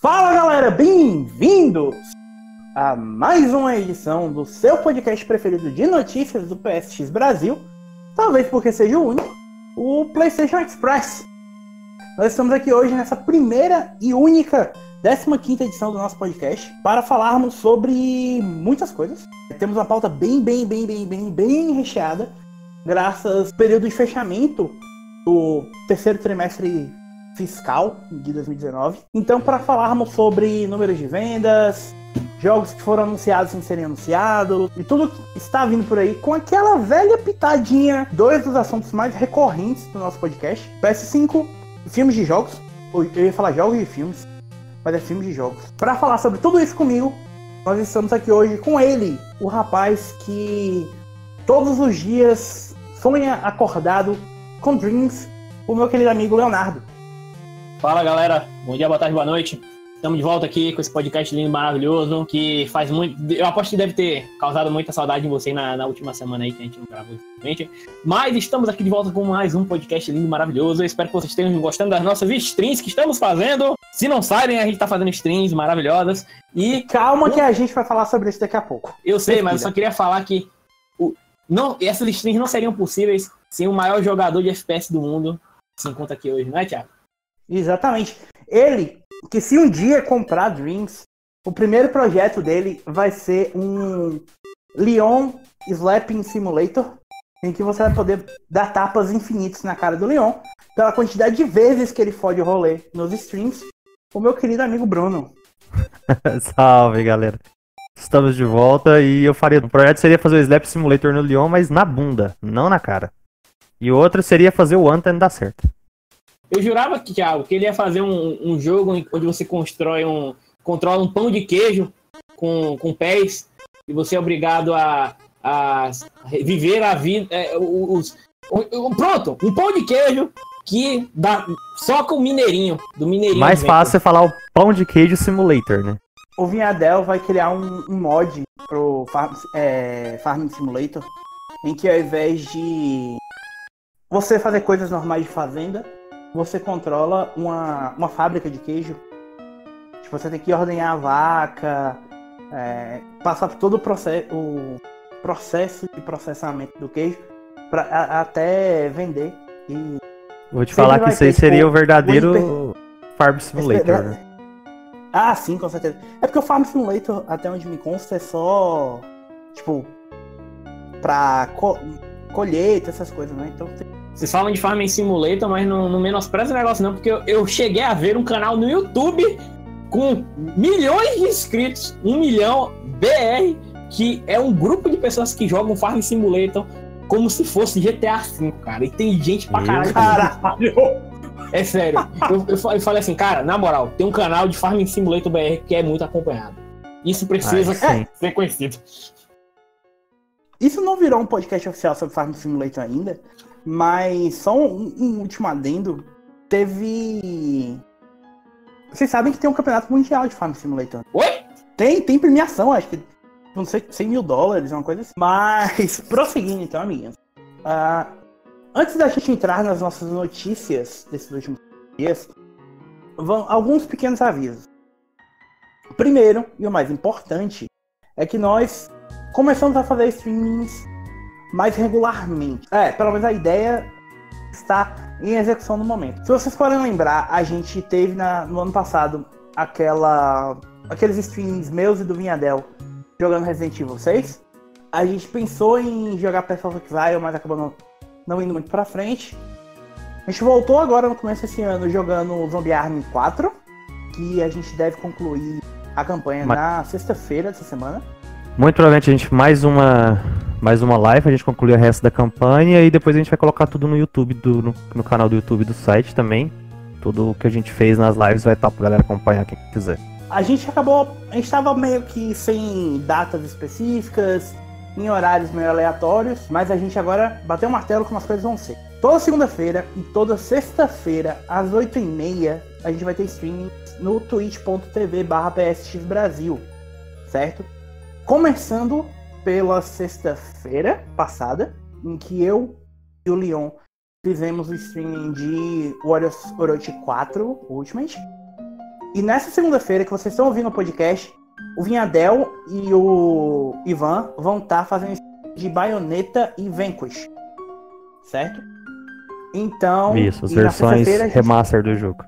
Fala galera, bem-vindos a mais uma edição do seu podcast preferido de notícias do PSX Brasil, talvez porque seja o único, o PlayStation Express. Nós estamos aqui hoje nessa primeira e única 15 edição do nosso podcast para falarmos sobre muitas coisas. Temos uma pauta bem, bem, bem, bem, bem, bem recheada, graças ao período de fechamento do terceiro trimestre fiscal de 2019. Então, para falarmos sobre números de vendas, jogos que foram anunciados sem serem anunciados e tudo que está vindo por aí com aquela velha pitadinha, dois dos assuntos mais recorrentes do nosso podcast: PS5, filmes de jogos. Eu ia falar jogos e filmes, mas é filmes de jogos. Para falar sobre tudo isso comigo, nós estamos aqui hoje com ele, o rapaz que todos os dias sonha acordado com Dreams, o meu querido amigo Leonardo. Fala galera, bom dia, boa tarde, boa noite. Estamos de volta aqui com esse podcast lindo, maravilhoso, que faz muito. Eu aposto que deve ter causado muita saudade em você na, na última semana aí que a gente não gravou infelizmente. Mas estamos aqui de volta com mais um podcast lindo, maravilhoso. Eu espero que vocês estejam gostando das nossas streams que estamos fazendo. Se não sabem, a gente está fazendo streams maravilhosas. E calma que a gente vai falar sobre isso daqui a pouco. Eu sei, mas eu só queria falar que o... não, essas streams não seriam possíveis sem o maior jogador de FPS do mundo se encontra aqui hoje, não é, Thiago? Exatamente. Ele, que se um dia comprar Dreams, o primeiro projeto dele vai ser um Leon Slapping Simulator, em que você vai poder dar tapas infinitas na cara do Leon, pela quantidade de vezes que ele fode o rolê nos streams, o meu querido amigo Bruno. Salve, galera. Estamos de volta e eu faria. O projeto seria fazer o Slap Simulator no Leon, mas na bunda, não na cara. E o outro seria fazer o Anthem dar certo. Eu jurava que, Thiago, que ele ia fazer um, um jogo onde você constrói um. controla um pão de queijo com, com pés e você é obrigado a, a viver a vida. É, os, um, pronto, um pão de queijo que dá só com o mineirinho, do mineirinho. Mais fácil é falar o pão de queijo simulator, né? O Vinhadel vai criar um, um mod pro Farm, é, Farming Simulator, em que ao invés de você fazer coisas normais de fazenda, você controla uma, uma fábrica de queijo. Tipo, você tem que ordenhar a vaca, é, passar por todo o processo, o processo de processamento do queijo pra, a, até vender. E Vou te falar que isso aí seria tipo, o verdadeiro Farm Simulator. Né? Ah, sim, com certeza. É porque o Farm Simulator, até onde me consta, é só. Tipo. Pra co colheita, essas coisas, né? Então vocês falam de Farming Simulator, mas não, não menospreza o negócio não, porque eu, eu, cheguei a ver um canal no YouTube com milhões de inscritos, um milhão BR, que é um grupo de pessoas que jogam Farming Simulator como se fosse GTA V, cara. E tem gente pra caralho. caralho. É sério. Eu, eu, eu, falei assim, cara, na moral, tem um canal de Farming Simulator BR que é muito acompanhado. Isso precisa Ai, ser conhecido. Isso não virou um podcast oficial sobre Farming Simulator ainda, mas só um, um, último adendo. Teve. Vocês sabem que tem um campeonato mundial de Farm Simulator. Oi? Tem, tem premiação, acho que. Não sei, 100 mil dólares, uma coisa assim. Mas, prosseguindo então, amiguinhos. Uh, antes da gente entrar nas nossas notícias desses últimos dias, vão alguns pequenos avisos. Primeiro, e o mais importante, é que nós começamos a fazer streamings mais regularmente. É, pelo menos a ideia está em execução no momento. Se vocês forem lembrar, a gente teve na, no ano passado aquela aqueles streams meus e do Vinhadel jogando Resident Evil 6. A gente pensou em jogar Path of Exile, mas acabou não, não indo muito pra frente. A gente voltou agora no começo desse ano jogando Zombie Army 4, que a gente deve concluir a campanha mas... na sexta-feira dessa semana. Muito provavelmente a gente mais uma mais uma live, a gente conclui o resto da campanha e depois a gente vai colocar tudo no YouTube, do, no, no canal do YouTube do site também. Tudo o que a gente fez nas lives vai estar pra galera acompanhar quem quiser. A gente acabou. A gente tava meio que sem datas específicas, em horários meio aleatórios, mas a gente agora bateu o martelo como as coisas vão ser. Toda segunda-feira e toda sexta-feira, às 8h30, a gente vai ter streaming no twitch.tv barra Brasil, certo? Começando pela sexta-feira passada, em que eu e o Leon fizemos o streaming de Warriors Orochi 4 Ultimate. E nessa segunda-feira que vocês estão ouvindo o podcast, o Vinhadel e o Ivan vão estar fazendo de Bayonetta e Vanquish. Certo? Então. Isso, as versões gente- remaster do jogo.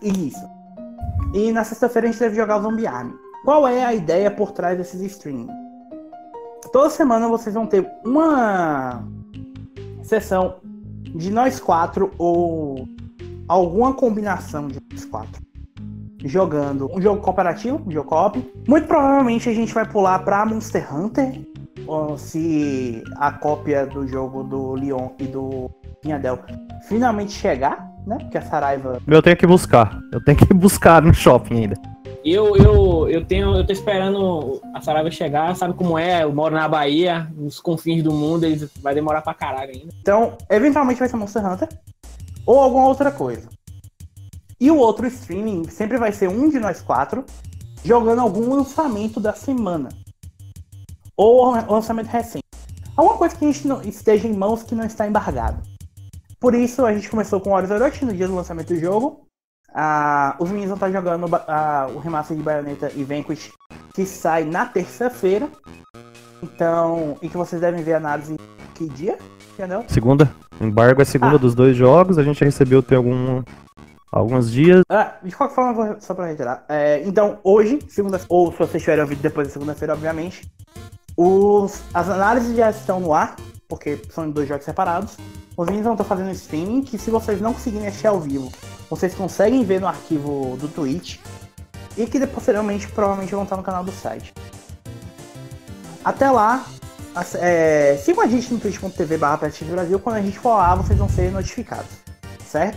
Isso. E na sexta-feira a gente deve jogar o Zombie Army. Qual é a ideia por trás desses streams? Toda semana vocês vão ter uma sessão de nós quatro ou alguma combinação de nós quatro jogando um jogo cooperativo, um jogo co-op. Muito provavelmente a gente vai pular pra Monster Hunter, se a cópia do jogo do Leon e do Pinhadel finalmente chegar, né? Porque a Saraiva Eu tenho que buscar. Eu tenho que buscar no shopping ainda. Eu, eu, eu tenho, eu tô esperando a Saraiva chegar, sabe como é? Eu moro na Bahia, nos confins do mundo, eles vai demorar pra caralho ainda. Então, eventualmente vai ser Monster Hunter ou alguma outra coisa. E o outro streaming sempre vai ser um de nós quatro jogando algum lançamento da semana. Ou lançamento recente. Alguma coisa que a gente não, esteja em mãos que não está embargado. Por isso a gente começou com Horizon Orochi no dia do lançamento do jogo. Ah, os meninos vão estar jogando ba- ah, o remaster de Bayonetta e Vanquish que sai na terça-feira. Então, e que vocês devem ver a análise que dia? Entendeu? Segunda. Embargo é segunda Ah. dos dois jogos. A gente recebeu tem algum, alguns dias. Ah, de qualquer forma, só pra reiterar. É, então, hoje, segunda ou se vocês tiverem ouvido depois da segunda-feira, obviamente, os, as análises já estão no ar, porque são dois jogos separados. Os meninos vão estar fazendo streaming, que se vocês não conseguirem assistir ao vivo, vocês conseguem ver no arquivo do Twitch, e que posteriormente provavelmente vão estar no canal do site. Até lá, é, sigam a gente no twitch.tv Brasil, quando a gente for lá, vocês vão ser notificados, certo?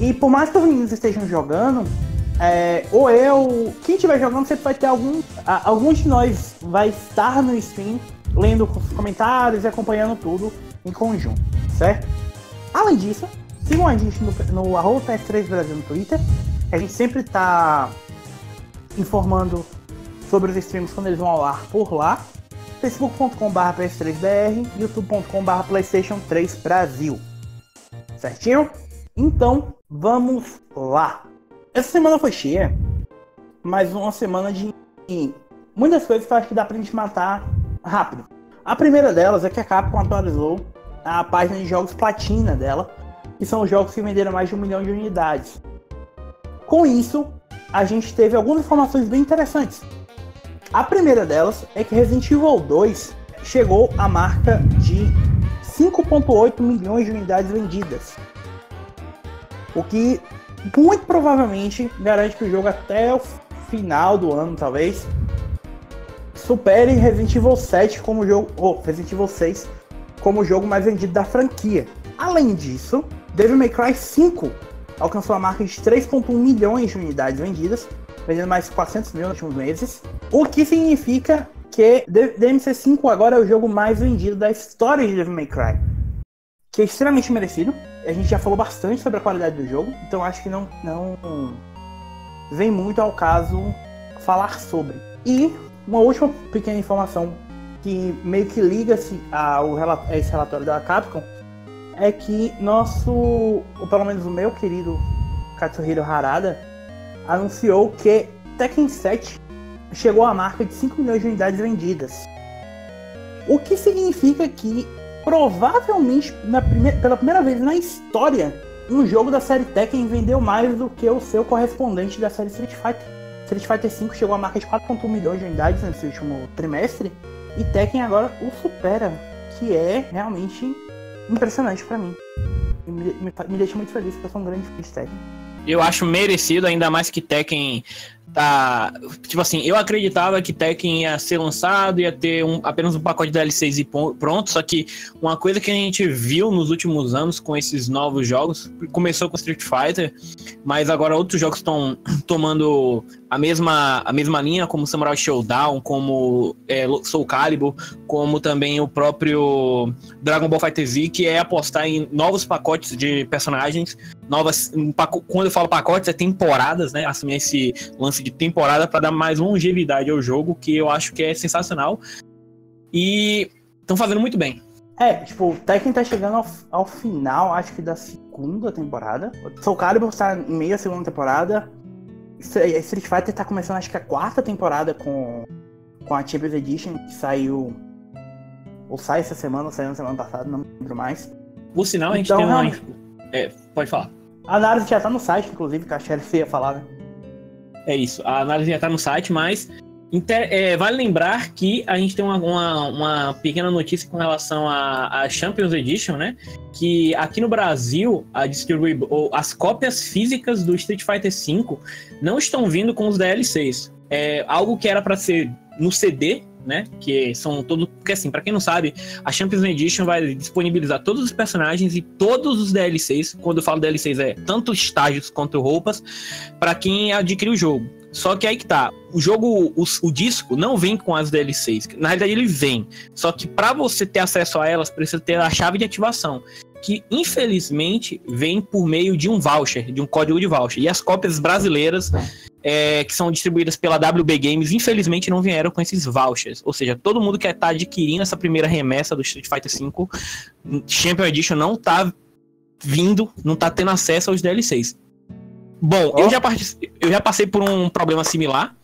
E por mais que os meninos estejam jogando, é, ou eu, quem estiver jogando, sempre vai ter algum. a- algum de nós vai estar no stream, lendo os comentários e acompanhando tudo em conjunto, certo? Além disso, sigam a gente no, no arroba PS3 Brasil no Twitter. A gente sempre tá informando sobre os streams quando eles vão ao ar por lá. facebook.com.br PS3BR, youtube.com.br PlayStation 3 Brasil. Certinho? Então, vamos lá. Essa semana foi cheia, mas uma semana de muitas coisas que eu acho que dá pra gente matar rápido. A primeira delas é que a Capcom atualizou a página de jogos platina dela, que são os jogos que venderam mais de um milhão de unidades. Com isso, a gente teve algumas informações bem interessantes. A primeira delas é que Resident Evil 2 chegou à marca de 5.8 milhões de unidades vendidas. O que muito provavelmente garante que o jogo até o final do ano, talvez, supere Resident Evil 7 como jogo, ou Resident Evil 6 como o jogo mais vendido da franquia. Além disso, Devil May Cry 5 alcançou a marca de 3.1 milhões de unidades vendidas, vendendo mais de 400 mil nos últimos meses, o que significa que D- DMC5 agora é o jogo mais vendido da história de Devil May Cry, que é extremamente merecido. A gente já falou bastante sobre a qualidade do jogo, então acho que não, não vem muito ao caso falar sobre. E uma última pequena informação que meio que liga-se a esse relatório da Capcom é que nosso, ou pelo menos o meu querido Katsuhiro Harada, anunciou que Tekken 7 chegou à marca de 5 milhões de unidades vendidas. O que significa que provavelmente na prime- pela primeira vez na história um jogo da série Tekken vendeu mais do que o seu correspondente da série Street Fighter. Street Fighter V chegou à marca de 4.1 milhões de unidades nesse último trimestre e Tekken agora o supera, que é realmente impressionante pra mim. Me, me, me deixa muito feliz porque eu sou um grande fã de Tekken. Eu acho merecido, ainda mais que Tekken tá. Tipo assim, eu acreditava que Tekken ia ser lançado, ia ter um, apenas um pacote de DLCs e pronto. Só que uma coisa que a gente viu nos últimos anos com esses novos jogos, começou com Street Fighter, mas agora outros jogos estão tomando a mesma, a mesma linha, como Samurai Showdown, como é, Soul Calibur, como também o próprio Dragon Ball Fighter Z, que é apostar em novos pacotes de personagens novas. um Quando eu falo pacotes, é temporadas, né? Assumir esse lance de temporada para dar mais longevidade ao jogo, que eu acho que é sensacional. E estão fazendo muito bem. É, tipo, o Tekken tá chegando ao, ao final, acho que da segunda temporada. Soul Calibur está em meio à segunda temporada. Street Fighter tá começando acho que a quarta temporada com, com a Champions Edition, que saiu. Ou sai essa semana, ou saiu na semana passada, não lembro mais. Por sinal, a gente Então, tem uma. É, pode falar. A análise já tá no site, inclusive, que a Sherry ia falar, né? É isso. A análise já tá no site, mas inter- é, vale lembrar que a gente tem uma, uma, uma pequena notícia com relação à Champions Edition, né? Que aqui no Brasil, a as cópias físicas do Street Fighter V não estão vindo com os DLCs. É algo que era para ser no CD, né? Que são todo. Porque assim, para quem não sabe, a Champions Edition vai disponibilizar todos os personagens e todos os DLCs. Quando eu falo DLCs, é tanto estágios quanto roupas, para quem adquire o jogo. Só que aí que tá, o jogo, o, o disco não vem com as DLCs. Na realidade ele vem, só que para você ter acesso a elas precisa ter a chave de ativação, que infelizmente vem por meio de um voucher, de um código de voucher. E as cópias brasileiras é, que são distribuídas pela WB Games, infelizmente não vieram com esses vouchers. Ou seja, todo mundo que está adquirindo essa primeira remessa do Street Fighter V Champion Edition não tá vindo, não tá tendo acesso aos DLCs. Bom, Ó. eu, já eu já passei por um problema similar.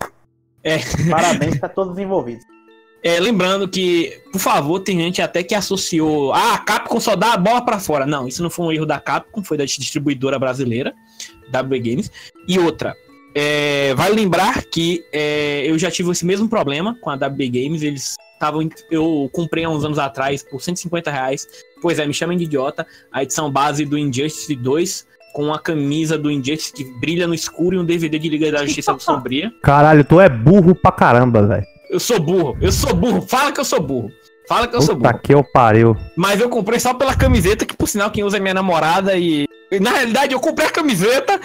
Parabéns pra todos os envolvidos. É, lembrando que, por favor, tem gente até que associou. Ah, a Capcom só dá a bola pra fora. Não, isso não foi um erro da Capcom, foi da distribuidora brasileira, WB Games. E outra, é, vale lembrar que é, eu já tive esse mesmo problema com a WB Games. Eles estavam. Eu comprei há uns anos atrás por 150 reais. Pois é, me chamem de idiota. A edição base do Injustice 2. Com a camisa do Injustice que brilha no escuro e um DVD de Liga da Justiça do Sombria. Caralho, tu é burro pra caramba, velho. Eu sou burro, eu sou burro. Fala que eu sou burro. Fala que eu sou Puta burro. que eu pariu. Mas eu comprei só pela camiseta, que por sinal quem usa é minha namorada e. e, Na realidade, eu comprei a camiseta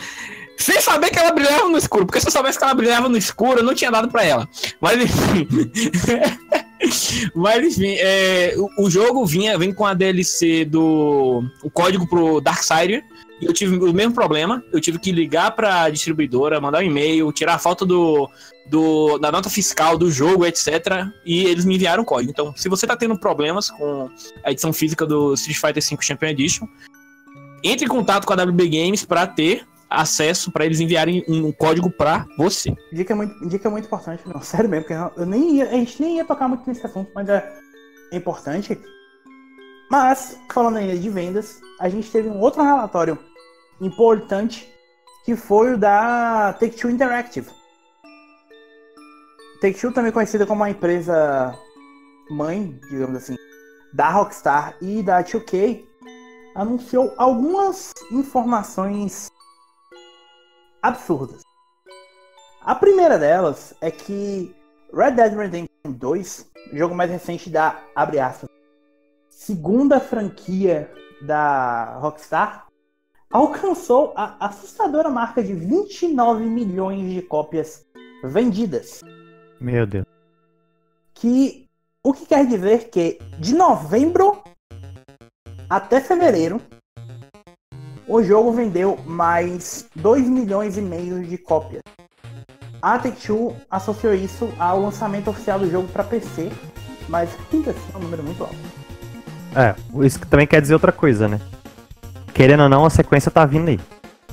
sem saber que ela brilhava no escuro. Porque se eu soubesse que ela brilhava no escuro, eu não tinha dado pra ela. Mas enfim. Mas enfim, é, o, o jogo vinha, vem com a DLC do. o código pro Darksider. Eu tive o mesmo problema. Eu tive que ligar pra distribuidora, mandar um e-mail, tirar a foto do, do, da nota fiscal do jogo, etc. E eles me enviaram o código. Então, se você tá tendo problemas com a edição física do Street Fighter V Champion Edition, entre em contato com a WB Games para ter acesso, para eles enviarem um código para você. Dica muito, dica muito importante, não, sério mesmo, porque eu nem ia, a gente nem ia tocar muito nesse assunto, mas é importante. Mas, falando ainda de vendas, a gente teve um outro relatório importante, que foi o da Take-Two Interactive. Take-Two, também conhecida como a empresa mãe, digamos assim, da Rockstar e da 2K, anunciou algumas informações absurdas. A primeira delas é que Red Dead Redemption 2, o jogo mais recente da, aspas, segunda franquia da Rockstar, alcançou a assustadora marca de 29 milhões de cópias vendidas. Meu Deus. Que o que quer dizer que de novembro até fevereiro o jogo vendeu mais 2 milhões e meio de cópias. A Take-Two associou isso ao lançamento oficial do jogo para PC, mas ainda assim é um número muito alto. É, isso também quer dizer outra coisa, né? Querendo ou não, a sequência tá vindo aí.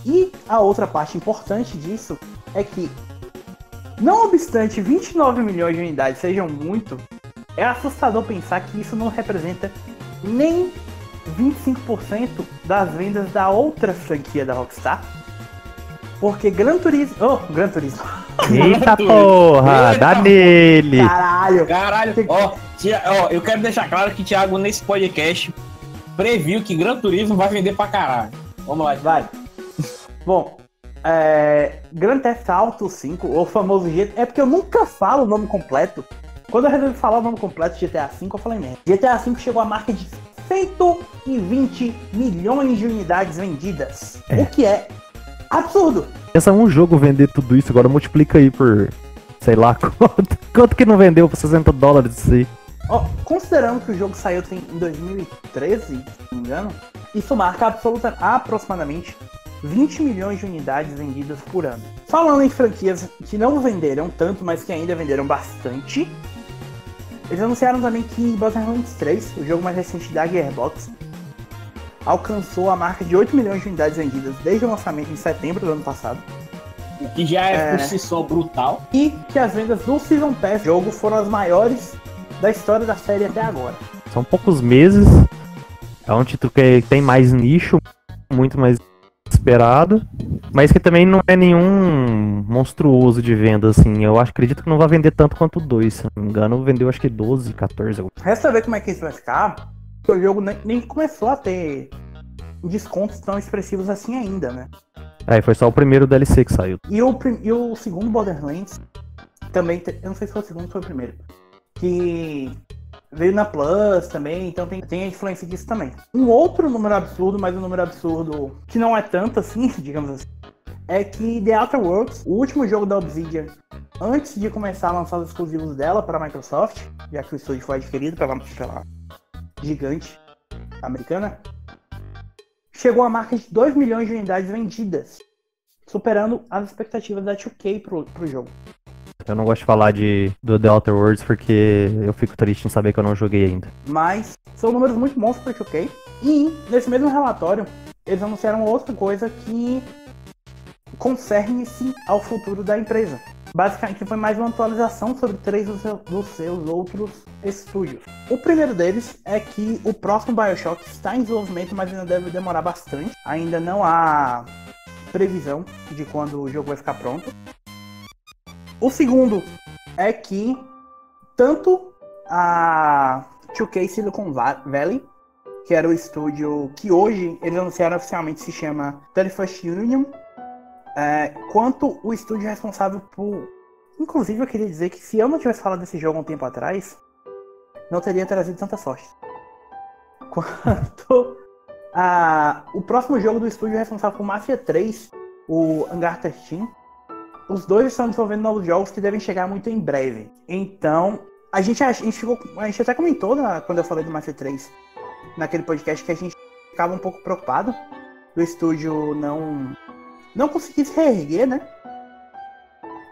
E a outra parte importante disso é que, não obstante 29 milhões de unidades sejam muito, é assustador pensar que isso não representa nem 25% das vendas da outra franquia da Rockstar. Porque Gran Turismo. Oh, Gran Turismo. Eita porra, dá nele. Caralho! Caralho, ó, Tia- ó, eu quero deixar claro que Thiago nesse podcast previu que Gran Turismo vai vender pra caralho. Vamos lá, Vai. Bom, é, Grand Theft Auto 5, o famoso G. É porque eu nunca falo o nome completo. Quando eu resolvi falar o nome completo de GTA V, eu falei merda. GTA V chegou à marca de 120 milhões de unidades vendidas. É. O que é absurdo. Pensa um jogo vender tudo isso, agora multiplica aí por. Sei lá quanto. Quanto que não vendeu por 60 dólares isso aí? Ó, considerando que o jogo saiu tem- em 2013, se não me engano, isso marca absoluta, aproximadamente 20 milhões de unidades vendidas por ano. Falando em franquias que não venderam tanto, mas que ainda venderam bastante, eles anunciaram também que Borderlands 3, o jogo mais recente da Gearbox, alcançou a marca de 8 milhões de unidades vendidas desde o lançamento em setembro do ano passado. O que já é, É. por si só brutal. E que as vendas do Season Pass jogo foram as maiores da história da série até agora. São poucos meses. É um título que tem mais nicho, muito mais esperado. Mas que também não é nenhum monstruoso de venda, assim. Eu acho, acredito que não vai vender tanto quanto o 2. Se não me engano, vendeu acho que 12, 14. Resta ver como é que isso vai ficar, porque o jogo nem, nem começou a ter descontos tão expressivos assim ainda, né? É, foi só o primeiro DLC que saiu. E o, e o segundo Borderlands também, eu não sei se foi o segundo ou foi o primeiro, que veio na Plus também, então tem, tem a influência disso também. Um outro número absurdo, mas um número absurdo que não é tanto assim, digamos assim, é que The Outer Worlds, o último jogo da Obsidian, antes de começar a lançar os exclusivos dela para a Microsoft, já que o estúdio foi adquirido pela, pela gigante americana, chegou a marca de 2 milhões de unidades vendidas superando as expectativas da 2K pro, pro jogo. Eu não gosto de falar de, do The Outer Worlds porque eu fico triste em saber que eu não joguei ainda. Mas são números muito bons pra 2K. E nesse mesmo relatório, eles anunciaram outra coisa que concerne-se ao futuro da empresa. Basicamente foi mais uma atualização sobre três dos seu- dos seus outros estúdios. O primeiro deles é que o próximo Bioshock está em desenvolvimento, mas ainda deve demorar bastante. Ainda não há previsão de quando o jogo vai ficar pronto. O segundo é que tanto a 2K Silicon Va- Valley, que era o estúdio que hoje eles anunciaram oficialmente se chama 31st Union, é, quanto o estúdio responsável por. Inclusive, eu queria dizer que se eu não tivesse falado desse jogo um tempo atrás, não teria trazido tanta sorte. Quanto a, o próximo jogo do estúdio responsável por Mafia 3, o Hangar 13, os dois estão desenvolvendo novos jogos que devem chegar muito em breve. Então, a gente, a gente, ficou, a gente até comentou na- quando eu falei do Mafia 3 naquele podcast que a gente ficava um pouco preocupado do estúdio não não conseguir se reerguer, né?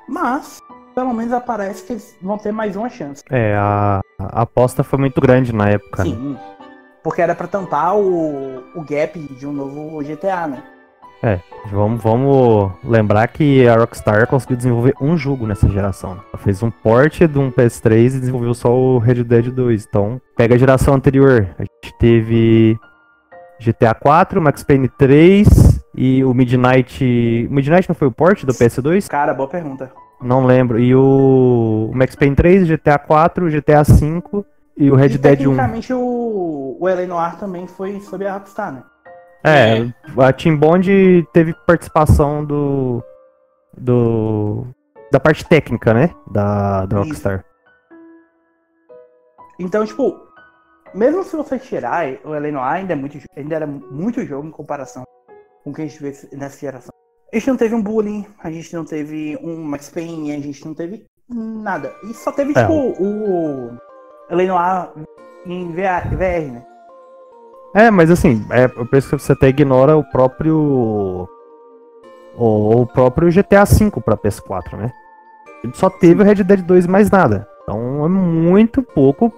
Mas, pelo menos aparece que eles vão ter mais uma chance. É, a, a aposta foi muito grande na época. né? Sim. Porque era pra tampar o, o gap de um novo GTA, né? Vamos, vamos lembrar que a Rockstar conseguiu desenvolver um jogo nessa geração. Ela fez um port de um PS3 e desenvolveu só o Red Dead 2. Então, pega a geração anterior. A gente teve GTA 4, Max Payne 3 e o Midnight. O Midnight não foi o port do PS2? Cara, boa pergunta. Não lembro. E o, o Max Payne 3, GTA 4, GTA 5 e o Red e Dead 1. tecnicamente o, o LA Noir também foi sob a Rockstar, né? É, a Team Bond teve participação do. do. da parte técnica, né? Da, da. Rockstar. Então, tipo, mesmo se você tirar o LA Noir, ainda, é muito, ainda era muito jogo em comparação com que a gente vê nessa geração. A gente não teve um Bullying, a gente não teve um Max Payne, a gente não teve nada. E só teve, É. tipo, o LA Noir em VR, né? É, mas assim, é, eu penso que você até ignora o próprio. O, o próprio GTA V pra PS4, né? Ele só teve o Red Dead 2 e mais nada. Então é muito pouco.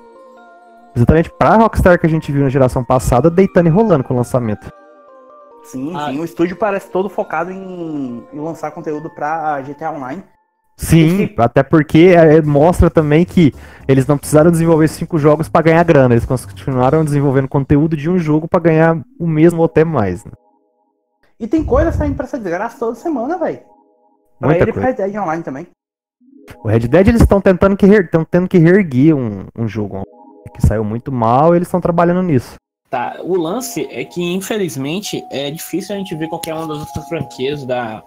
Exatamente pra Rockstar que a gente viu na geração passada, deitando e rolando com o lançamento. Sim, Ah. sim. O estúdio parece todo focado em, em lançar conteúdo pra GTA Online. Sim, Esse- até porque é, mostra também que eles não precisaram desenvolver cinco jogos pra ganhar grana, eles continuaram desenvolvendo conteúdo de um jogo pra ganhar o mesmo ou até mais. Né? E tem coisa saindo pra essa desgraça toda semana, velho. Pra Muita ele e coisa. Red Dead Online também. O Red Dead eles estão tentando que re- tão tendo que reerguer um, um jogo que saiu muito mal, e eles estão trabalhando nisso. Tá, o lance é que, infelizmente, é difícil a gente ver qualquer uma das outras franquias da,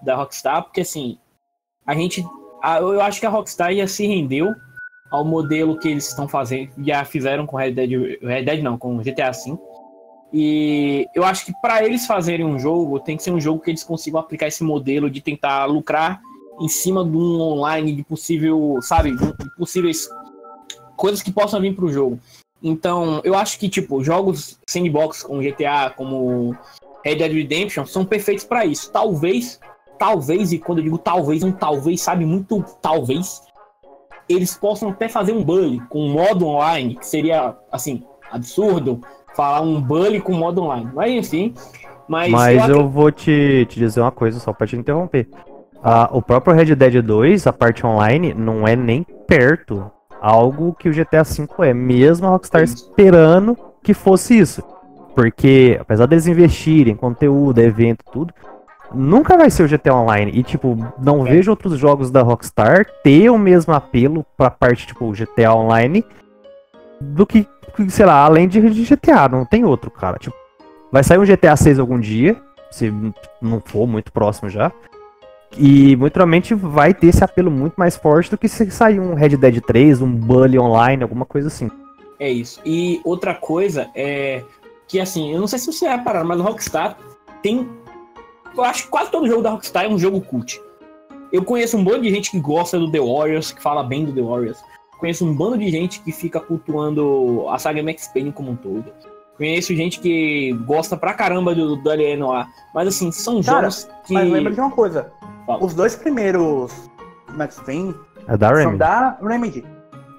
da Rockstar, porque assim, a gente. a- eu acho que a Rockstar já se rendeu ao modelo que eles estão fazendo, já fizeram com Red Dead. Red Dead não, com GTA V. E eu acho que para eles fazerem um jogo, tem que ser um jogo que eles consigam aplicar esse modelo de tentar lucrar em cima de um online de possível, sabe, de possíveis coisas que possam vir pro jogo. Então, eu acho que, tipo, jogos sandbox como GTA, como Red Dead Redemption, são perfeitos para isso. Talvez, talvez, e quando eu digo talvez, um talvez, sabe, muito talvez, eles possam até fazer um bully com modo online, que seria, assim, absurdo falar um bully com modo online. Mas, enfim, mas, Mas eu eu vou te, te dizer uma coisa só pra te interromper. a- o próprio Red Dead 2, a parte online, não é nem perto algo que o GTA V é, mesmo a Rockstar esperando que fosse isso. Porque, apesar deles investirem em conteúdo, evento, tudo, nunca vai ser o GTA Online. E, tipo, não É. vejo outros jogos da Rockstar ter o mesmo apelo pra parte, tipo, GTA Online do que, sei lá, além de de GTA, não tem outro, cara. Tipo, vai sair um GTA 6 algum dia, se não for muito próximo já. E muito provavelmente vai ter esse apelo muito mais forte do que se sair um Red Dead 3, um Bully Online, alguma coisa assim. É isso. E outra coisa é que, assim, eu não sei se você vai parar, mas o Rockstar tem. Eu acho que quase todo jogo da Rockstar é um jogo cult. Eu conheço um bando de gente que gosta do The Warriors, que fala bem do The Warriors. Conheço um bando de gente que fica cultuando a saga Max Payne como um todo. Conheço gente que gosta pra caramba do, do Alienoir. Mas assim, são Cara, jogos que. Mas lembra de uma coisa. Fala. Os dois primeiros Max Payne É da são Remedy. da Remedy.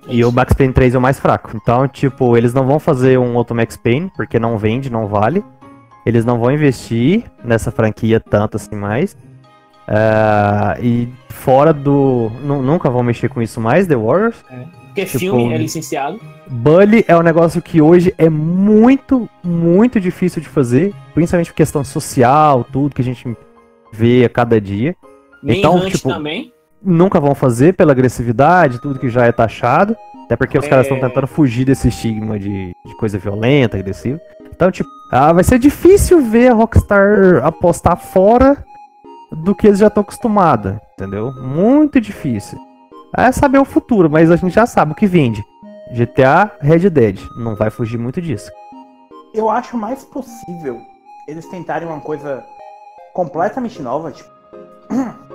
E o Max Payne 3 é o mais fraco. Então, tipo, eles não vão fazer um outro Max Payne, porque não vende, não vale. Eles não vão investir nessa franquia tanto assim mais. Ah, e fora do. nu- Nunca vão mexer com isso mais, The Warriors. Porque tipo, filme é licenciado. Bully é um negócio que hoje é muito, muito difícil de fazer. Principalmente por questão social, tudo que a gente vê a cada dia. Nem Então, Hunt tipo, também. Nunca vão fazer pela agressividade, tudo que já é taxado. Até porque os É. caras estão tentando fugir desse estigma de, de coisa violenta, agressiva. Então, tipo, ah, vai ser difícil ver a Rockstar apostar fora do que eles já estão acostumados, entendeu? Muito difícil. É saber o futuro, mas a gente já sabe o que vende. GTA, Red Dead. Não vai fugir muito disso. Eu acho mais possível eles tentarem uma coisa completamente nova, tipo.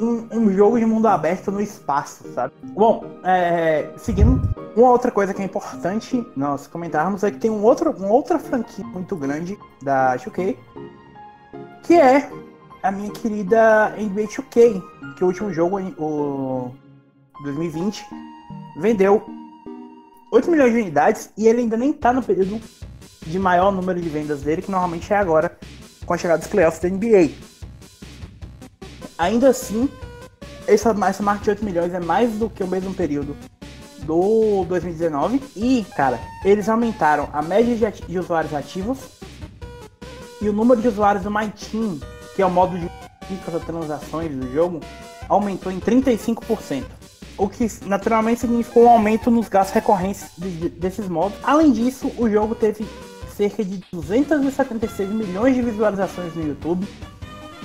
Um, um jogo de mundo aberto no espaço, sabe? Bom, é, seguindo, uma outra coisa que é importante nós comentarmos é que tem um outro, uma outra franquia muito grande da 2K, que é a minha querida NBA 2K, que o último jogo, o 2020, vendeu 8 milhões de unidades e ele ainda nem tá no período de maior número de vendas dele, que normalmente é agora, com a chegada dos playoffs da NBA. Ainda assim, essa, essa marca de 8 milhões é mais do que o mesmo período do 2019. E, cara, eles aumentaram a média de, de usuários ativos e o número de usuários do My Team, que é o modo de microtransações do jogo, aumentou em 35%. O que naturalmente significou um aumento nos gastos recorrentes de- desses modos. Além disso, o jogo teve cerca de 276 milhões de visualizações no YouTube,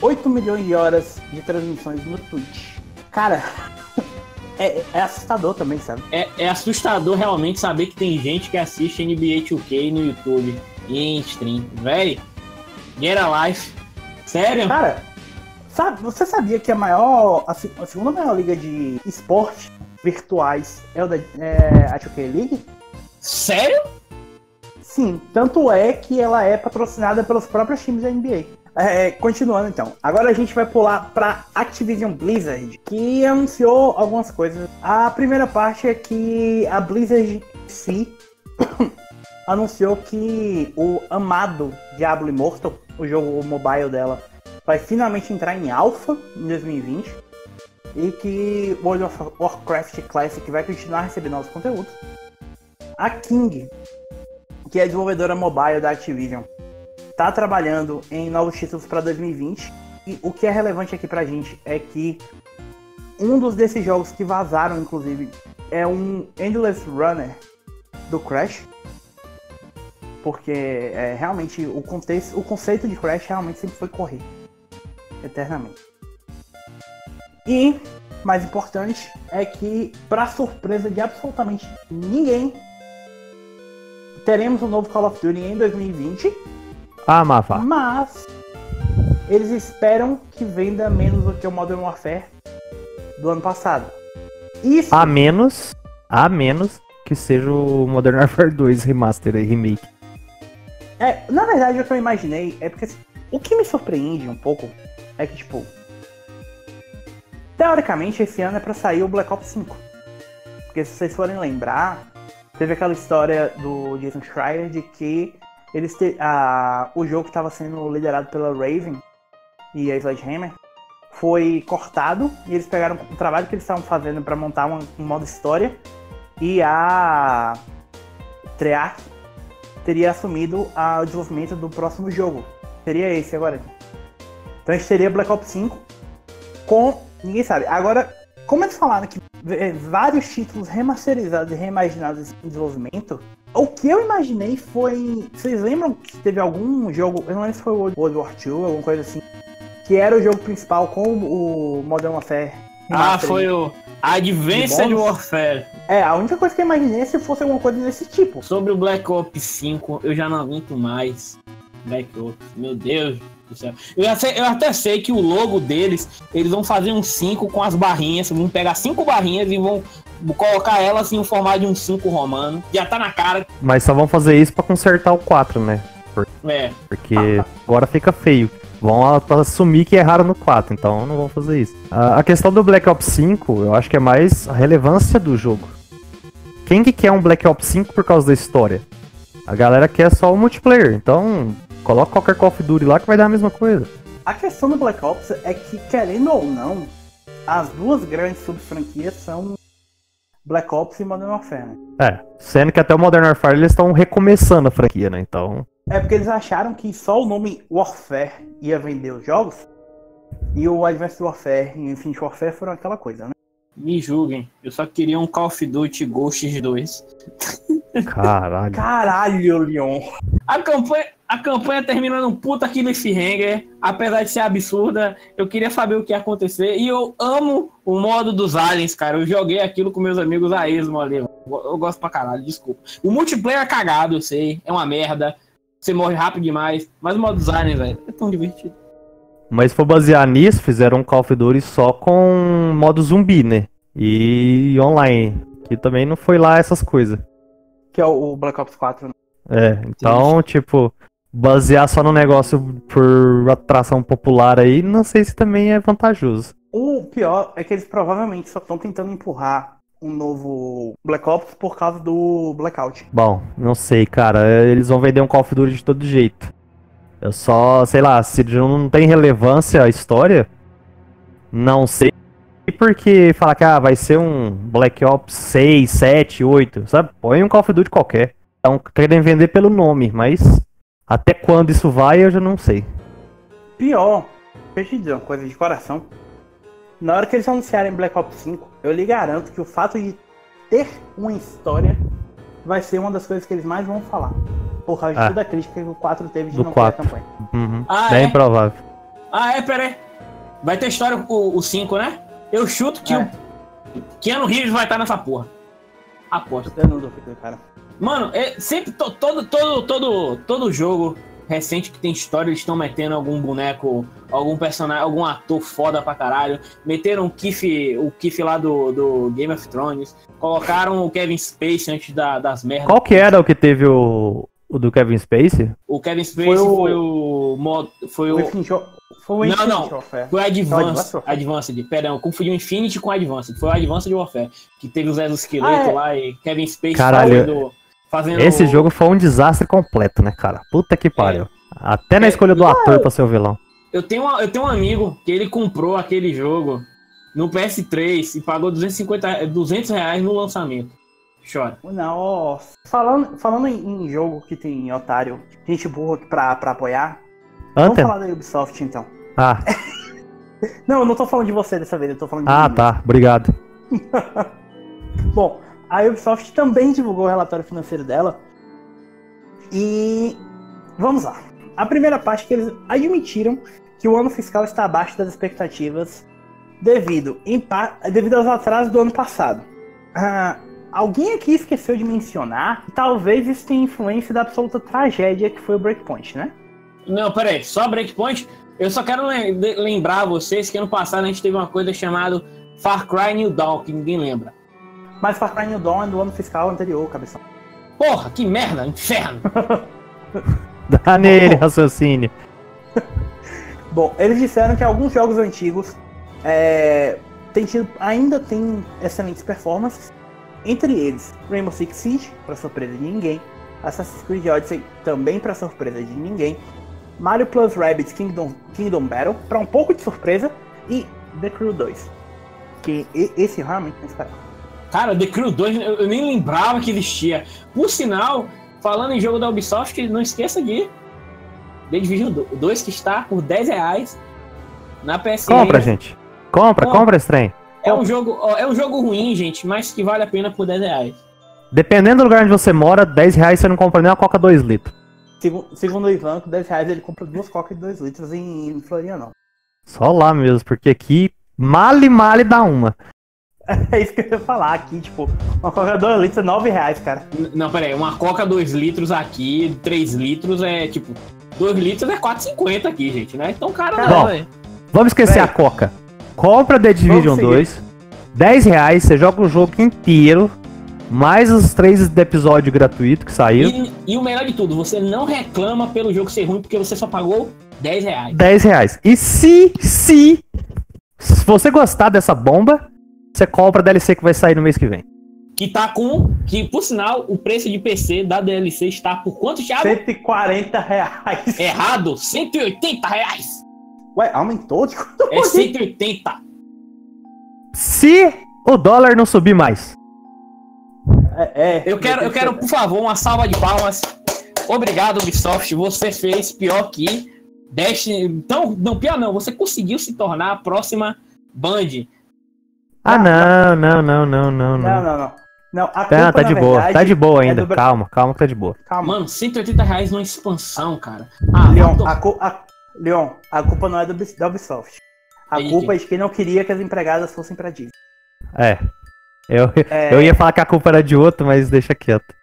8 milhões de horas de transmissões no Twitch. Cara, é, é assustador também, sabe? É, é assustador realmente saber que tem gente que assiste NBA 2K no YouTube e em stream. Véi, get a life. Sério? Cara, sabe, você sabia que a maior, a, se- a segunda maior liga de esporte virtuais é, o da, é a 2K League? Sério? Sim, tanto é que ela é patrocinada pelos próprios times da NBA. É, continuando então, agora a gente vai pular para Activision Blizzard, que anunciou algumas coisas. A primeira parte é que a Blizzard si anunciou que o amado Diablo Immortal, o jogo mobile dela, vai finalmente entrar em alpha em 2020 e que World of Warcraft Classic vai continuar recebendo novos conteúdos. A King, que é a desenvolvedora mobile da Activision, tá trabalhando em novos títulos para 2020. E o que é relevante aqui pra gente é que um dos desses jogos que vazaram, inclusive, é um Endless Runner do Crash. Porque é, realmente o, contexto, o conceito de Crash realmente sempre foi correr eternamente. E, mais importante, é que, para surpresa de absolutamente ninguém, teremos um novo Call of Duty em 2020, Ah, Mafa. mas eles esperam que venda menos do que o Modern Warfare do ano passado. Isso, A menos. A menos que seja o Modern Warfare 2 Remaster e Remake. É, na verdade, o que eu imaginei é porque assim, o que me surpreende um pouco é que, tipo, teoricamente esse ano é pra sair o Black Ops 5. Porque se vocês forem lembrar, teve aquela história do Jason Schreier de que eles te, a, o jogo estava sendo liderado pela Raven e a Sledgehammer foi cortado e eles pegaram o trabalho que eles estavam fazendo para montar uma, um modo história e a Treyarch teria assumido a, o desenvolvimento do próximo jogo. Seria esse agora. Então a gente teria Black Ops 5 com. Ninguém sabe. Agora, como eles falaram que é, vários títulos remasterizados e reimaginados em desenvolvimento, o que eu imaginei foi. Vocês lembram que teve algum jogo. Eu não lembro se foi o World War II, alguma coisa assim. Que era o jogo principal com o Modern Warfare. Ah, foi o Advanced Warfare. É, a única coisa que eu imaginei é se fosse alguma coisa desse tipo. Sobre o Black Ops 5, eu já não aguento mais. Black Ops, meu Deus do céu. Eu, até, eu até sei que o logo deles, eles vão fazer um 5 com as barrinhas, vão pegar cinco barrinhas e vão colocar elas em um formato de um 5 romano. Já tá na cara. Mas só vão fazer isso para consertar o 4, né? Por... É. Porque agora fica feio. Vão assumir que erraram no 4, então não vão fazer isso. A questão do Black Ops 5, eu acho que é mais a relevância do jogo. Quem que quer um Black Ops 5 por causa da história? A galera quer só o multiplayer, então coloca qualquer Call of Duty lá que vai dar a mesma coisa. A questão do Black Ops é que, querendo ou não, as duas grandes sub-franquias são Black Ops e Modern Warfare. Né? É, sendo que até o Modern Warfare eles estão recomeçando a franquia, né? Então. É porque eles acharam que só o nome Warfare ia vender os jogos. E o Advanced Warfare e o Infinite Warfare foram aquela coisa, né? Me julguem, eu só queria um Call of Duty Ghosts 2. Caralho. Caralho, Leon. A campanha, a campanha termina num puta cliffhanger, apesar de ser absurda. Eu queria saber o que ia acontecer. E eu amo o modo dos aliens, cara. Eu joguei aquilo com meus amigos a esmo ali. Eu gosto pra caralho, desculpa. O multiplayer é cagado, eu sei. É uma merda. Você morre rápido demais. Mas o modo aliens, velho, é tão divertido. Mas se for basear nisso, fizeram um Call of Duty só com modo zumbi, né? E online. Que também não foi lá essas coisas. Que é o Black Ops 4, né? É, então, Sim. tipo, basear só no negócio por atração popular aí, não sei se também é vantajoso. O pior é que eles provavelmente só estão tentando empurrar um novo Black Ops por causa do Blackout. Bom, não sei, cara. Eles vão vender um Call of Duty de todo jeito. Eu só, sei lá, se não tem relevância a história, não sei porque falar que ah, vai ser um Black Ops 6, 7, 8, sabe? Põe um Call of Duty qualquer. Então, querem vender pelo nome, mas até quando isso vai eu já não sei. Pior, deixa eu te dizer uma coisa de coração. Na hora que eles anunciarem Black Ops 5, eu lhe garanto que o fato de ter uma história vai ser uma das coisas que eles mais vão falar. Por causa ah. de toda a crítica que o 4 teve de Do não 4. ter a campanha. Uhum. Ah, Bem é? provável. Ah, é, peraí. Vai ter história o, o 5, né? Eu chuto que é. o Keanu Reeves vai estar nessa porra. Aposto. Eu não duvido, cara. Mano, é, sempre to, todo, todo, todo, todo jogo recente que tem história, eles estão metendo algum boneco, algum personagem, algum ator foda pra caralho. Meteram o Kiff, o Kiff lá do, do Game of Thrones. Colocaram o Kevin Spacey antes da, das merdas. Qual que era o que teve o, o do Kevin Spacey? O Kevin Spacey foi o. Foi o, foi o, foi o não, não. Warfare. Foi o Advanced. Advanced. Perdão, confundi o Infinity com o Advanced. Foi o Advanced Warfare. Que teve os exoesqueletos ah, é. lá e Kevin Spacey Caralho. Fazendo. Esse jogo foi um desastre completo, né, cara? Puta que pariu. É. Até na é, escolha do não, ator pra ser o vilão. Eu tenho, eu tenho um amigo que ele comprou aquele jogo no PS3 e pagou 250, 200 reais no lançamento. Chora. Não, falando, falando em, em jogo que tem otário, gente burra pra, pra apoiar, Anthem? vamos falar da Ubisoft então. Ah. não, eu não tô falando de você dessa vez, eu tô falando de Ah, mim. tá, obrigado. Bom, a Ubisoft também divulgou o relatório financeiro dela. E vamos lá. A primeira parte é que eles admitiram que o ano fiscal está abaixo das expectativas devido, devido aos atrasos do ano passado. Ah, alguém aqui esqueceu de mencionar talvez isso tenha influência da absoluta tragédia que foi o Breakpoint, né? Não, peraí, só Breakpoint? Eu só quero lembrar vocês que ano passado a gente teve uma coisa chamada Far Cry New Dawn, que ninguém lembra. Mas Far Cry New Dawn é do ano fiscal anterior, cabeção. Porra, que merda, inferno! Dá nele, raciocínio. Bom, eles disseram que alguns jogos antigos é, tem tido, ainda tem excelentes performances. Entre eles, Rainbow Six Siege, para surpresa de ninguém. Assassin's Creed Odyssey, também para surpresa de ninguém. Mario Plus Rabbids Kingdom, Kingdom Battle, para um pouco de surpresa. e The Crew 2. Que esse realmente não esperava. Cara, The Crew 2, eu, eu nem lembrava que existia. Por sinal, falando em jogo da Ubisoft, não esqueça de The Division 2, que está por 10 reais na PS. Compra, gente. Compra, Compra. compra esse trem. É um, jogo, ó, é um jogo ruim, gente, mas que vale a pena por 10 reais. Dependendo do lugar onde você mora, 10 reais você não compra nem uma Coca 2 litros. Segundo, o Ivan, com 10 reais ele compra duas cocas de 2 litros em, em Florianópolis. Só lá mesmo, porque aqui male male dá uma. É isso que eu ia falar aqui, tipo, uma coca de 2 litros é 9 reais, cara. Não, pera aí, uma Coca 2 litros aqui, 3 litros é tipo. 2 litros é 4,50 aqui, gente, né? Então, cara, não, bom. velho. Vamos esquecer Véi. a Coca. Compra The Division Vamos 2. 10 reais, você joga o jogo inteiro. Mais os três episódios gratuitos que saíram. E, e o melhor de tudo, você não reclama pelo jogo ser ruim porque você só pagou 10 reais. 10 reais. E se, se, se você gostar dessa bomba, você compra a DLC que vai sair no mês que vem. Que tá com. Que, por sinal, o preço de PC da DLC está por quanto, Thiago? 140 reais. Errado, 180 reais. Ué, aumentou de quanto? É 180. Se o dólar não subir mais. É, é, Eu quero, eu quero, por favor, uma salva de palmas. Obrigado, Ubisoft. Você fez pior que Destiny. Então, não, pior não. Você conseguiu se tornar a próxima Band. Ah, não, não, não, não, não, Não, não. não, não. Não, a Tá, culpa, tá na de boa, verdade, tá de boa é ainda. do Bra- Calma, calma que tá de boa. Calma. Mano, 180 reais numa expansão, cara. Ah, Leon, to- a, cu- a- Leon, a culpa não é do, da Ubisoft. A Aí, culpa quem? é de quem não queria que as empregadas fossem pra Disney. É. Eu, É, eu ia falar que a culpa era de outro, mas deixa quieto.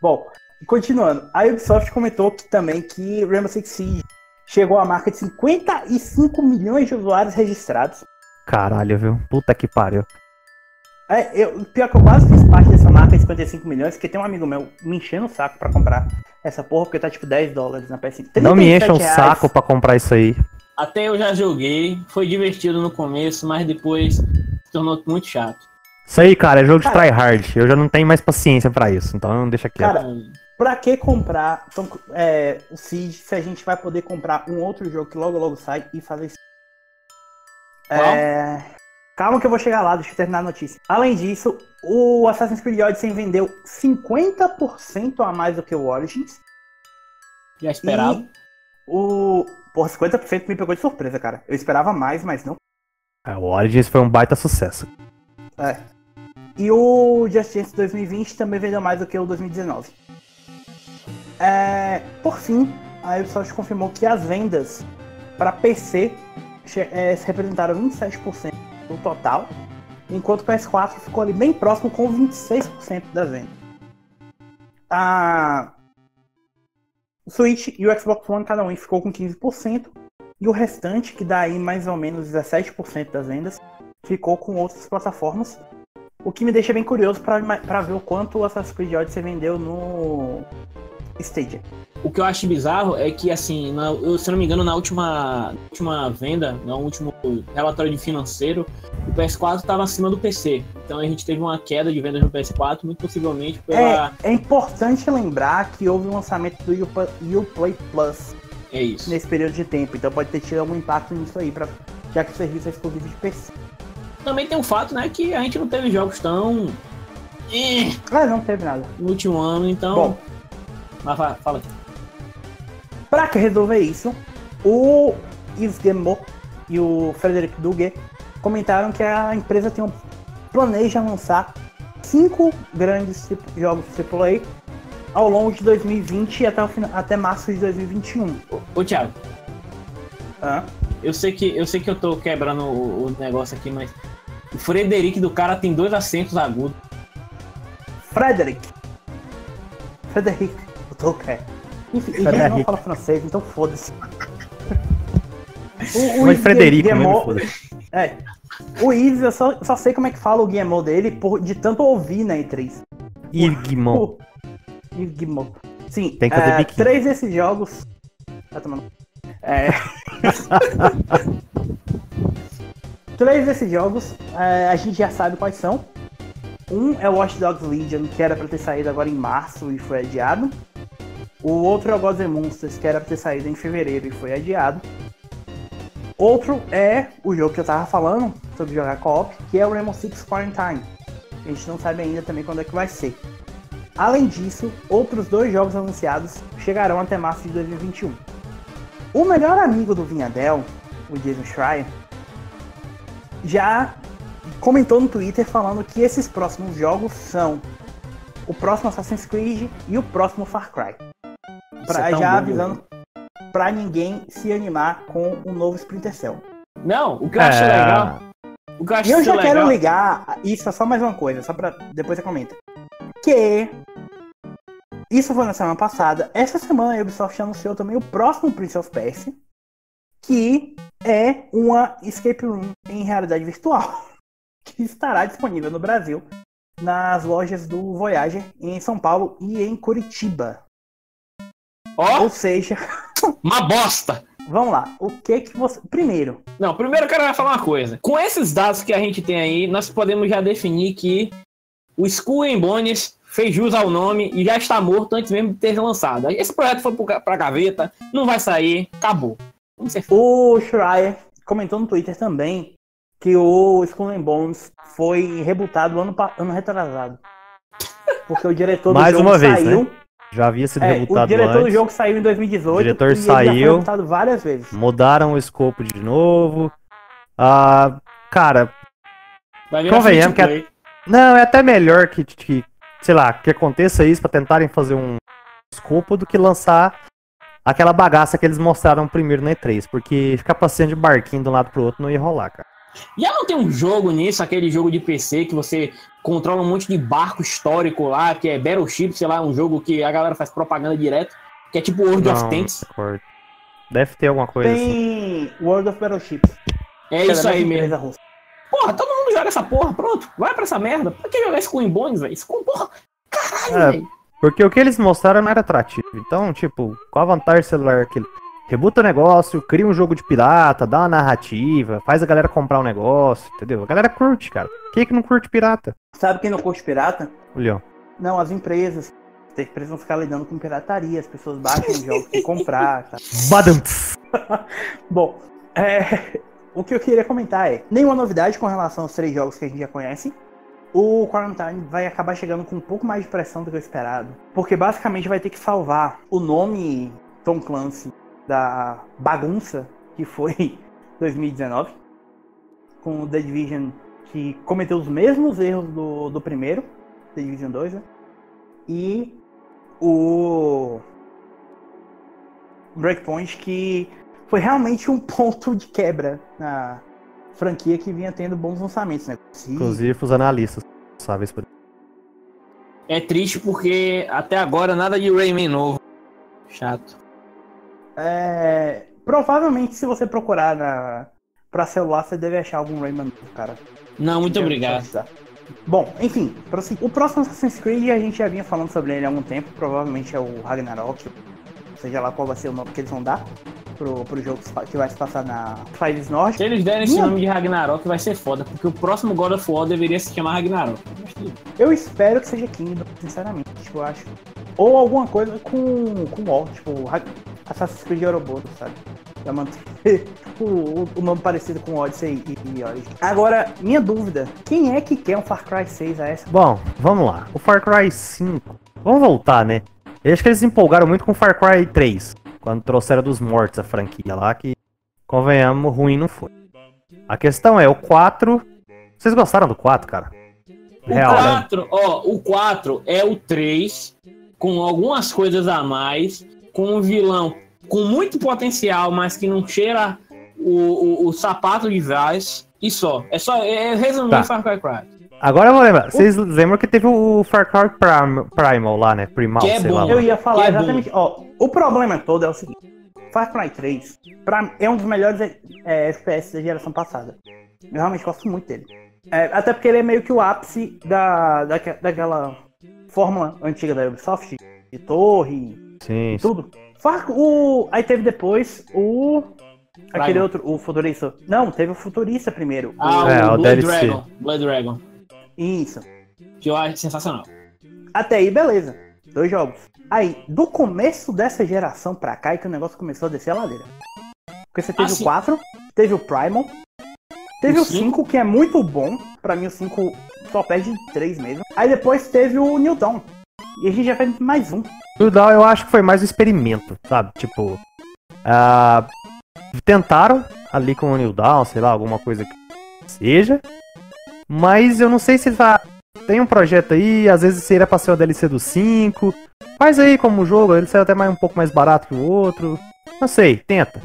Bom, continuando. A Ubisoft comentou que, também que Rainbow Six Siege chegou à marca de 55 milhões de usuários registrados. Caralho, viu? Puta que pariu. É, eu, pior que eu quase fiz parte dessa marca de 55 milhões, porque tem um amigo meu me enchendo o saco pra comprar essa porra, porque tá tipo 10 dólares na PS5. Não me encha 37 um reais. saco pra comprar isso aí. Até eu já joguei. Foi divertido no começo, mas depois se tornou muito chato. Isso aí, cara, é jogo de Cara- tryhard. Eu já não tenho mais paciência pra isso, então deixa quieto. Cara, Pra que comprar então, é, o Siege se a gente vai poder comprar um outro jogo que logo logo sai e fazer isso? É... Calma que eu vou chegar lá, deixa eu terminar a notícia. Além disso, o Assassin's Creed Odyssey vendeu 50% a mais do que o Origins. já esperava. E o. Porra, 50% me pegou de surpresa, cara. Eu esperava mais, mas não. É, o Origins foi um baita sucesso. É. E o Just Dance 2020 também vendeu mais do que o 2019. É, por fim, a Ubisoft confirmou que as vendas para PC é, se representaram 27% do total, enquanto o PS4 ficou ali bem próximo com 26% das vendas. A Switch e o Xbox One cada um ficou com 15%, e o restante, que dá aí mais ou menos 17% das vendas, ficou com outras plataformas. O que me deixa bem curioso para ver o quanto o Assassin's Creed Odyssey vendeu no Stadia. O que eu acho bizarro é que, assim, na- eu, se eu não me engano, na última, última venda, no último relatório de financeiro, o PS4 estava acima do PC. Então a gente teve uma queda de vendas no PS4, muito possivelmente pela. É, é importante lembrar que houve um lançamento do Uplay Plus É, isso. nesse período de tempo, então pode ter tido algum impacto nisso aí, pra, já que o serviço é exclusivo de PC. Também tem o fato, né, que a gente não teve jogos tão. Ah, não teve nada. no último ano, então. Bom, Mas fa- fala aqui. Pra que resolver isso, o Guillemot e o Frederic Duguet comentaram que a empresa tem um, planeja lançar cinco grandes jogos AAA ao longo de 2020 e até, o fina- até março de 2021. Ô, Thiago, Hã? eu sei, que, eu sei que eu tô quebrando o, o negócio aqui, mas. O Frederic do cara tem dois acentos agudos. Frederic. Frederic. Ok. Enfim, ele não fala francês, então foda-se. O, Mas Yves Frederico mesmo, Guillemot- foda-se. É. O Ives, eu só, só sei como é que fala o Guillemot dele por, de tanto ouvir na E3. Irgmon. O Yves Guillemot. Sim, Tem que é, três desses jogos. Tá tomando. É. três desses jogos, é, a gente já sabe quais são. Um é o Watch Dogs Legion, que era pra ter saído agora em março e foi adiado. O outro é o Gods and Monsters, que era pra ter saído em fevereiro e foi adiado. Outro é o jogo que eu tava falando sobre jogar co-op, que é o Rainbow Six Quarantine. A gente não sabe ainda também quando é que vai ser. Além disso, outros dois jogos anunciados chegarão até março de 2021. O melhor amigo do Vinhadel, o Jason Schreier, já comentou no Twitter falando que esses próximos jogos são o próximo Assassin's Creed e o próximo Far Cry. Pra, é já bom, avisando pra ninguém se animar com o novo Splinter Cell. Não, o que eu acho É. legal. O que eu acho E eu já legal, quero ligar, isso é só mais uma coisa, só pra depois você comenta. Que isso foi na semana passada. Essa semana a Ubisoft anunciou também o próximo Prince of Persia, que é uma escape room em realidade virtual, que estará disponível no Brasil nas lojas do Voyager em São Paulo e em Curitiba. Ó, Ou seja, uma bosta! vamos lá. O que que você primeiro? Não, primeiro eu quero falar uma coisa. Com esses dados que a gente tem aí, nós podemos já definir que o Skull Bones fez jus ao nome e já está morto antes mesmo de ter lançado. Esse projeto foi pra gaveta, não vai sair, acabou. O Schreier comentou no Twitter também que o Skull and Bones foi rebutado ano, ano retrasado. Porque o diretor do Mais jogo uma vez, saiu. Já havia sido É, o rebutado diretor do antes. jogo saiu em 2018. O diretor e ele já foi saiu. várias vezes. Mudaram o escopo de novo. Ah, cara, Convenhamos que play. não, é até melhor que, que, sei lá, que aconteça isso pra tentarem fazer um escopo do que lançar aquela bagaça que eles mostraram primeiro na E3. Porque ficar passeando de barquinho de um lado pro outro não ia rolar, cara. Já não tem um jogo nisso, aquele jogo de PC que você controla um monte de barco histórico lá, que é Battleship, sei lá, um jogo que a galera faz propaganda direto, que é tipo World of Não, Tanks. recordo. Deve ter alguma coisa assim. Tem World of Battleships. É isso aí mesmo. russa. Porra, todo mundo joga essa porra, pronto. Vai pra essa merda. Pra que jogar Skull and Bones, velho? Skull, porra. Caralho, É. velho. Porque o que eles mostraram não era atrativo. Então, tipo, qual a vantagem celular que ele rebuta o negócio, cria um jogo de pirata, dá uma narrativa, faz a galera comprar um negócio, entendeu? A galera curte, cara. Quem é que não curte pirata? Sabe quem não curte pirata? O Leão. Não, as empresas. As empresas vão ficar lidando com pirataria, as pessoas baixam os jogos sem comprar, tá? Badantz. Bom, é, o que eu queria comentar é, nenhuma novidade com relação aos três jogos que a gente já conhece. O Quarantine vai acabar chegando com um pouco mais de pressão do que o esperado. Porque basicamente vai ter que salvar o nome Tom Clancy da bagunça que foi 2019. Com o The Division que cometeu os mesmos erros do, do primeiro, The Division 2, né? E o Breakpoint que foi realmente um ponto de quebra na franquia que vinha tendo bons lançamentos, né? Sim. Inclusive os analistas responsáveis por É triste porque até agora nada de Rayman novo. Chato. É, provavelmente se você procurar na para celular você deve achar algum Rayman novo, cara. Não, muito Deve obrigado. precisar. Bom, enfim, o próximo Assassin's Creed a gente já vinha falando sobre ele há algum tempo, provavelmente é o Ragnarok, seja lá qual vai ser o nome que eles vão dar pro, pro jogo que vai se passar na países norte. Se eles derem esse Minha- nome de Ragnarok, vai ser foda, porque o próximo God of War deveria se chamar Ragnarok. Eu espero que seja Kingdom, sinceramente, tipo, eu acho. Ou alguma coisa com, com O, tipo, Assassin's Creed Ouroboros, sabe? Pra manter o, o- nome parecido com Odyssey e, e Origin. Agora, minha dúvida, quem é que quer um Far Cry 6 a essa? Bom, vamos lá. O Far Cry 5. Vamos voltar, né? Eu acho que eles se empolgaram muito com o Far Cry 3. Quando trouxeram dos mortos a franquia lá, que, convenhamos, ruim não foi. A questão é, o 4. Vocês gostaram do 4, cara? O Real, né? 4, ó, o 4 é o 3, com algumas coisas a mais, com um vilão com muito potencial, mas que não cheira o, o, o sapato de Vaz, e só. É só, é, é resumindo Tá. Far Cry 4. Agora eu vou lembrar. Vocês lembram que teve o Far Cry Prim- Primal lá, né? Primal, Que é sei bom. lá. Eu ia falar Que é exatamente. Ó, o problema todo é o seguinte: Far Cry 3 pra, é um dos melhores é, FPS da geração passada. Eu realmente gosto muito dele. É, até porque ele é meio que o ápice da, daque- daquela fórmula antiga da Ubisoft, de torre Sim, e tudo. Far, o, aí teve depois o. Aquele Primal. outro, o Futurista. Não, teve o Futurista primeiro. Ah, É, o o Blood DLC. Dragon. Blood Dragon. Isso. Que eu acho sensacional. Até aí, beleza. Dois jogos. Aí, do começo dessa geração pra cá, é que o negócio começou a descer a ladeira. Porque você teve Ah, o sim. 4, teve o Primal, teve O o 5, que é muito bom. Pra mim o 5 só perde 3 mesmo. Aí depois teve o New Dawn. E a gente já fez mais um. O Down eu acho que foi mais um experimento, sabe? Tipo, ah, tentaram ali com o New Down, sei lá, alguma coisa que seja. Mas eu não sei se vai. Tem um projeto aí, às vezes seria pra ser o DLC do 5. Faz aí como jogo, ele sai até mais, um pouco mais barato que o outro. Não sei, tenta.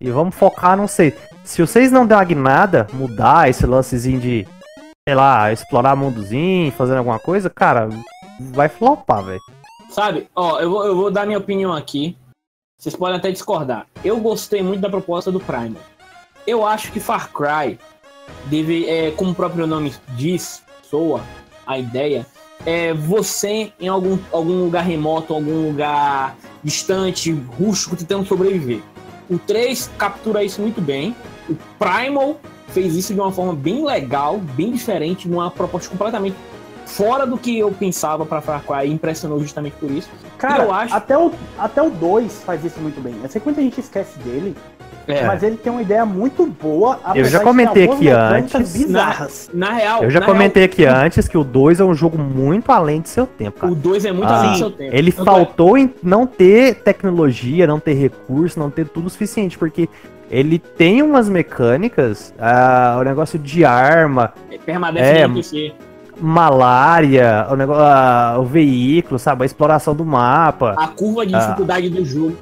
E vamos focar, não sei. Se vocês não der uma guinada, mudar esse lancezinho de, sei lá, explorar mundozinho, fazendo alguma coisa, cara, vai flopar, velho. Sabe, ó, eu vou, eu vou dar minha opinião aqui. Vocês podem até discordar. Eu gostei muito da proposta do Primal. Eu acho que Far Cry deve, é, como o próprio nome diz, soa a ideia, é você em algum, algum lugar remoto, algum lugar distante, rústico, tentando sobreviver. O 3 captura isso muito bem. O Primal fez isso de uma forma bem legal, bem diferente, numa proposta completamente fora do que eu pensava pra Far Cry, e impressionou justamente por isso. Cara, Eu acho- até, o, até o 2 faz isso muito bem. Eu sei que muita gente esquece dele, mas ele tem uma ideia muito boa. É. Eu já de comentei aqui antes, bizarras. Na real, Eu já na comentei aqui antes que o 2 é um jogo muito além do seu tempo, real, cara. o 2 é muito Ah, além do seu tempo. Ele é- faltou em não ter tecnologia, não ter recurso, não ter tudo o suficiente, porque ele tem umas mecânicas, ah, o negócio de arma, É, É, NPC. malária, o, negócio, ah, o veículo, sabe, a exploração do mapa. A curva de Ah. dificuldade do jogo.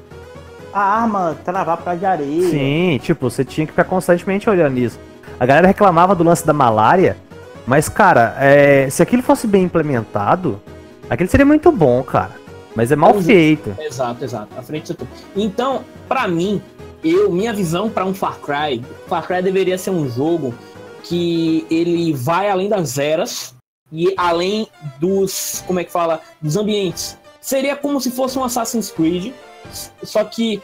A arma travar pra de areia. Sim, tipo, você tinha que ficar constantemente olhando isso. A galera reclamava do lance da malária, mas, cara, é, se aquilo fosse bem implementado, aquilo seria muito bom, cara. Mas é mal é. feito. Exato, exato. À frente do. Então, pra mim, eu, minha visão pra um Far Cry, Far Cry deveria ser um jogo que ele vai além das eras e além dos, como é que fala, dos ambientes. Seria como se fosse um Assassin's Creed, só que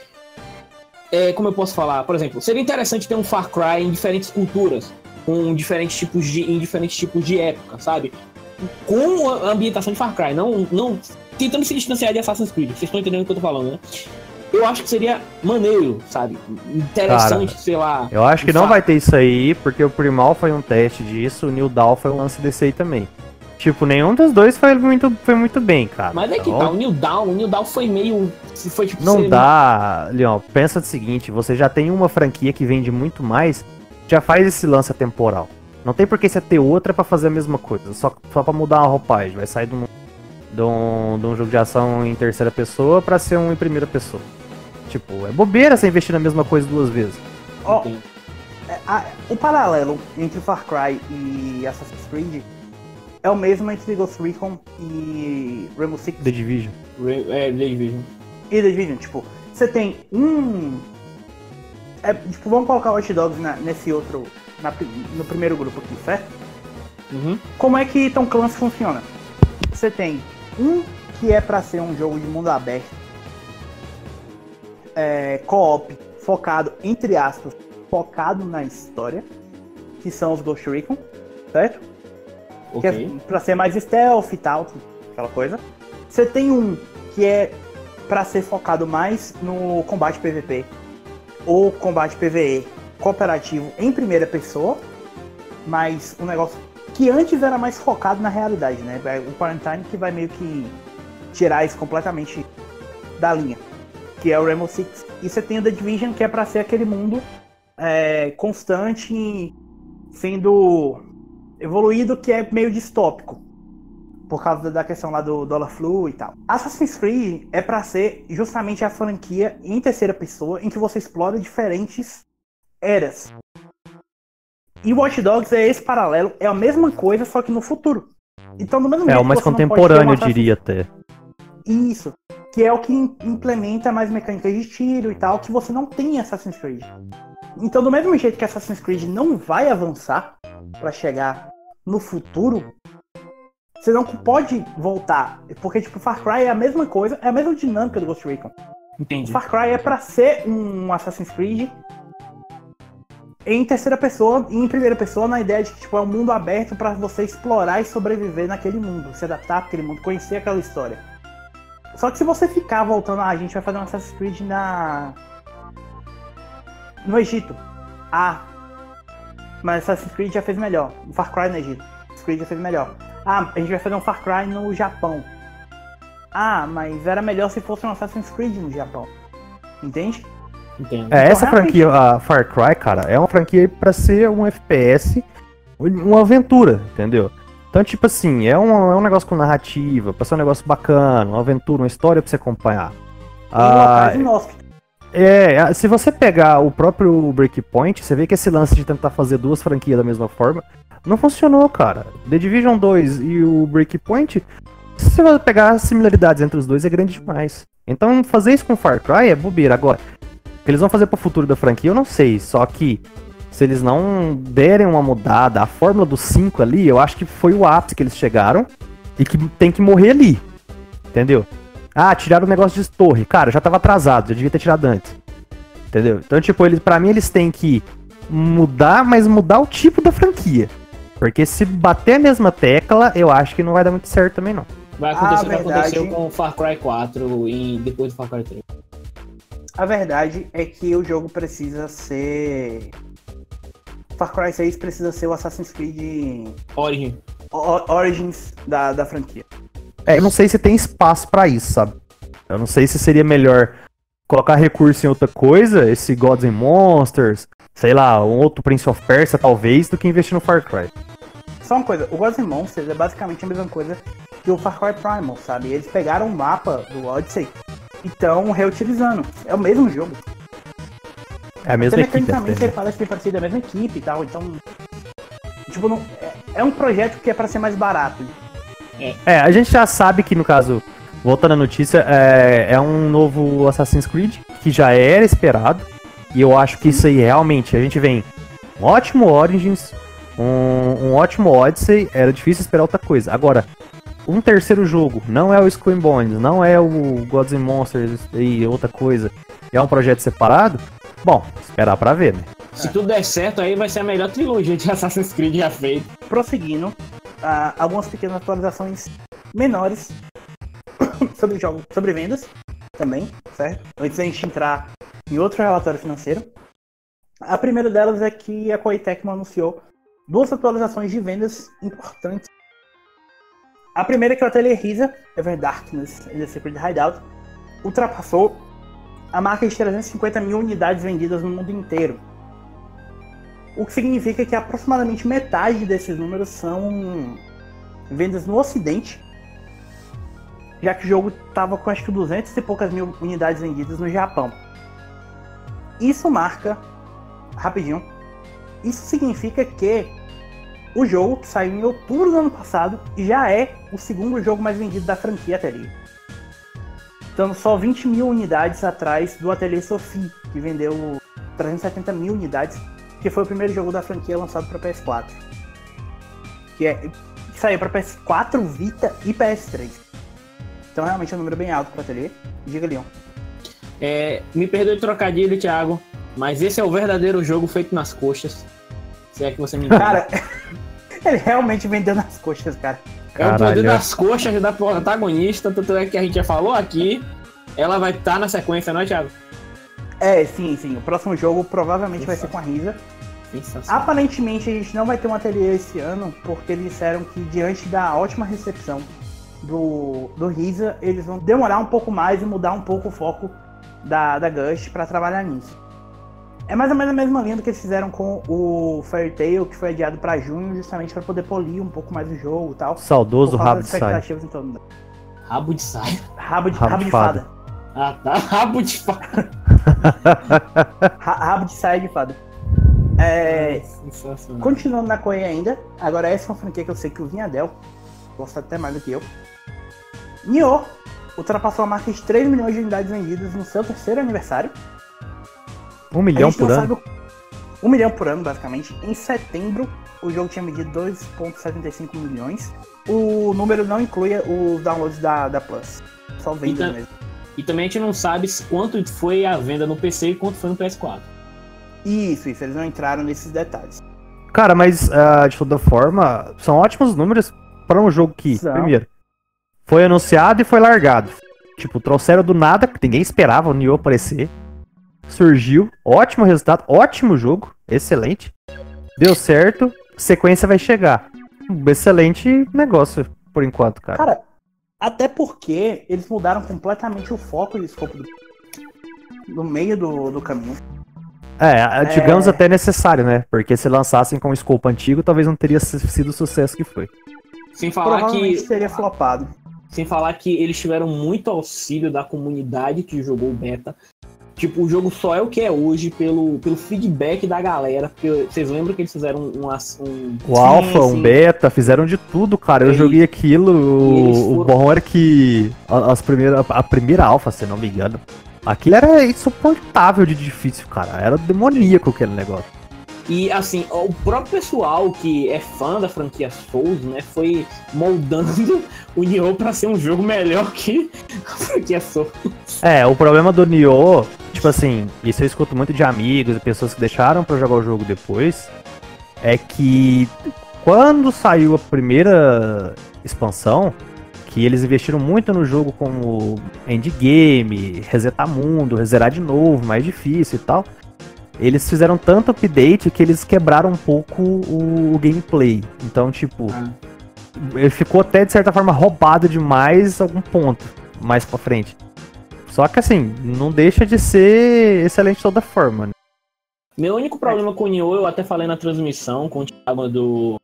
é, como eu posso falar, por exemplo, seria interessante ter um Far Cry em diferentes culturas, com diferentes tipos de em diferentes tipos de época, sabe? Com a ambientação de Far Cry, não não tentando se distanciar de Assassin's Creed. Vocês estão entendendo o que eu tô falando, né? Eu acho que seria maneiro, sabe? Interessante, sei lá. Eu acho que não vai ter isso aí, porque o Primal foi um teste disso, o New Dawn foi um lance desse aí também. Tipo, nenhum dos dois foi muito, foi muito bem, cara. Mas é que Então, tá, o New Down, o New Down foi meio. Foi tipo. Não ser- dá, Leon. Pensa o seguinte: você já tem uma franquia que vende muito mais, já faz esse lance temporal. Não tem por que você ter outra pra fazer a mesma coisa, só, só pra mudar a roupagem. Vai sair de um, de, um, de um jogo de ação em terceira pessoa pra ser um em primeira pessoa. Tipo, é bobeira você investir na mesma coisa duas vezes. Ó, a- o paralelo entre Far Cry e Assassin's Creed é o mesmo entre Ghost Recon e Rainbow Six The Division. Re- É, The Division. e The Division. Tipo, você tem um. É, tipo, vamos colocar Watch Dogs na- nesse outro. na no primeiro grupo aqui, certo? Uhum. Como é que Tom Clancy funciona? Você tem um que é pra ser um jogo de mundo aberto, é, co-op, focado, entre aspas, focado na história, que são os Ghost Recon, certo? Que Ok. é pra ser mais stealth e tal, aquela coisa. Você tem um que é pra ser focado mais no combate PVP ou combate PVE cooperativo em primeira pessoa, mas um negócio que antes era mais focado na realidade, né? O Quarantine que vai meio que tirar isso completamente da linha, que é o Rainbow Six. E você tem o The Division que é pra ser aquele mundo é, constante sendo evoluído que é meio distópico. Por causa da questão lá do Dollar Flu e tal. Assassin's Creed é pra ser justamente a franquia em terceira pessoa em que você explora diferentes eras. E Watch Dogs é esse paralelo, é a mesma coisa, só que no futuro. Então, do mesmo É o mais contemporâneo, eu diria até. isso. Que é o que im- implementa mais mecânicas de tiro e tal, que você não tem em Assassin's Creed. Então, do mesmo jeito que Assassin's Creed não vai avançar pra chegar no futuro, você não pode voltar. Porque, tipo, Far Cry é a mesma coisa, é a mesma dinâmica do Ghost Recon. Entendi. Far Cry é pra ser um Assassin's Creed em terceira pessoa e em primeira pessoa na ideia de que tipo, é um mundo aberto pra você explorar e sobreviver naquele mundo, se adaptar àquele mundo, conhecer aquela história. Só que se você ficar voltando, ah, a gente vai fazer um Assassin's Creed na no Egito. Ah, mas Assassin's Creed já fez melhor. O Far Cry no Egito. Assassin's Creed já fez melhor. Ah, a gente vai fazer um Far Cry no Japão. Ah, mas era melhor se fosse um Assassin's Creed no Japão. Entende? Entendo. É, Então, essa franquia, a Far Cry, cara, é uma franquia pra ser um FPS, uma aventura, entendeu? Então, tipo assim, é um, é um negócio com narrativa, pra ser um negócio bacana, uma aventura, uma história pra você acompanhar. Em Ah, locais inóspitos. É, se você pegar o próprio Breakpoint, você vê que esse lance de tentar fazer duas franquias da mesma forma não funcionou, cara. The Division 2 e o Breakpoint, se você pegar as similaridades entre os dois, é grande demais. Então, fazer isso com Far Cry é bobeira. Agora, o que eles vão fazer pro futuro da franquia, eu não sei. Só que, se eles não derem uma mudada, a fórmula dos 5 ali, eu acho que foi o ápice que eles chegaram e que tem que morrer ali. Entendeu? Ah, tiraram o negócio de torre. Cara, já tava atrasado, já devia ter tirado antes. Entendeu? Então, tipo, eles, pra mim, eles têm que mudar, mas mudar o tipo da franquia. Porque se bater a mesma tecla, eu acho que não vai dar muito certo também, não. Vai acontecer Ah, o que aconteceu verdade. com o Far Cry 4 e depois do Far Cry 3. A verdade é que o jogo precisa ser. Far Cry 6 precisa ser o Assassin's Creed Origin. O- Origins da, da franquia. É, eu não sei se tem espaço pra isso, sabe? Eu não sei se seria melhor colocar recurso em outra coisa, esse Gods and Monsters, sei lá, um outro Prince of Persia, talvez, do que investir no Far Cry. Só uma coisa, o Gods and Monsters é basicamente a mesma coisa que o Far Cry Primal, sabe? Eles pegaram o mapa do Odyssey e estão reutilizando. É o mesmo jogo. É a mesma Até equipe. mecanicamente né? parece ter parecido a mesma equipe e tal, então. Tipo, não, é, é um projeto que é pra ser mais barato. É, a gente já sabe que, no caso, voltando à notícia, é, é um novo Assassin's Creed, que já era esperado. E eu acho que isso aí realmente, a gente vem um ótimo Origins, um, um ótimo Odyssey, era difícil esperar outra coisa. Agora, um terceiro jogo, não é o Skull Bones, não é o Gods and Monsters e outra coisa, é um projeto separado, bom, esperar pra ver, né? Se tudo der certo, aí vai ser a melhor trilogia de Assassin's Creed já feita. Prosseguindo, ah, algumas pequenas atualizações menores sobre jogos, sobre vendas também, certo? Antes da gente entrar em outro relatório financeiro. A primeira delas é que a Koei Tecmo anunciou duas atualizações de vendas importantes. A primeira é que o ateliê Risa, Ever Darkness and the Secret Hideout, ultrapassou a marca de 350 mil unidades vendidas no mundo inteiro. O que significa que aproximadamente metade desses números são vendas no Ocidente, já que o jogo estava com acho que 200 e poucas mil unidades vendidas no Japão. Isso marca, rapidinho, isso significa que o jogo que saiu em outubro do ano passado já é o segundo jogo mais vendido da franquia Ateliê. Estando só 20 mil unidades atrás do Ateliê Sophie, que vendeu 370 mil unidades que foi o primeiro jogo da franquia lançado para PS4. Que, é, que saiu para PS4, Vita e PS3. Então realmente é um número bem alto para ateliê. Diga, Leon. É, me perdoe o trocadilho, Thiago, mas esse é o verdadeiro jogo feito nas coxas. Se é que você me entende. Cara, ele realmente vendeu nas coxas, cara. é o poder Caralho. das coxas da protagonista, tanto é que a gente já falou aqui. Ela vai estar na sequência, não é, Thiago? É, sim, sim. O próximo jogo provavelmente vai ser com a Risa. Sensacional. Aparentemente a gente não vai ter um ateliê esse ano, porque eles disseram que diante da ótima recepção do, do Risa, eles vão demorar um pouco mais e mudar um pouco o foco da, da Gush para trabalhar nisso. É mais ou menos a mesma linha do que eles fizeram com o Fairy Tail, que foi adiado para junho, justamente para poder polir um pouco mais o jogo e tal. Saudoso rabo de saia. Rabo de saia. Rabo de, Rabo rabo de fada. fada. Ah, tá. Rabo de fada. Ra- Rabo de saia de fada. É. Continuando na Koei ainda, agora essa é uma franquia que eu sei que o Vinhadel gosta até mais do que eu. Nioh ultrapassou a marca de 3 milhões de unidades vendidas no seu terceiro aniversário. Um milhão por ano. sabe Um milhão por ano, basicamente. Em setembro, o jogo tinha vendido 2,75 milhões. O número não inclui os downloads da, da Plus. Só vendas Então- mesmo. E também a gente não sabe se- quanto foi a venda no PC e quanto foi no PS4. Isso, isso, eles não entraram nesses detalhes. Cara, mas ah, de toda forma, são ótimos números para um jogo que, São. primeiro, foi anunciado e foi largado. Tipo, trouxeram do nada, porque ninguém esperava o Nioh aparecer. surgiu, ótimo resultado, ótimo jogo, excelente. Deu certo, sequência vai chegar. Um excelente negócio por enquanto, cara. Cara, até porque eles mudaram completamente o foco e o escopo do, no meio do, do caminho. É, digamos até necessário, né? Porque se lançassem com o escopo antigo, talvez não teria sido o sucesso que foi. Sem falar Provavelmente que. teria flopado. Sem falar que eles tiveram muito auxílio da comunidade que jogou o beta. Tipo, o jogo só é o que é hoje pelo, pelo feedback da galera. Porque vocês lembram que eles fizeram um. um O alpha, um beta, fizeram de tudo, cara. Eu E- joguei aquilo. eles O, o foram- bom era que a- as primeiras, a primeira alpha, se não me engano, aquilo era insuportável de difícil, cara. Era demoníaco aquele negócio. E assim, o próprio pessoal que é fã da franquia Souls, né, foi moldando o Nioh pra ser um jogo melhor que a franquia Souls. É, o problema do Nioh, tipo assim, isso eu escuto muito de amigos e pessoas que deixaram pra jogar o jogo depois, é que quando saiu a primeira expansão, que eles investiram muito no jogo como endgame, resetar mundo, resetar de novo, mais difícil e tal. Eles fizeram tanto update que eles quebraram um pouco o, o gameplay. Então, tipo, ele ficou até de certa forma roubado demais algum ponto mais pra frente. Só que assim, não deixa de ser excelente de toda forma. Né? Meu único problema com o Nioh, eu até falei na transmissão com o Thiago do,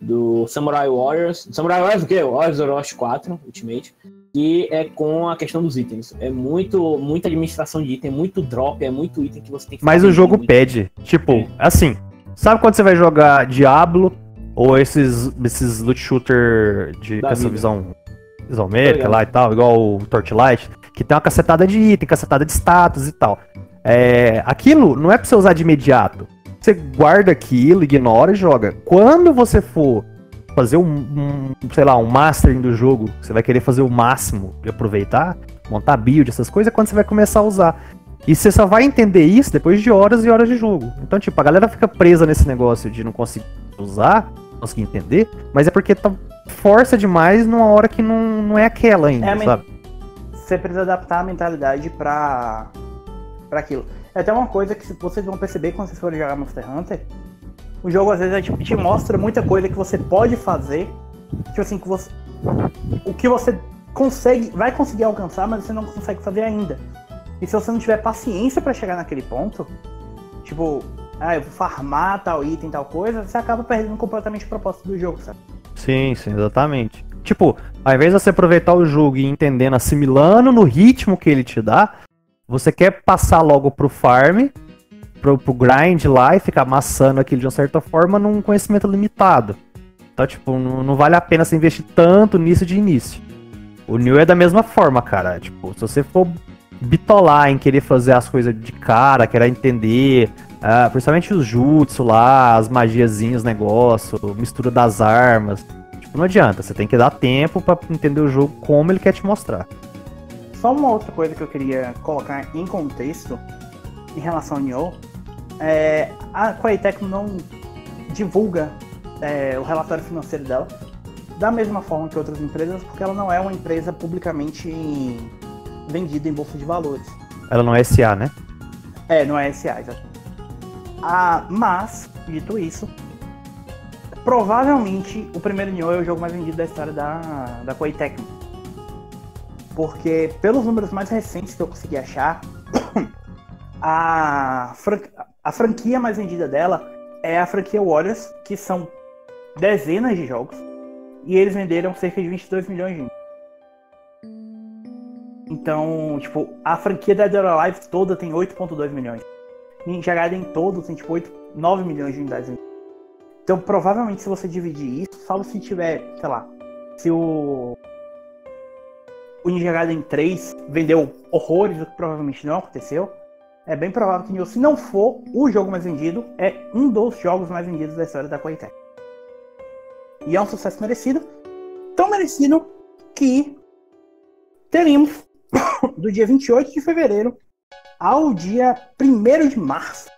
do Samurai Warriors. Samurai Warriors o quê? Warriors Orochi 4 Ultimate. Que é com a questão dos itens. É muito, muita administração de item, muito drop, é muito item que você tem que Mas o jogo pede. Tipo, É. assim, sabe quando você vai jogar Diablo ou esses, esses loot shooter de essa visão isométrica lá e tal, igual o Torchlight, que tem uma cacetada de item, cacetada de status e tal. É, aquilo não é pra você usar de imediato. Você guarda aquilo, ignora e joga. Quando você for fazer um, um, sei lá, um mastering do jogo, você vai querer fazer o máximo de aproveitar, montar build, essas coisas, é quando você vai começar a usar. E você só vai entender isso depois de horas e horas de jogo. Então, tipo, a galera fica presa nesse negócio de não conseguir usar, não conseguir entender, mas é porque tá força demais numa hora que não, não é aquela ainda, É, sabe? Você precisa adaptar a mentalidade pra, pra aquilo. É até uma coisa que vocês vão perceber quando vocês forem jogar Monster Hunter. O jogo às vezes é, tipo, te mostra muita coisa que você pode fazer. Tipo assim, que você. O que você consegue. Vai conseguir alcançar, mas você não consegue fazer ainda. E se você não tiver paciência pra chegar naquele ponto, tipo, ah, eu vou farmar tal item, tal coisa, você acaba perdendo completamente o propósito do jogo, sabe? Sim, sim, exatamente. Tipo, ao invés de você aproveitar o jogo e entendendo, assimilando no ritmo que ele te dá, você quer passar logo pro farm, pro, pro grind lá e ficar amassando aquilo de uma certa forma num conhecimento limitado. Então, tipo, não, não vale a pena você investir tanto nisso de início. O New é da mesma forma, cara. Tipo, se você for bitolar em querer fazer as coisas de cara, querer entender, ah, principalmente os jutsu lá, as magiazinhas, negócio, mistura das armas. Tipo, não adianta, você tem que dar tempo pra entender o jogo como ele quer te mostrar. Só uma outra coisa que eu queria colocar em contexto em relação ao Nioh, é, a Tecmo não divulga é, o relatório financeiro dela da mesma forma que outras empresas, porque ela não é uma empresa publicamente vendida em bolsa de valores. Ela não é SA, né? É, não é SA, exato. Ah, mas, dito isso, provavelmente o primeiro Nioh é o jogo mais vendido da história da, da Koei Tecmo. Porque, pelos números mais recentes que eu consegui achar, a, fran- a franquia mais vendida dela é a franquia Warriors, que são dezenas de jogos, e eles venderam cerca de 22 milhões de. Então, tipo, a franquia Dead or Alive toda tem 8.2 milhões. Ninja Gaiden todo tem tipo 8, 9 milhões de unidades. Então, provavelmente, se você dividir isso, salvo se tiver, sei lá, se o. O Ninja Gaiden 3 vendeu horrores, o que provavelmente não aconteceu. É bem provável que, se não for o jogo mais vendido, é um dos jogos mais vendidos da história da Koei. E é um sucesso merecido. Tão merecido que teríamos do dia 28 de fevereiro ao dia 1 de março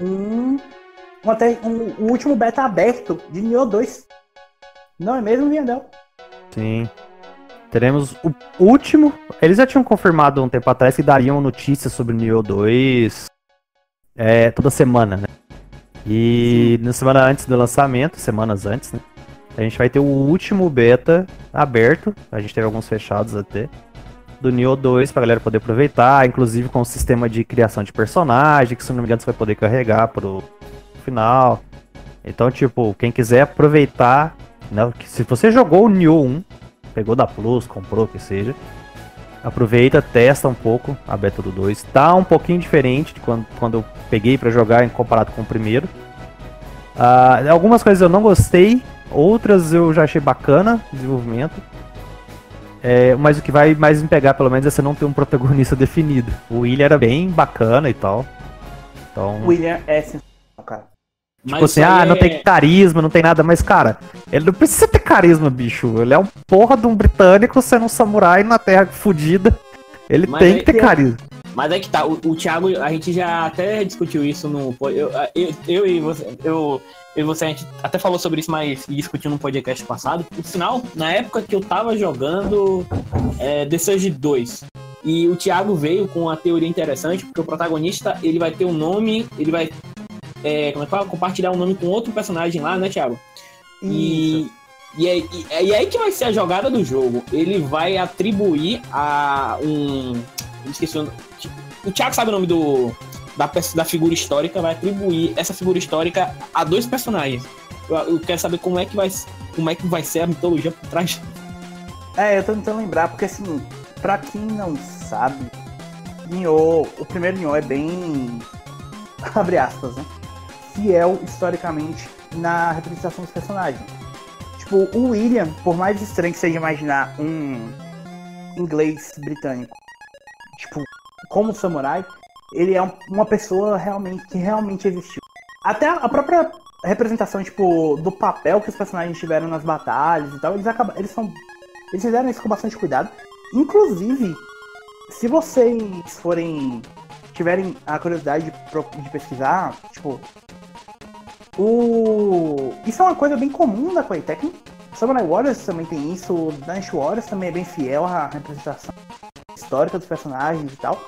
um, até, um, o último beta aberto de Nioh 2. Não é mesmo, Viandel? Sim. Teremos o último. Eles já tinham confirmado um tempo atrás que dariam notícias sobre o Nioh 2 é, toda semana, né? E na semana antes do lançamento, semanas antes, né? A gente vai ter o último beta aberto. A gente teve alguns fechados até. Do Nioh 2 pra galera poder aproveitar, inclusive com o sistema de criação de personagem, que se não me engano você vai poder carregar pro final. Então, tipo, quem quiser aproveitar, né, se você jogou o Nioh 1, pegou da Plus, comprou, que seja, aproveita, testa um pouco a beta do 2. Tá um pouquinho diferente de quando, quando eu peguei para jogar comparado com o primeiro. Uh, algumas coisas eu não gostei, outras eu já achei bacana o desenvolvimento. É, mas o que vai mais me pegar, pelo menos, é você não ter um protagonista definido. O William era bem bacana e tal. Então... O William é sensacional. Tipo assim, ah, é... não tem carisma, não tem nada, mas, cara, ele não precisa ter carisma, bicho. Ele é um porra de um britânico sendo um samurai na terra fodida. Ele mas tem que ter carisma. Mas é que tá, o, o Thiago, a gente já até discutiu isso no. Eu, eu, eu e você. Eu, eu e você, a gente até falou sobre isso, mas discutiu no podcast passado. O final, na época que eu tava jogando é, The Surge 2, e o Thiago veio com uma teoria interessante, porque o protagonista ele vai ter um nome, ele vai é, como é que fala? compartilhar um nome com outro personagem lá, né, Thiago? E, e, é, e, e aí que vai ser a jogada do jogo. Ele vai atribuir a um. Esqueci o O Thiago sabe o nome do. Da, da figura histórica, vai atribuir essa figura histórica a dois personagens. Eu, eu quero saber como é que vai, como é que vai ser a mitologia por trás. É, eu tô tentando lembrar, porque assim, pra quem não sabe, Nioh, o primeiro Nioh é bem. abre aspas, né? Fiel historicamente na representação dos personagens. Tipo, o William, por mais estranho que seja imaginar um inglês britânico, tipo, como samurai, ele é uma pessoa realmente que realmente existiu. Até a própria representação, tipo, do papel que os personagens tiveram nas batalhas e tal, eles acabam, eles são eles fizeram isso com bastante cuidado. Inclusive, se vocês forem tiverem a curiosidade de, de pesquisar, tipo, o... Isso é uma coisa bem comum da Tecmo. Samurai Warriors também tem isso, Dynasty Warriors também é bem fiel à representação histórica dos personagens e tal.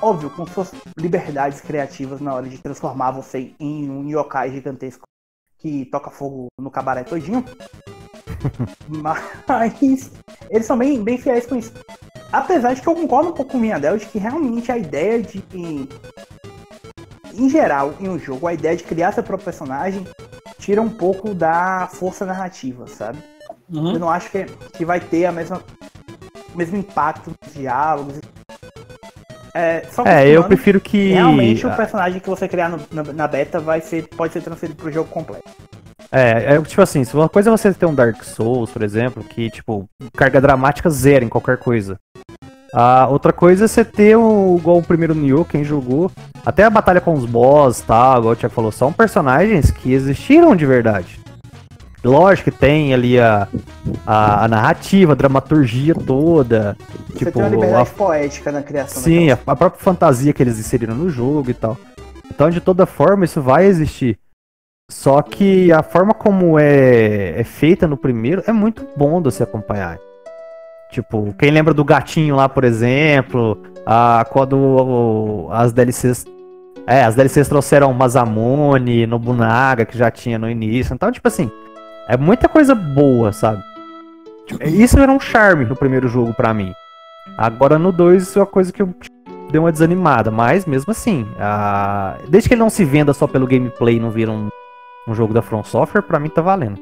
Óbvio, com suas liberdades criativas na hora de transformar você em um yokai gigantesco que toca fogo no cabaré todinho. Mas eles são bem, bem fiéis com isso. Apesar de que eu concordo um pouco com o Minha de que realmente a ideia de em geral, em um jogo, a ideia de criar seu próprio personagem tira um pouco da força narrativa, sabe? Uhum. Eu não acho que, que vai ter a mesma, o mesmo impacto nos diálogos. É, é eu prefiro que. Realmente o personagem que você criar no, na, na, beta vai ser, pode ser transferido pro jogo completo. É, é, tipo assim, se uma coisa é você ter um Dark Souls, por exemplo, que, tipo, carga dramática zero em qualquer coisa. A outra coisa é você ter o, igual o primeiro Nioh, quem jogou, até a batalha com os boss, tal, igual o Tiago falou, são personagens que existiram de verdade. Lógico que tem ali a, a, a narrativa, a dramaturgia toda. Você tipo, tem uma liberdade a, poética na criação. Sim, a, a própria fantasia que eles inseriram no jogo e tal. Então, de toda forma, isso vai existir. Só que a forma como é, é feita no primeiro é muito bom de você acompanhar. Tipo, quem lembra do gatinho lá, por exemplo, a, quando as DLCs. É, as DLCs trouxeram Mazamune, Nobunaga, que já tinha no início. Então, tipo assim, é muita coisa boa, sabe? Tipo, isso era um charme no primeiro jogo para mim. Agora no 2 isso é uma coisa que eu dei uma desanimada, mas mesmo assim, a... desde que ele não se venda só pelo gameplay e não vira um, um jogo da From Software, pra mim tá valendo.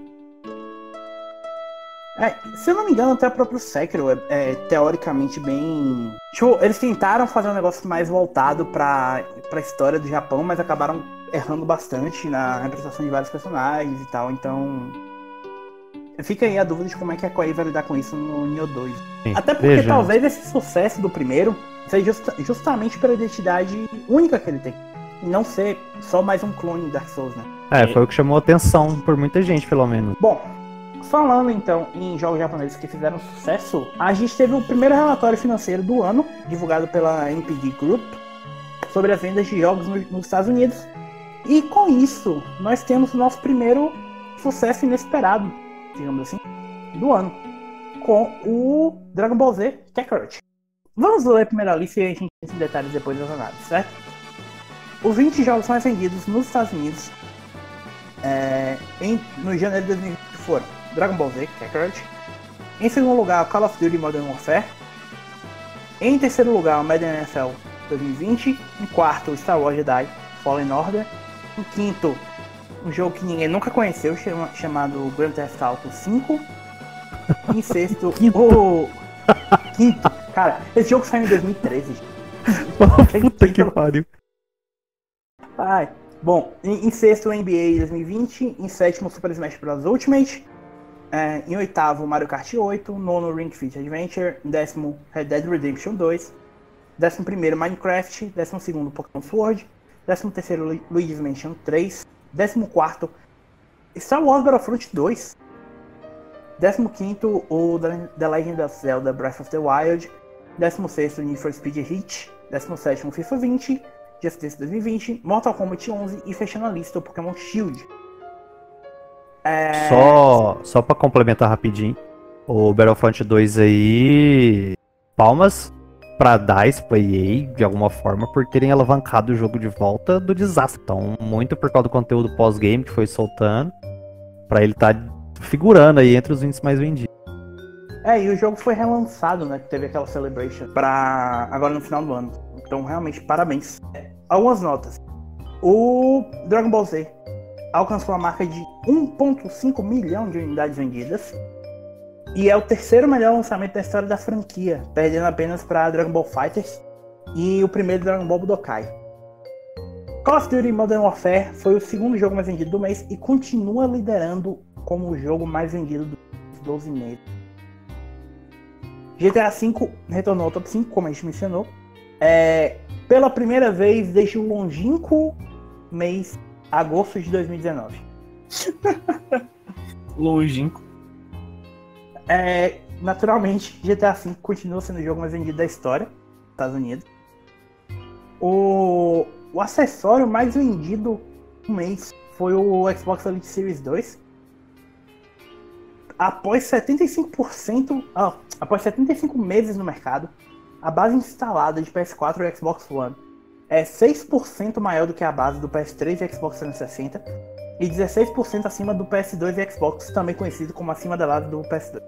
É, se eu não me engano, até o próprio Sekiro é, é, teoricamente bem. Tipo, eles tentaram fazer um negócio mais voltado pra, pra história do Japão, mas acabaram errando bastante na representação de vários personagens e tal, então. Fica aí a dúvida de como é que a Koei vai lidar com isso no Nioh 2. Sim, até porque talvez esse sucesso do primeiro seja justa, justamente pela identidade única que ele tem. E não ser só mais um clone de Dark Souls, né? É, foi o que chamou atenção por muita gente, pelo menos. Bom, Falando então em jogos japoneses que fizeram sucesso, a gente teve o primeiro relatório financeiro do ano, divulgado pela NPD Group, sobre as vendas de jogos nos Estados Unidos. E com isso, nós temos o nosso primeiro sucesso inesperado, digamos assim, do ano. com o Dragon Ball Z Kakarot. Vamos ler a primeira lista e a gente entra em detalhes depois das análises, certo? Os 20 jogos mais vendidos nos Estados Unidos é, em, no janeiro de 2020 foram Dragon Ball Z Kakarot. Em segundo lugar, Call of Duty Modern Warfare. Em terceiro lugar, Madden NFL 2020. Em quarto, Star Wars Jedi Fallen Order. Em quinto, um jogo que ninguém nunca conheceu, chama- chamado Grand Theft Auto 5. Em sexto, o quinto. Cara, esse jogo saiu em 2013. gente. Puta que pariu. Ai. Bom, em, em sexto, NBA 2020. Em sétimo, Super Smash Bros. Ultimate. É, em oitavo, Mario Kart 8. Nono, Ring Fit Adventure. Décimo, Red Dead Redemption 2. Décimo primeiro, Minecraft. Décimo segundo, Pokémon Sword. Décimo terceiro, Lu- Luigi's Mansion 3. Décimo quarto, Star Wars Battlefront 2. Décimo quinto, o The Legend of Zelda Breath of the Wild. Décimo sexto, Need for Speed Heat. Décimo sétimo, FIFA 20. Just Dance 2020. Mortal Kombat 11. E fechando a lista, o Pokémon Shield. É... Só, só pra complementar rapidinho, o Battlefront 2 aí, palmas pra DICE, pra EA, de alguma forma, por terem alavancado o jogo de volta do desastre. Então, muito por causa do conteúdo pós-game que foi soltando, pra ele tá figurando aí entre os índices mais vendidos. É, e o jogo foi relançado, né? Teve aquela celebration pra agora no final do ano. Então, realmente, parabéns. Algumas notas. O Dragon Ball Z alcançou a marca de 1.5 milhão de unidades vendidas. E é o terceiro melhor lançamento da história da franquia, perdendo apenas para Dragon Ball Fighters e o primeiro Dragon Ball Budokai. Call of Duty Modern Warfare foi o segundo jogo mais vendido do mês e continua liderando como o jogo mais vendido dos 12 meses. GTA V retornou ao top 5, como a gente mencionou. É, pela primeira vez desde o longínquo mês agosto de 2019. Longínquo. É, naturalmente, GTA V continua sendo o jogo mais vendido da história dos Estados Unidos. O, o acessório mais vendido no mês foi o Xbox Elite Series 2. Após 75%, ah, após 75 meses no mercado, a base instalada de PS4 e Xbox One é 6% maior do que a base do PS3 e Xbox 360 e 16% acima do PS2 e Xbox, também conhecido como acima da base do PS2.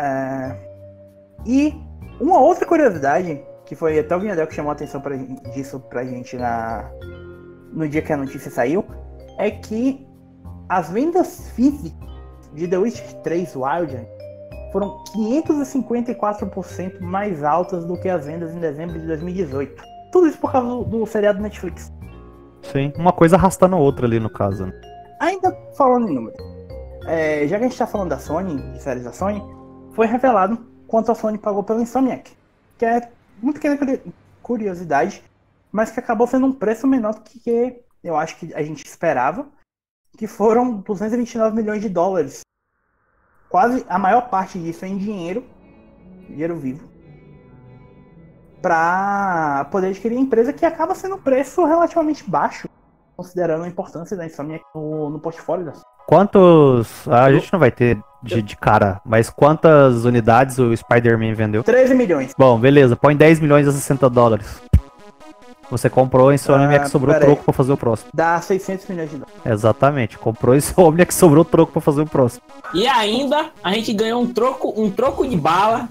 É, E uma outra curiosidade, que foi até o Vinhadel que chamou a atenção pra, disso pra gente na, no dia que a notícia saiu, é que as vendas físicas de The Witcher 3 Wild foram 554% mais altas do que as vendas em dezembro de 2018. Tudo isso por causa do, do seriado Netflix. Sim, uma coisa arrastando a outra ali no caso. né? Ainda falando em números, é, já que a gente tá falando da Sony, de séries da Sony, foi revelado quanto a Sony pagou pelo Insomniac, que é muito pequena curi- curiosidade, mas que acabou sendo um preço menor do que eu acho que a gente esperava, que foram 229 milhões de dólares. Quase a maior parte disso é em dinheiro, dinheiro vivo, para poder adquirir a empresa que acaba sendo um preço relativamente baixo considerando a importância da Insomniac no, no portfólio. Quantos. A gente não vai ter de, de cara, mas quantas unidades o Spider-Man vendeu? 13 milhões. Bom, beleza, põe 10 milhões a 60 dólares. Você comprou em Insomniac Ah, que sobrou troco pra fazer o próximo. Dá 600 milhões de dólares. Exatamente, comprou em Insomniac que sobrou troco pra fazer o próximo. E ainda a gente ganhou um troco, um troco de bala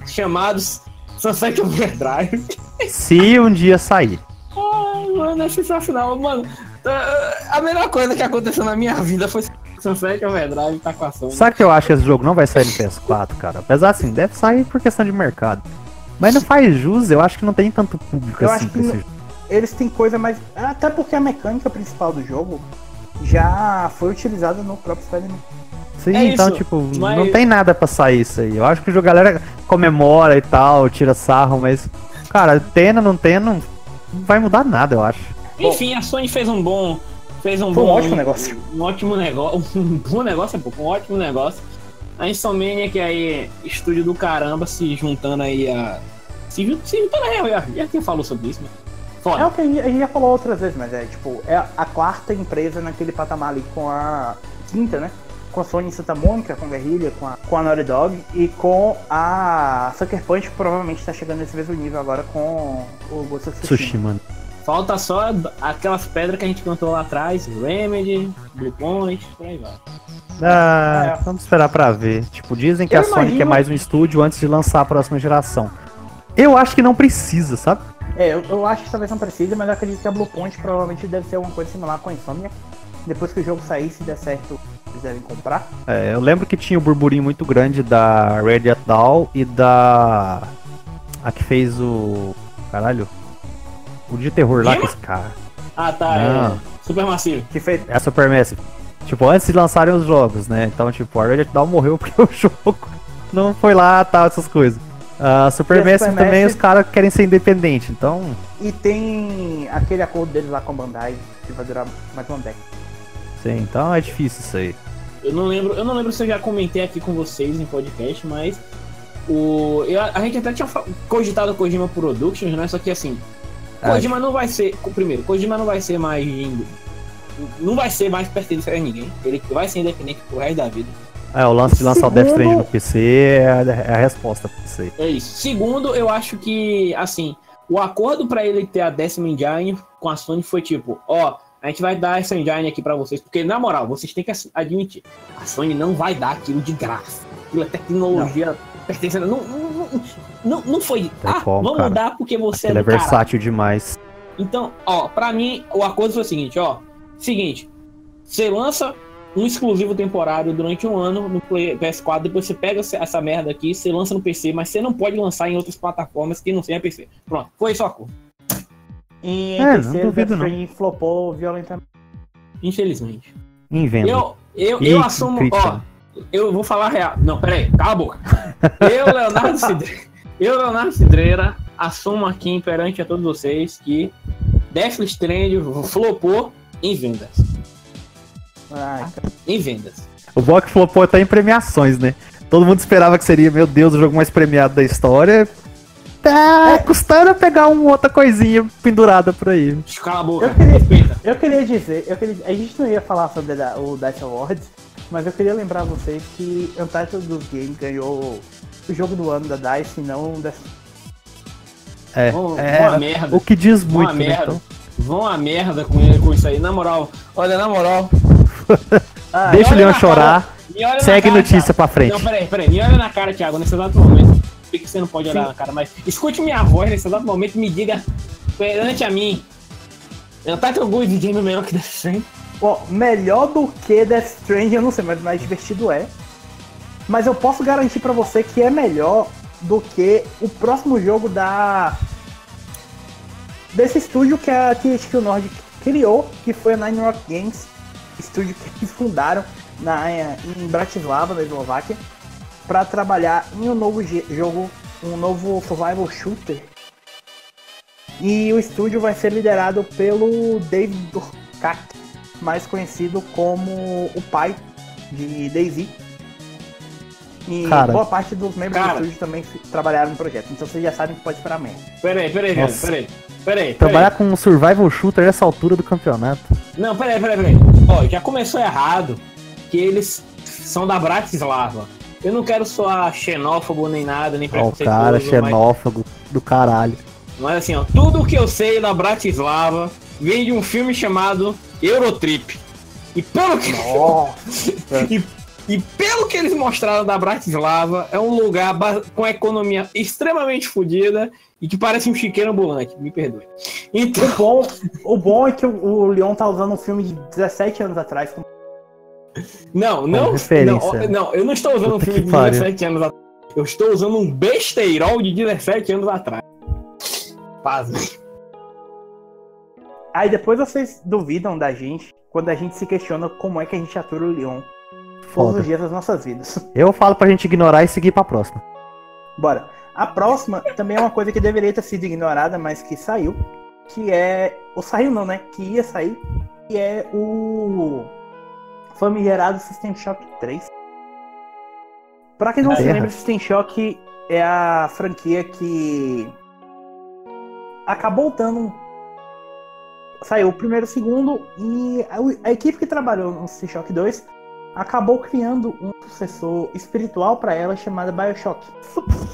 chamado Sunset Overdrive. Se um dia sair. Ai, mano, é sensacional, mano. Ah, A melhor coisa que aconteceu na minha vida foi Sunset Overdrive tá com a Sony. Sabe que eu acho que esse jogo não vai sair no PS4, cara? Apesar assim, deve sair por questão de mercado. Mas não faz jus, eu acho que não tem tanto público Eu assim acho pra que esse jogo. Eles têm coisa mais. Até porque a mecânica principal do jogo já foi utilizada no próprio Spider-Man. Sim, É então, isso, tipo, mas- não tem nada pra sair isso aí. Eu acho que a galera comemora e tal, tira sarro, mas, cara, tendo, não tendo, não vai mudar nada, eu acho. Enfim, a Sony fez um bom. Fez um Foi um bom. ótimo negócio. Um ótimo negócio. Um bom negócio é pouco, um ótimo negócio. A Insomnia, que aí, estúdio do caramba, se juntando aí a. Se, se juntando aí, já, já quem falou sobre isso, né? É Foda. o que a a gente já falou outras vezes, mas é tipo, é a quarta empresa naquele patamar ali com a quinta, né? Com a Sony Santa Mônica, com a Guerrilla, com a, com a Naughty Dog e com a Sucker Punch, que provavelmente está chegando nesse mesmo nível agora com o Ghost of Tsushima. Sushi, mano. Falta só aquelas pedras que a gente cantou lá atrás, Remedy, Blue Point, por aí vai. Ah, É. vamos esperar pra ver. Tipo, dizem que Eu a Sony imagino- quer mais um estúdio antes de lançar a próxima geração. Eu acho que não precisa, sabe? É, eu, eu acho que talvez não precise, mas eu acredito que a Blue Point provavelmente deve ser alguma coisa similar com a Insomnia. Depois que o jogo sair, se der certo, devem comprar. É, eu lembro que tinha um burburinho muito grande da Radiant Dawn e da. A que fez o. Caralho. O de terror lá com esse cara. Ah, tá, Não. é. Supermassivo. Que fez. É a Supermassive. Tipo, antes de lançarem os jogos, né? Então, tipo, a Radiant Dawn morreu porque o jogo não foi lá, tal, essas coisas. A Supermassive também, Supermassive- os caras querem ser independentes, então. E tem aquele acordo deles lá com a Bandai, que vai durar mais uma década. Sim, então é difícil isso aí. Eu não lembro, eu não lembro se eu já comentei aqui com vocês em podcast, mas o eu- a gente até tinha cogitado Kojima Productions, né? Só que assim, Ah, Kojima não vai ser, primeiro, Kojima não vai ser mais não vai ser mais pertencer a ninguém. Ele vai ser independente pro resto da vida. É, o lance de lançar o Death Segundo- Stranding no PC é a, é a resposta pra isso aí. É isso. Segundo, eu acho que assim, o acordo pra ele ter a décima engine com a Sony foi tipo, ó, a gente vai dar essa engine aqui pra vocês, porque na moral, vocês têm que admitir, a Sony não vai dar aquilo de graça. Aquilo é tecnologia pertencendo. Não, não, não, não, foi. Ah, vamos dar porque você é do caralho. versátil demais. Então, ó, pra mim, o acordo foi o seguinte, ó. Seguinte, você lança um exclusivo temporário durante um ano no Play- PS4, depois você pega essa- essa merda aqui, você lança no PC, mas você não pode lançar em outras plataformas que não seja PC. Pronto, foi isso o acordo. E É, em não terceiro, duvido, Death não. Stranding flopou violentamente. Infelizmente. Em venda. Eu, eu, eu assumo, ó, eu vou falar a real. Não, peraí, cala a boca. Eu, Leonardo Cidreira, eu, Leonardo Cidreira, assumo aqui perante a todos vocês que Death Stranding flopou em vendas. Ai, cara. Em vendas. O Block flopou até em premiações, né? Todo mundo esperava que seria, meu Deus, o jogo mais premiado da história. Tá custando pegar uma outra coisinha pendurada por aí. Cala a boca, Eu queria- respeita. Eu queria dizer, eu queria, a gente não ia falar sobre da- o Dice Awards, mas eu queria lembrar vocês que Untitled dos Games ganhou o jogo do ano da DICE e não da É, Vão, é vão a merda. o que diz Vão muito, a né? merda. Então, Vão a merda com, ele, com isso aí. Na moral, olha, na moral. Ah, deixa o na chorar, na segue cara, notícia Thiago. pra frente. Não, peraí, peraí. Me olha na cara, Thiago, nesse exato momento. Por que você não pode olhar na cara, mas escute minha voz nesse exato momento e me diga perante a mim. Eu tá teu gosto de game melhor que Death Stranding. Ó, melhor do que Death Stranding, eu não sei, mas mais divertido é. Mas eu posso garantir pra você que é melhor do que o próximo jogo da desse estúdio que a THQ Nordic criou, que foi a Nine Rock Games, estúdio que eles fundaram na, em Bratislava, na Eslováquia, para trabalhar em um novo jogo, um novo survival shooter. E o estúdio vai ser liderado pelo David Durkak, mais conhecido como o pai de Daisy. E Cara. boa parte dos membros Cara. do estúdio também trabalharam no projeto, então vocês já sabem que pode esperar amanhã. Peraí, peraí, Nossa. peraí. Peraí, Trabalhar peraí. com um survival shooter nessa altura do campeonato. Não, peraí, peraí, peraí. Ó, já começou errado que eles são da Bratislava. Eu não quero soar xenófobo nem nada, nem preconceituoso. cara mas- xenófago do caralho. Mas assim, ó, tudo que eu sei da Bratislava vem de um filme chamado Eurotrip. E pelo que, e, e pelo que eles mostraram da Bratislava, é um lugar com a economia extremamente fodida e que parece um chiqueiro ambulante, me perdoe. Então, O bom, o bom é que o, o Leon tá usando um filme de 17 anos atrás. como- não, não, não, não, eu não estou usando um Puta filme que de pariu. 17 anos atrás. Eu estou usando um besteirol de 17 anos atrás. Pasme. Aí depois vocês duvidam da gente quando a gente se questiona como é que a gente atura o Leon todos os dias das nossas vidas. Eu falo pra gente ignorar e seguir pra próxima. Bora. A próxima também é uma coisa que deveria ter sido ignorada, mas que saiu. Que é. Ou saiu não, né? Que ia sair. Que é o. Famigerado System Shock 3. Pra quem não se lembra, System Shock é a franquia que. Acabou dando. Saiu o primeiro e o segundo. E a, a equipe que trabalhou no System Shock 2 acabou criando um sucessor espiritual para ela chamada BioShock.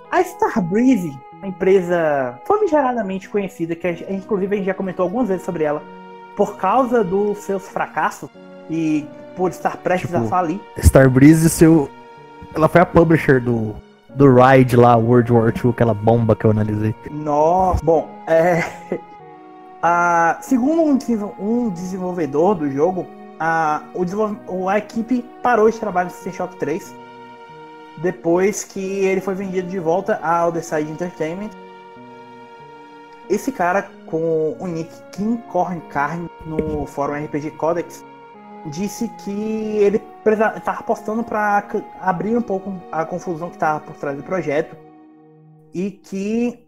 A Starbreeze, uma empresa famigeradamente conhecida, que a inclusive a gente já comentou algumas vezes sobre ela, por causa dos seus fracassos e por estar prestes tipo, a falir. Starbreeze, seu. Ela foi a publisher do, do Ride lá, World War II, aquela bomba que eu analisei. Nossa, bom, é. A, segundo um, desenvolvedor do jogo, a, o a equipe parou de trabalhar no System Shock 3 depois que ele foi vendido de volta ao The Side Entertainment. Esse cara, com o nick Kim Corn Carne no fórum RPG Codex, disse que ele estava apostando para abrir um pouco a confusão que estava por trás do projeto e que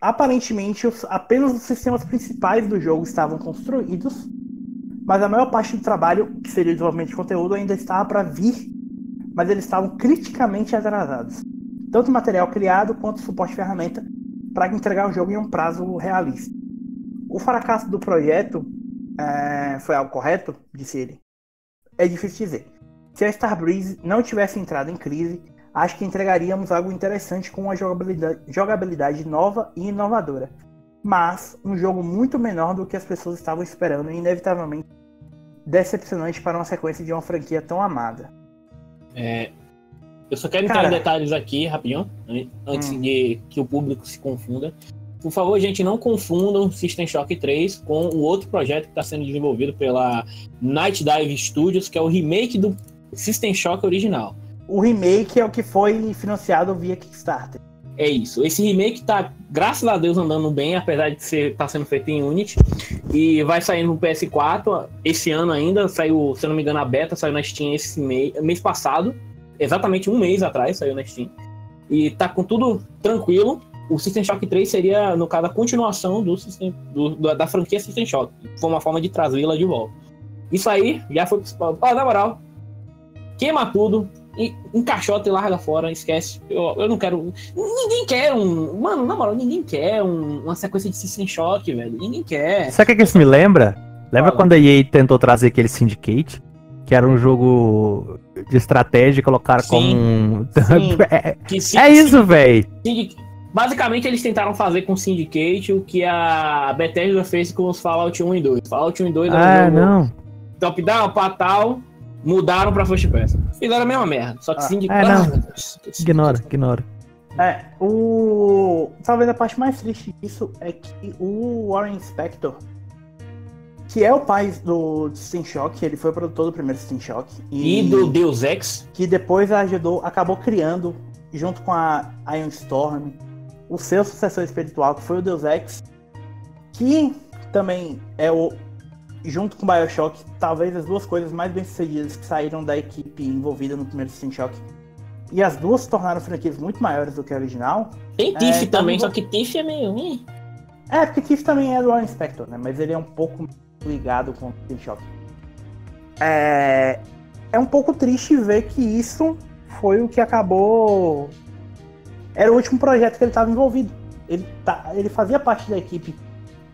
aparentemente apenas os sistemas principais do jogo estavam construídos, mas a maior parte do trabalho, que seria o desenvolvimento de conteúdo, ainda estava para vir, mas eles estavam criticamente atrasados. Tanto material criado quanto suporte ferramenta para entregar o jogo em um prazo realista. O fracasso do projeto é, foi algo correto? Disse ele. É difícil dizer. Se a Starbreeze não tivesse entrado em crise, acho que entregaríamos algo interessante com uma jogabilidade, jogabilidade nova e inovadora. Mas um jogo muito menor do que as pessoas estavam esperando e inevitavelmente decepcionante para uma sequência de uma franquia tão amada. É, eu só quero entrar Cara, em detalhes aqui rapidinho, antes hum. de que o público se confunda. Por favor, gente, não confundam System Shock 3 com o outro projeto que está sendo desenvolvido pela Night Dive Studios, que é o remake do System Shock original. O remake é o que foi financiado via Kickstarter. É isso. Esse remake tá, graças a Deus, andando bem, apesar de ser tá sendo feito em Unity. E vai sair no PS4 esse ano ainda. Saiu, se eu não me engano, a beta saiu na Steam esse mês, mês passado. Exatamente um mês atrás saiu na Steam. E tá com tudo tranquilo o System Shock 3 seria, no caso, a continuação do, system, do, da franquia System Shock. Foi uma forma de trazê-la de volta. Isso aí já foi principal. Ah, na moral, queima tudo, encaixota e larga fora, esquece. Eu, eu não quero. Ninguém quer um. Mano, na moral, ninguém quer um, uma sequência de System Shock, velho. Ninguém quer. Sabe o que isso me lembra? Lembra Fala. quando a EA tentou trazer aquele Syndicate? Que era um jogo de estratégia e colocaram sim, como. Sim. é, é, isso, velho. Basicamente, eles tentaram fazer com o Syndicate o que a Bethesda fez com os Fallout 1 e 2. Fallout 1 e 2 ah, não. top-down, patal, mudaram pra First Person. Fizeram a mesma merda, só que ah, Syndicate... É, não. Ignora, ignora. É, o... Talvez a parte mais triste disso é que o Warren Spector, que é o pai do System Shock, ele foi produtor do primeiro System Shock. E, e do Deus Ex. Que depois ajudou, acabou criando, junto com a Ion Storm, o seu sucessor espiritual, que foi o Deus Ex, que também é o, junto com o Bioshock, talvez as duas coisas mais bem sucedidas que saíram da equipe envolvida no primeiro System Shock. E as duas se tornaram franquias muito maiores do que a original. Tem Tiff é, também, só que Tiff é meio. É, porque Tiff também é do Warren Spector, né? Mas ele é um pouco ligado com o System Shock. É, é um pouco triste ver que isso foi o que acabou era o último projeto que ele estava envolvido. Ele, tá, ele fazia parte da equipe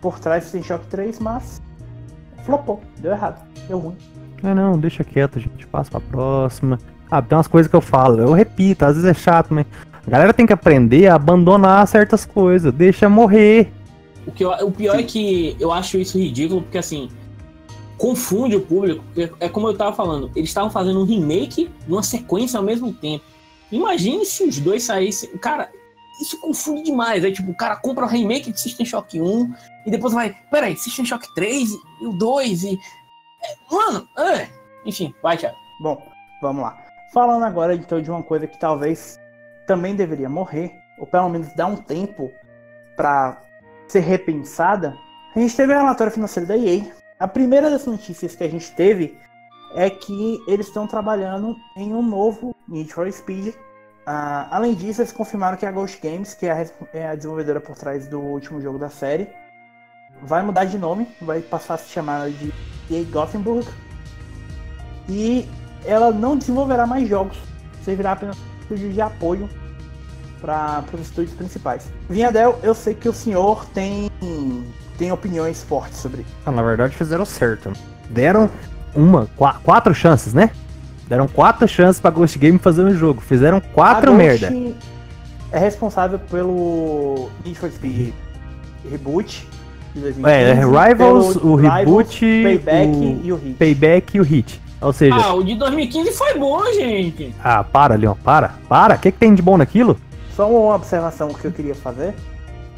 por trás do System Shock 3, mas flopou, deu errado, deu ruim. É não, deixa quieto, gente. Passa pra próxima. Ah, tem umas coisas que eu falo, eu repito, às vezes é chato, mas a galera tem que aprender a abandonar certas coisas, deixa morrer. O, que eu, o pior é que eu acho isso ridículo, porque assim, confunde o público. É como eu tava falando, eles estavam fazendo um remake numa sequência ao mesmo tempo. Imagine se os dois saíssem. Cara, isso confunde demais. Aí, tipo, o cara compra o remake de System Shock 1 e depois vai, peraí, System Shock 3 e o 2 e. É, mano, é. enfim, vai, Thiago. Bom, vamos lá. Falando agora então de uma coisa que talvez também deveria morrer, ou pelo menos dar um tempo para ser repensada, a gente teve o relatório financeiro da EA. A primeira das notícias que a gente teve é que eles estão trabalhando em um novo Need for Speed. Uh, além disso, eles confirmaram que a Ghost Games, que é a, é a, desenvolvedora por trás do último jogo da série, vai mudar de nome, vai passar a se chamar de EA Gothenburg. E ela não desenvolverá mais jogos, servirá apenas estúdio de apoio para os estúdios principais. Vinhadel, eu sei que o senhor tem, tem opiniões fortes sobre isso. Ah, na verdade, fizeram certo. Deram uma, qua- quatro chances, né? Deram quatro chances pra Ghost Game fazer um jogo. Fizeram quatro A merda. É responsável pelo Need for Speed Reboot de 2015, É, Rivals, o Reboot, Payback o e o Hit. Payback e o Hit. Ou seja, Ah, o de 2015 foi bom, gente. ah, para, Leon, para, para. O que, que tem de bom naquilo? Só uma observação que eu queria fazer.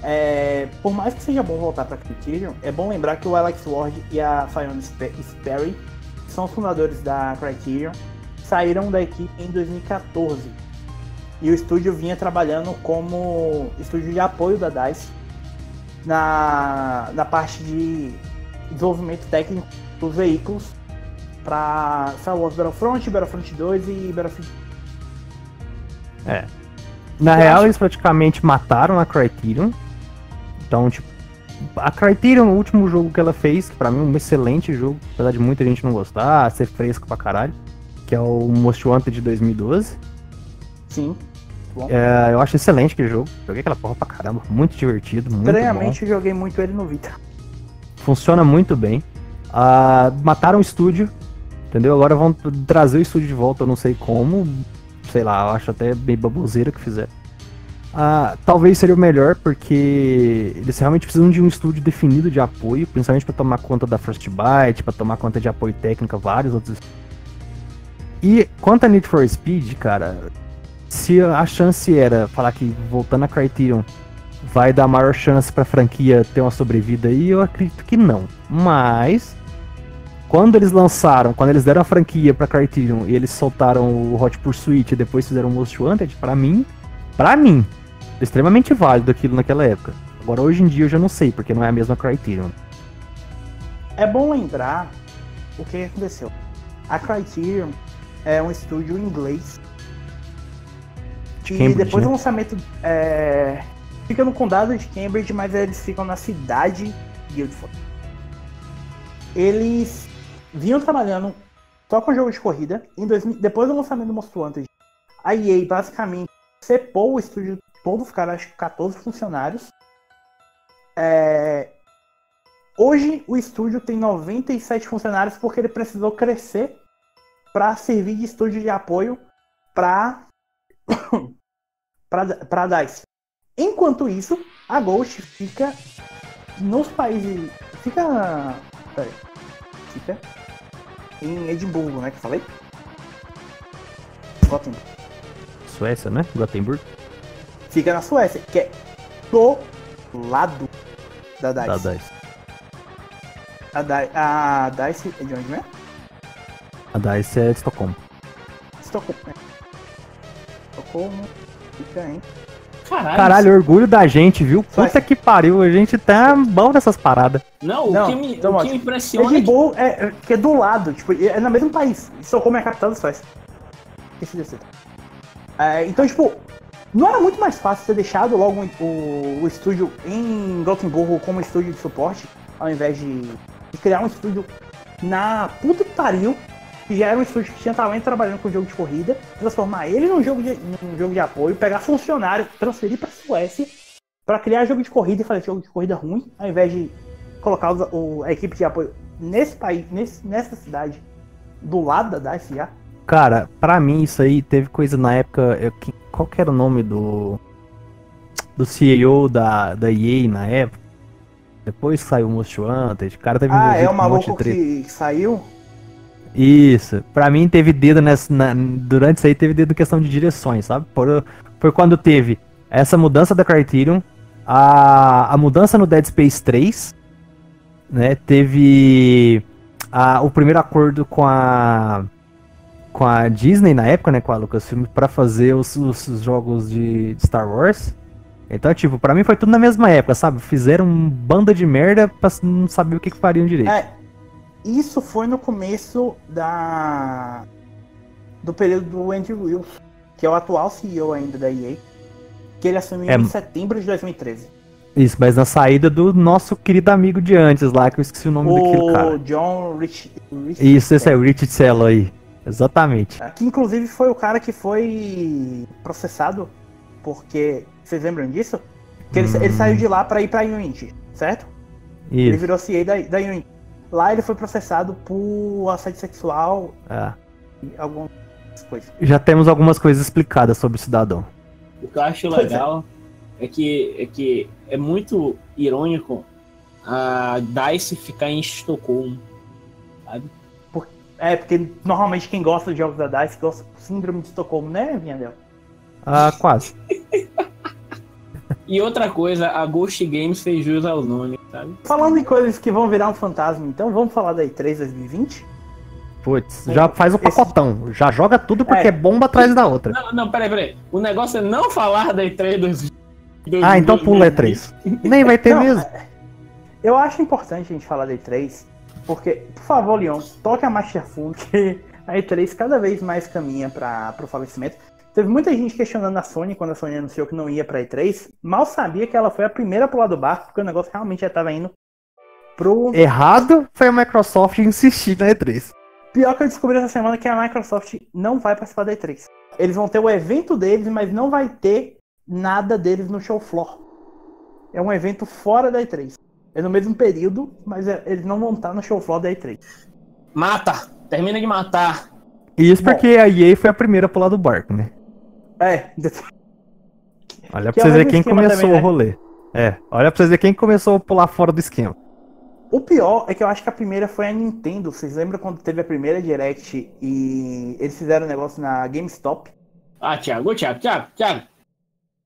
É, por mais que seja bom voltar para Criterion, é bom lembrar que o Alex Ward e a Fiona Spe- Sperry, são os fundadores da Criterion, saíram da equipe em 2014. E o estúdio vinha trabalhando como estúdio de apoio da DICE na, na parte de desenvolvimento técnico dos veículos para Star Wars Battlefront, Battlefront 2 e Battlefield Na Eu real, acho- eles praticamente mataram a Criterion. Então, tipo, a Criterion, o último jogo que ela fez, que pra mim é um excelente jogo, apesar de muita gente não gostar, ser fresco pra caralho, que é o Most Wanted de 2012. Sim. É, eu acho excelente aquele jogo. Joguei aquela porra pra caramba, muito divertido, muito. Estranhamente, joguei muito ele no Vita. Funciona muito bem. Ah, mataram o estúdio, entendeu? Agora vão trazer o estúdio de volta, eu não sei como. Sei lá, eu acho até bem baboseira que fizeram. Ah, talvez seria o melhor, porque eles realmente precisam de um estúdio definido de apoio, principalmente para tomar conta da Frostbite, para tomar conta de apoio técnico a vários outros. E quanto a Need for Speed, cara, se a chance era falar que voltando a Criterion vai dar maior chance pra franquia ter uma sobrevida aí, eu acredito que não. Mas quando eles lançaram, quando eles deram a franquia pra Criterion e eles soltaram o Hot Pursuit e depois fizeram o Most Wanted, pra mim, pra mim, extremamente válido aquilo naquela época. Agora hoje em dia eu já não sei, porque não é a mesma Criterion. É bom lembrar o que aconteceu. A Criterion é um estúdio inglês. De e Cambridge, depois né? do lançamento. É, fica no condado de Cambridge, mas eles ficam na cidade de Guildford. Eles vinham trabalhando só com jogo de corrida. Em 2000 depois do lançamento do Monster Hunter, a EA basicamente sepou o estúdio todo, ficaram acho que 14 funcionários. É, Hoje o estúdio tem 97 funcionários porque ele precisou crescer para servir de estúdio de apoio para para DICE. Enquanto isso, a Ghost fica nos países fica peraí, fica em Edimburgo, né, que eu falei? Gothenburg. Suécia, né? Gothenburg, Fica na Suécia, que é do lado da DICE. da DICE. A, Di- a DICE é de onde mesmo? A DICE é de Estocolmo. Estocolmo. né? Estocolmo. Fica, hein? Caralho. Caralho, orgulho da gente, viu? Puta Suécia. que pariu, a gente tá bom nessas paradas. Não, o Não, que me, então o que me impressiona é que é, é, que é do lado, tipo, é no mesmo país. Estocolmo é a capital da Suécia. Esqueci desse. É, então, tipo, não era muito mais fácil ter deixado logo o, o estúdio em Gothenburgo como estúdio de suporte, ao invés de, de criar um estúdio na puta que pariu, que já era um estúdio que tinha talento trabalhando com jogo de corrida, transformar ele num jogo de, num jogo de apoio, pegar funcionário, transferir pra Suécia, pra criar jogo de corrida e fazer jogo de corrida ruim, ao invés de colocar o- a equipe de apoio nesse país, nesse, nessa cidade, do lado da já. Cara, pra mim isso aí teve coisa na época. eu- que- qual que era o nome do. Do CEO da, da EA na época? Depois saiu o Most Wanted, o cara teve Ah, é o um maluco treta. que saiu? Isso. Pra mim teve dedo nessa. na- durante isso aí teve dedo questão de direções, sabe? Por, foi quando teve essa mudança da Criterion, a, a mudança no Dead Space 3, né? Teve a, o primeiro acordo com a. Com a Disney na época, né? Com a Lucasfilm, pra fazer os, os- os jogos de, Star Wars. Então, tipo, pra mim foi tudo na mesma época, sabe? Fizeram um banda de merda pra não saber o que, que fariam direito. É. Isso foi no começo da. do período do Andrew Wilson, que é o atual CEO ainda da EA. Que ele assumiu É. em setembro de 2013. Isso, mas na saída do nosso querido amigo de antes lá, que eu esqueci o nome daquele O cara. John Rich. Rich Isso, esse é o Rich Cello aí. Exatamente. Que inclusive foi o cara que foi processado, porque. Vocês lembram disso? Que ele, Hum. ele saiu de lá pra ir pra Unity, certo? Ele Isso. virou CA da, da Unity. Lá ele foi processado por assédio sexual É. e algumas coisas. Já temos algumas coisas explicadas sobre o cidadão. O que eu acho é. legal é. que, é que é muito irônico a DICE ficar em Estocolmo. É, porque normalmente quem gosta de jogos da DICE gosta do síndrome de Estocolmo, né, Vinhadel? Ah, quase. E outra coisa, a Ghost Games fez jus aos nomes, sabe? Falando em coisas que vão virar um fantasma, então vamos falar da E3 2020? Putz, já faz o Esse- pacotão. Já joga tudo porque É. é bomba atrás da outra. Não, não, peraí, peraí. O negócio é não falar da E3 dos. dos- Ah, então pula E3. Nem vai ter Não, mesmo. é- Eu acho importante a gente falar da E3, porque, por favor, Leon, toque a marcha fundo, que a E3 cada vez mais caminha para o falecimento. Teve muita gente questionando a Sony quando a Sony anunciou que não ia pra E3. Mal sabia que ela foi a primeira a pular do barco, porque o negócio realmente já tava indo pro. Errado foi a Microsoft insistir na E3. Pior que eu descobri essa semana que a Microsoft não vai participar da E3. Eles vão ter o evento deles, mas não vai ter nada deles no show floor. É um evento fora da E3. É no mesmo período, mas é- eles não vão estar no show floor da E3. Mata! Termina de matar. Isso Bom. porque a EA foi a primeira a pular do barco, né? É, Olha Que pra é vocês verem mesmo quem começou também, né? o rolê. É, olha pra vocês verem quem começou a pular fora do esquema. O pior é que eu acho que a primeira foi a Nintendo. Vocês lembram quando teve a primeira Direct e eles fizeram um negócio na GameStop? Ah, Thiago, Thiago, Thiago, Thiago.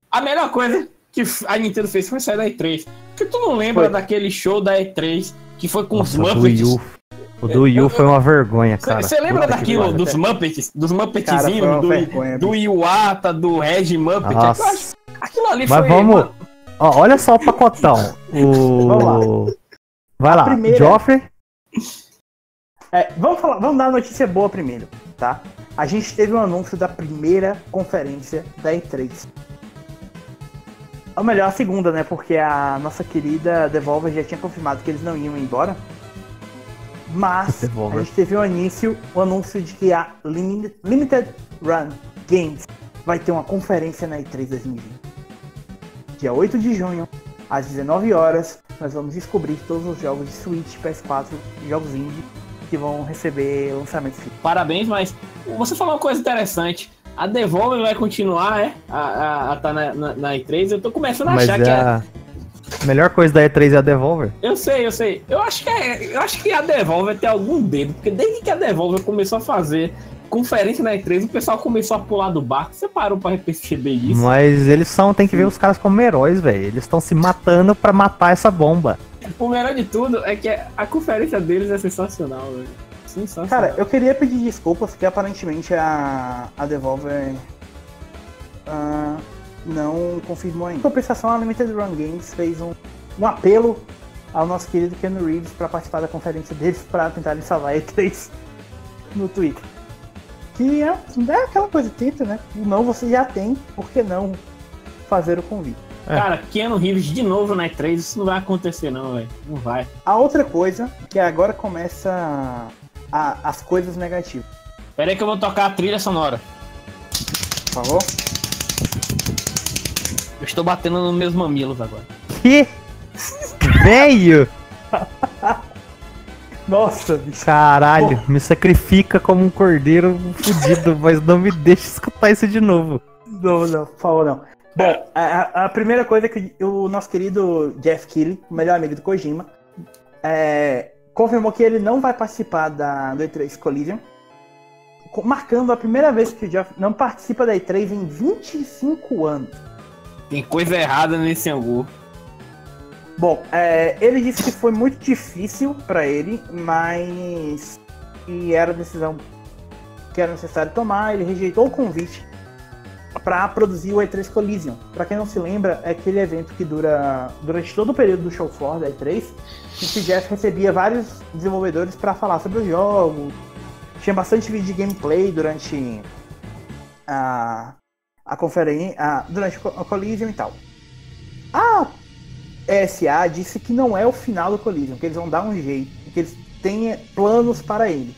A melhor coisa que a Nintendo fez foi sair da E3. Porque tu não lembra Foi. daquele show da E3 que foi com os Nossa, o do Muppets? O do Wii U foi uma vergonha, cara. Você lembra Puta daquilo, dos Muppets? Dos Muppetzinhos, do, vergonha, do Iwata, do Red Muppet? Acho- Nossa. Aquilo ali Mas foi. vamos. Ó, olha só o pacotão. O. Vai lá, primeira- Joffrey. É, vamos, falar, vamos dar a notícia boa primeiro, tá? A gente teve um anúncio da primeira conferência da E3. Ou melhor, a segunda, né? Porque a nossa querida Devolver já tinha confirmado que eles não iam embora. Mas Devolver. a gente teve um início, o anúncio de que a Limited, Run Games vai ter uma conferência na E3 2020. Dia 8 de junho, às 19 horas, nós vamos descobrir todos os jogos de Switch, PS4, jogos indie que vão receber lançamento final. Parabéns, mas você falou uma coisa interessante. A Devolver vai continuar, é? A, a, a tá na, na, na E3. Eu tô começando a Mas achar é que é. a melhor coisa da E3 é a Devolver. Eu sei, eu sei. Eu acho que é, eu acho que a Devolver tem algum dedo, porque desde que a Devolver começou a fazer conferência na E3, o pessoal começou a pular do barco. Você parou pra perceber isso? Mas eles são, tem que ver os caras como heróis, velho. Eles estão se matando pra matar essa bomba. O melhor de tudo é que a conferência deles é sensacional, velho. Sensacional. Cara, eu queria pedir desculpas porque aparentemente a, a Devolver ah, não confirmou ainda. Em compensação, a Limited Run Games fez um, um apelo ao nosso querido Ken Reeves para participar da conferência deles para tentar salvar a E3 no Twitter. Que é, é aquela coisa, tenta, né? Não você já tem, por que não fazer o convite? Cara, Keanu Reeves de novo na E3, isso não vai acontecer não, velho. Não vai. A outra coisa, que agora começa a- as coisas negativas, Pera aí que eu vou tocar a trilha sonora. por favor. Eu estou batendo nos meus mamilos agora. Que? Velho! Nossa, bicho. Caralho, me sacrifica como um cordeiro fudido, mas não me deixa escutar isso de novo. Não, não, por favor, não. Bom, a, a- primeira coisa é que o nosso querido Jeff Keighley, o melhor amigo do Kojima, é, confirmou que ele não vai participar da, do E3 Collision, co- marcando a primeira vez que o Jeff não participa da E3 em 25 anos. Tem coisa errada nesse angu. Bom, é, ele disse que foi muito difícil pra ele, mas que era a decisão que era necessário tomar. Ele rejeitou o convite para produzir o E3 Collision. Pra quem não se lembra, é aquele evento que dura durante todo o período do show floor da E3, em que o Jeff recebia vários desenvolvedores para falar sobre o jogo. Tinha bastante vídeo de gameplay durante a, a conferência, durante a Collision e tal. A ESA disse que não é o final do Collision, que eles vão dar um jeito, que eles têm planos para ele.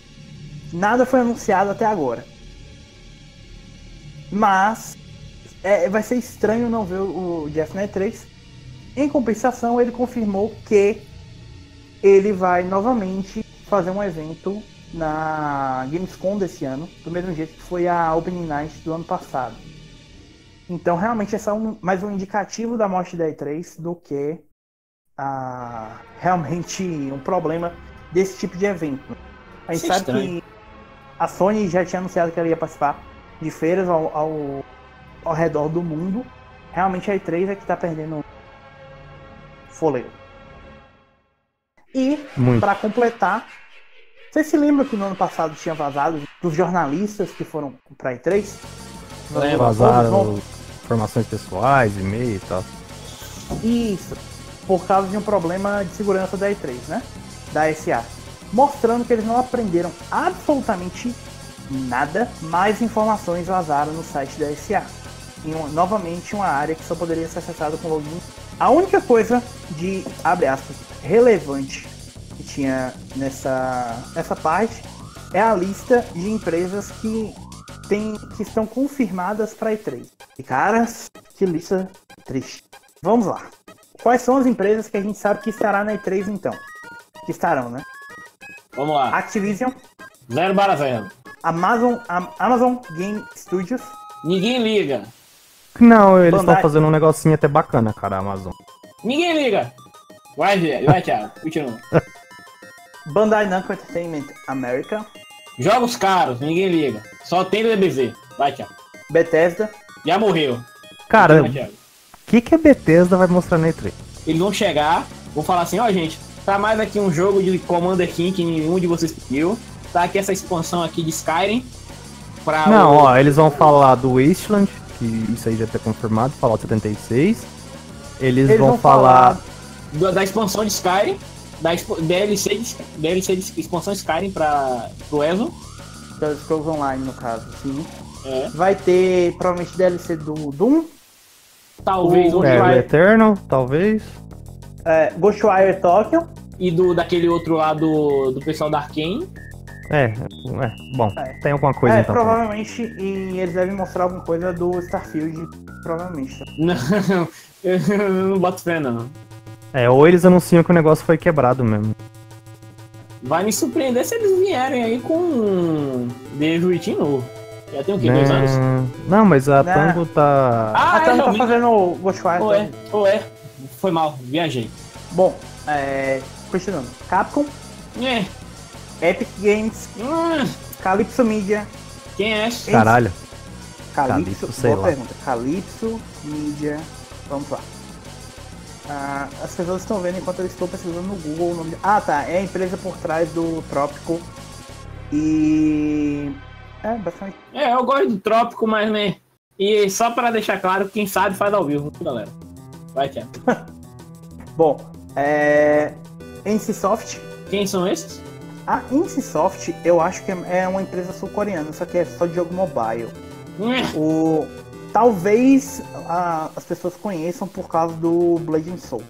Nada foi anunciado até agora. Mas é, vai ser estranho não ver o Jeff na E3. Em compensação, ele confirmou que ele vai novamente fazer um evento na Gamescom desse ano, do mesmo jeito que foi a Opening Night do ano passado. Então, realmente, é só um, mais um indicativo da morte da E3 do que ah, realmente um problema desse tipo de evento. A gente Isso é sabe estranho. que a Sony já tinha anunciado que ela ia participar de feiras ao, ao, ao redor do mundo. Realmente a E3 é que tá perdendo fôlego. E, para completar, vocês se lembram que no ano passado tinha vazado dos jornalistas que foram pra E3? Lembro. Vazaram informações pessoais, e-mail e tal. Isso. Por causa de um problema de segurança da E3, né? Da SA. Mostrando que eles não aprenderam absolutamente nada, mais informações vazaram no site da SA. Em uma- novamente uma área que só poderia ser acessada com login. A única coisa de, abre aspas, relevante que tinha nessa, nessa parte é a lista de empresas que, tem, que estão confirmadas para E3. E caras, que lista triste. Vamos lá. Quais são as empresas que a gente sabe que estará na E3 então? Que estarão, né? Vamos lá. Activision, Zero para zero. Amazon, Am- Amazon Game Studios, Ninguém liga. Não, eles estão fazendo um negocinho até bacana, cara, a Amazon. Ninguém liga. Vai. Vai, Thiago. Continua. Bandai Namco Entertainment America, Jogos caros. Ninguém liga. Só tem DBZ. Vai, Thiago. Bethesda, Já morreu. Cara, Vai, o que, que a Bethesda vai mostrar na E3? Eles vão chegar, vão falar assim, ó gente, tá mais aqui um jogo de Commander King que nenhum de vocês pediu. Tá aqui essa expansão aqui de Skyrim. Pra Não, o- ó, eles vão falar do Wasteland, que isso aí já tá confirmado, Fallout 76. Eles, Eles vão, vão falar. da, da expansão de Skyrim, da expo- DLC, de, DLC de expansão Skyrim pra, pro ESO. das Scrolls Online no caso, sim. É. Vai ter provavelmente DLC do Doom, Talvez O- É, o Eternal, talvez. é, Ghostwire Tokyo, e do daquele outro lá do, do pessoal da Arkane. É, é, bom, É. tem alguma coisa é, então. provavelmente, e eles devem mostrar alguma coisa do Starfield, provavelmente. Não, eu não boto fé não. É, ou eles anunciam que o negócio foi quebrado mesmo. Vai me surpreender se eles vierem aí com um Devil Within novo. Já tem o quê? Dois Né? anos? Não, mas a Né? Tango tá. Ah, Ah, é, então tá fazendo o Ghostwire Ou é, ou é. Foi mal, viajei. Bom, é, continuando. Capcom, É. Epic Games, Hum, Calypso Media, quem é? Caralho. Calypso, Calypso, sei boa lá. pergunta. Calypso Media, vamos lá. Ah, as pessoas estão vendo enquanto eu estou pesquisando no Google o nome. de- Ah, tá. É a empresa por trás do Trópico e é basicamente. É, eu gosto do Trópico, mas né. E só pra deixar claro, quem sabe faz ao vivo, galera. Vai, Thiago. Bom, é NCSoft. Quem são esses? A NCSoft eu acho que é uma empresa sul-coreana, só que é só de jogo mobile. O talvez ah, as pessoas conheçam por causa do Blade and Soul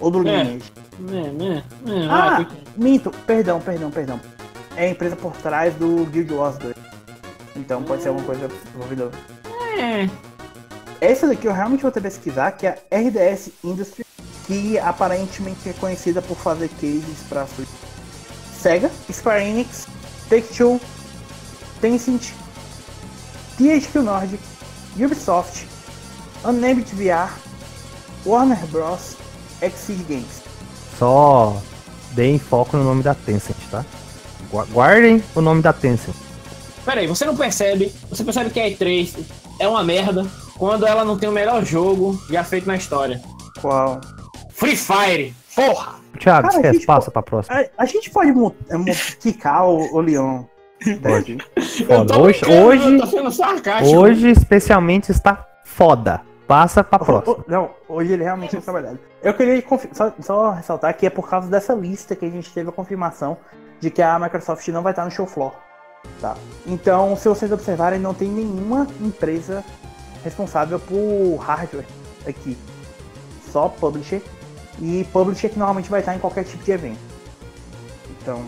ou do É. Lineage. né, né, né, Ah, vai, minto, perdão, perdão, perdão. É a empresa por trás do Guild Wars 2. Então pode ser alguma coisa envolvida. é. Essa daqui eu realmente vou ter que pesquisar, que é a RDS Industries, que aparentemente é conhecida por fazer cases para Sega, Square Enix, Take-Two, Tencent, THQ Nordic, Ubisoft, Unnamed VR, Warner Bros, Exceed Games. Só deem foco no nome da Tencent, tá? Gua- Guardem o nome da Tencent. Pera aí, você não percebe? Você percebe que a E3 é uma merda quando ela não tem o melhor jogo já feito na história. Qual? Free Fire! Porra! Thiago, Cara, esquece, gente, passa pra próxima. A, a gente pode é, quicar o, o Leon. Pode. Foda. Hoje, hoje, hoje, especialmente, está foda. Passa pra próxima. Não, hoje ele realmente é trabalhado. Eu queria só, só ressaltar que é por causa dessa lista que a gente teve a confirmação de que a Microsoft não vai estar no show floor. Tá? Então, se vocês observarem, não tem nenhuma empresa responsável por hardware aqui. Só publisher. E publisher que normalmente vai estar em qualquer tipo de evento. Então,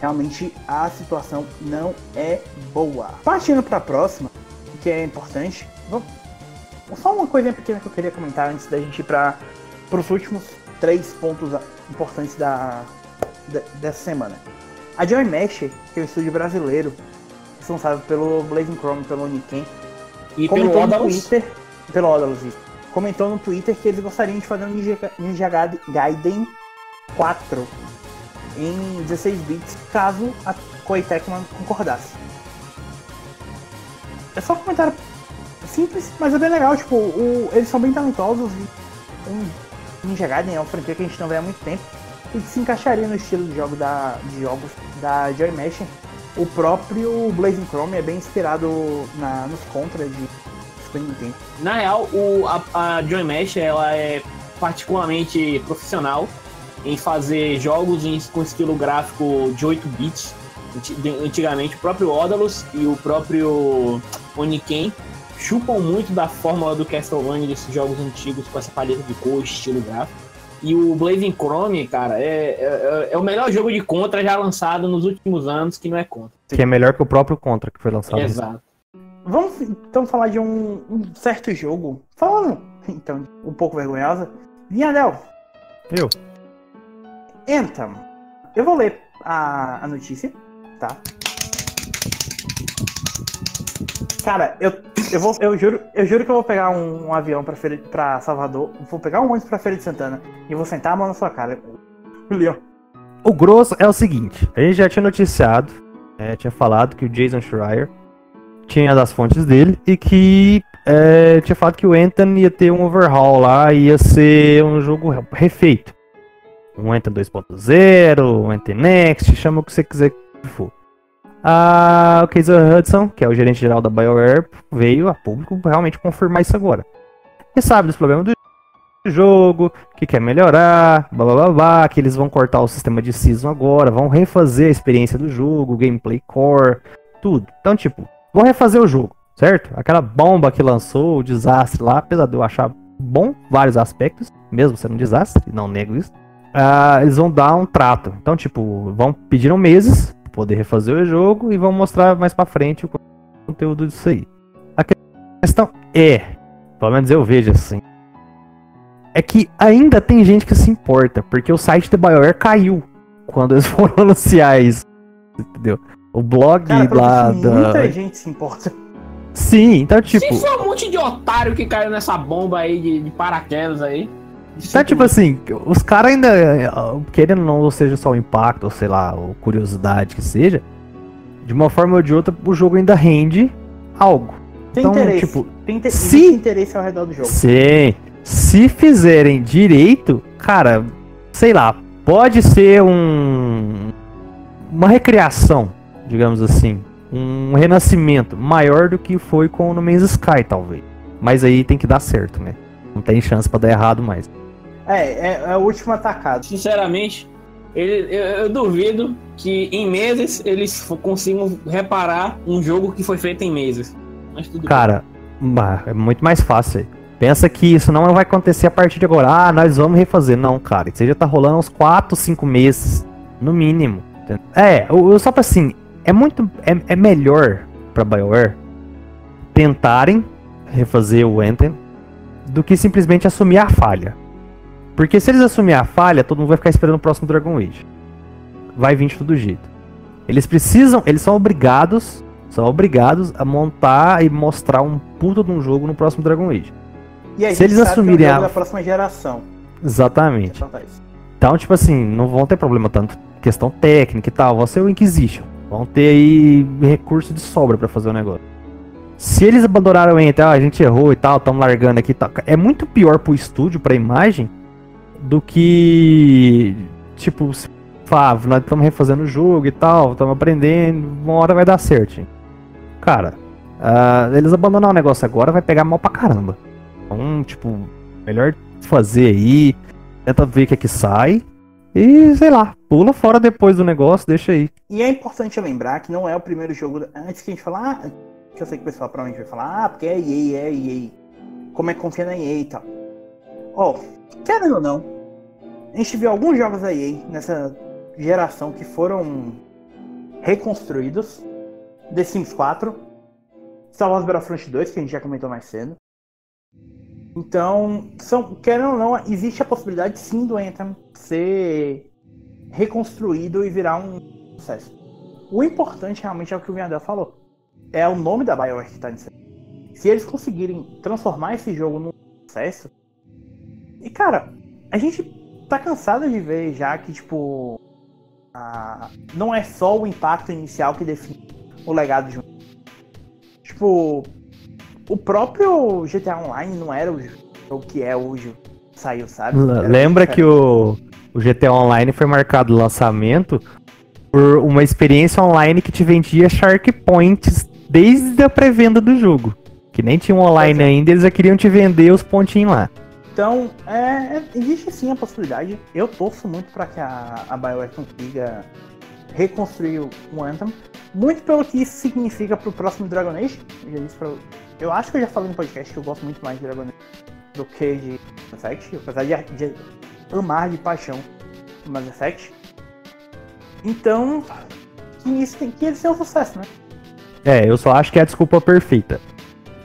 realmente a situação não é boa. Partindo para a próxima, que é importante, vamos, só uma coisa pequena que eu queria comentar antes da gente ir para os últimos três pontos importantes da, da dessa semana. A Joy Mesh, que é um estúdio brasileiro, responsável pelo Blazing Chrome, pelo Niken, E pelo Odalus, Twitter, pelo Odalus, isso. Comentou no Twitter que eles gostariam de fazer um Ninja, Ninja Gaiden 4 em 16 bits, caso a Koei Tecmo concordasse. É só um comentário simples, mas é bem legal, tipo, o- eles são bem talentosos e um Ninja Gaiden é uma franquia que a gente não vê há muito tempo e que se encaixaria no estilo de jogo da, de jogos da Joy Mesh. O próprio Blazing Chrome é bem inspirado na, nos contras de Super Nintendo. Na real, o, a, a Joy Mesh ela é particularmente profissional em fazer jogos em- com estilo gráfico de 8 bits. Antigamente, o próprio Odalus e o próprio Oniken chupam muito da fórmula do Castlevania desses jogos antigos com essa paleta de cor, estilo gráfico. E o Blazing Chrome, cara, é, é, é o melhor jogo de Contra já lançado nos últimos anos que não é Contra. Que é melhor que o próprio Contra que foi lançado. Exato. Vamos então falar de um, um certo jogo. Falando, então, um pouco vergonhosa. Vinhadel, Eu. Anthem. Eu vou ler a, a notícia, tá? Cara, eu, eu, vou, eu, juro, eu juro que eu vou pegar um, um avião pra, feira, pra Salvador, vou pegar um ônibus pra Feira de Santana e vou sentar a mão na sua cara. Leon. O grosso é o seguinte: a gente já tinha noticiado, é, tinha falado que o Jason Schreier tinha das fontes dele e que é, tinha falado que o Anthem ia ter um overhaul lá, ia ser um jogo re- refeito. Um Anthem 2.0, um Anthem Next, chama o que você quiser que for. Ah, o Casey Hudson, que é o gerente geral da BioWare, veio a público realmente confirmar isso agora. E sabe dos problemas do jogo, que quer melhorar, blá blá blá, que eles vão cortar o sistema de season agora, vão refazer a experiência do jogo, gameplay core, tudo. Então, tipo, vão refazer o jogo, certo? Aquela bomba que lançou, o desastre lá, apesar de eu achar bom vários aspectos, mesmo sendo um desastre, não nego isso. ah, eles vão dar um trato. Então, tipo, vão pediram meses pra poder refazer o jogo e vão mostrar mais pra frente o conteúdo disso aí. A questão é, pelo menos eu vejo assim, é que ainda tem gente que se importa, porque o site da BioWare caiu quando eles foram anunciar isso. Entendeu? O blog Cara, lá da. muita gente se importa. Sim, então, tipo. Se for um monte de otário que caiu nessa bomba aí de, de paraquedas aí. Tá tipo assim, os caras ainda, querendo ou não, seja só o impacto, ou sei lá, ou curiosidade que seja, de uma forma ou de outra, o jogo ainda rende algo. Tem Então, interesse. tipo, tem inte- se- interesse ao redor do jogo. Sim. Se fizerem direito, cara, sei lá, pode ser um. Uma recriação, digamos assim. Um renascimento maior do que foi com o No Man's Sky, talvez. Mas aí tem que dar certo, né? Não tem chance pra dar errado mais. É, é, é a última atacada. Sinceramente, ele- eu, eu duvido que em meses eles consigam reparar um jogo que foi feito em meses. Mas tudo Cara, bah, é muito mais fácil. Pensa que isso não vai acontecer a partir de agora. Ah, nós vamos refazer. Não, cara. Isso aí já tá rolando uns 4, 5 meses. No mínimo. É, o- o- só pra assim. É muito. É, é melhor pra BioWare tentarem refazer o Anthem do que simplesmente assumir a falha. Porque se eles assumirem a falha, todo mundo vai ficar esperando o próximo Dragon Age. Vai vir de todo jeito. Eles precisam, eles são obrigados, são obrigados a montar e mostrar um puta de um jogo no próximo Dragon Age. E aí, Se eles assumirem a a- da próxima geração. Exatamente. Ressaltar isso. Então, tipo assim, não vão ter problema tanto questão técnica e tal. Vão ser o Inquisition. Vão ter aí recurso de sobra pra fazer o negócio. Se eles abandonaram o Enter, ah, a gente errou e tal, estamos largando aqui. É muito pior pro estúdio, pra imagem, do que. Tipo, se ah, nós estamos refazendo o jogo e tal, estamos aprendendo, uma hora vai dar certo. Cara, ah, eles abandonar o negócio agora vai pegar mal pra caramba. Então, tipo, melhor fazer aí, tenta ver o que é que sai. E, sei lá, pula fora depois do negócio, deixa aí. E é importante lembrar que não é o primeiro jogo. Antes que a gente falar, ah, que eu sei que o pessoal provavelmente vai falar, ah, porque é EA, é EA. Como é que confia na EA e tal. Ó, querendo ou não, a gente viu alguns jogos da EA nessa geração que foram reconstruídos. The Sims 4, Star Wars Battlefront 2, que a gente já comentou mais cedo. Então, são, querendo ou não, existe a possibilidade sim do Anthem ser reconstruído e virar um sucesso. O importante realmente é o que o Viandel falou. É o nome da BioWare que está nisso. Se eles conseguirem transformar esse jogo num sucesso. E cara, a gente tá cansado de ver já que, tipo. A... Não é só o impacto inicial que define o legado de um. Tipo, o próprio GTA Online não era o jogo que é hoje. Saiu, sabe? Era Lembra que o, o GTA Online foi marcado o lançamento por uma experiência online que te vendia Shark Points desde a pré-venda do jogo. Que nem tinha um online é. ainda, eles já queriam te vender os pontinhos lá. Então, é, é existe sim a possibilidade. Eu torço muito para que a, a BioWare consiga reconstruir o Anthem. Muito pelo que isso significa pro próximo Dragon Age. Eu, pra, eu acho que eu já falei no podcast que eu gosto muito mais de Dragon Age do que de Mass Effect. Apesar de, de amar de paixão Mass Effect. Então, que isso tem que ser um sucesso, né? É, eu só acho que é a desculpa perfeita.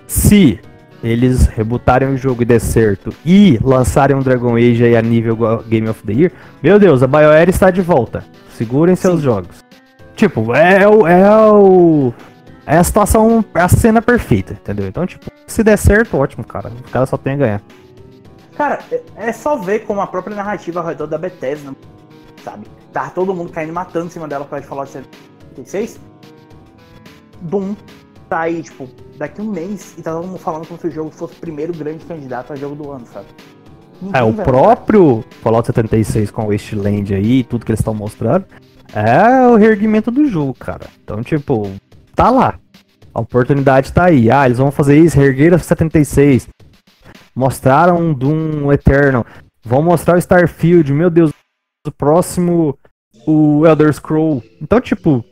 Se eles rebutarem o jogo e der certo e lançarem um Dragon Age aí a nível Game of the Year, meu Deus, a BioWare está de volta. Segurem seus Sim. jogos. Tipo, é o. É o. É a situação, é a cena perfeita, entendeu? Então, tipo, se der certo, ótimo, cara. O cara só tem a ganhar. Cara, é, é só ver como a própria narrativa ao redor da Bethesda, sabe? Tá todo mundo caindo matando em cima dela pra falar de 76. Doom tá aí, tipo, daqui um mês e tá todo mundo falando como se o jogo fosse o primeiro grande candidato a jogo do ano, sabe? Ninguém é, o próprio Fallout 76 com o Wasteland aí, tudo que eles estão mostrando, é o reerguimento do jogo, cara. Então, tipo, tá lá. A oportunidade tá aí. Ah, eles vão fazer isso, reerguer a 76. Mostraram um Doom Eternal. Vão mostrar o Starfield. Meu Deus, o próximo, o Elder Scroll. Então, tipo,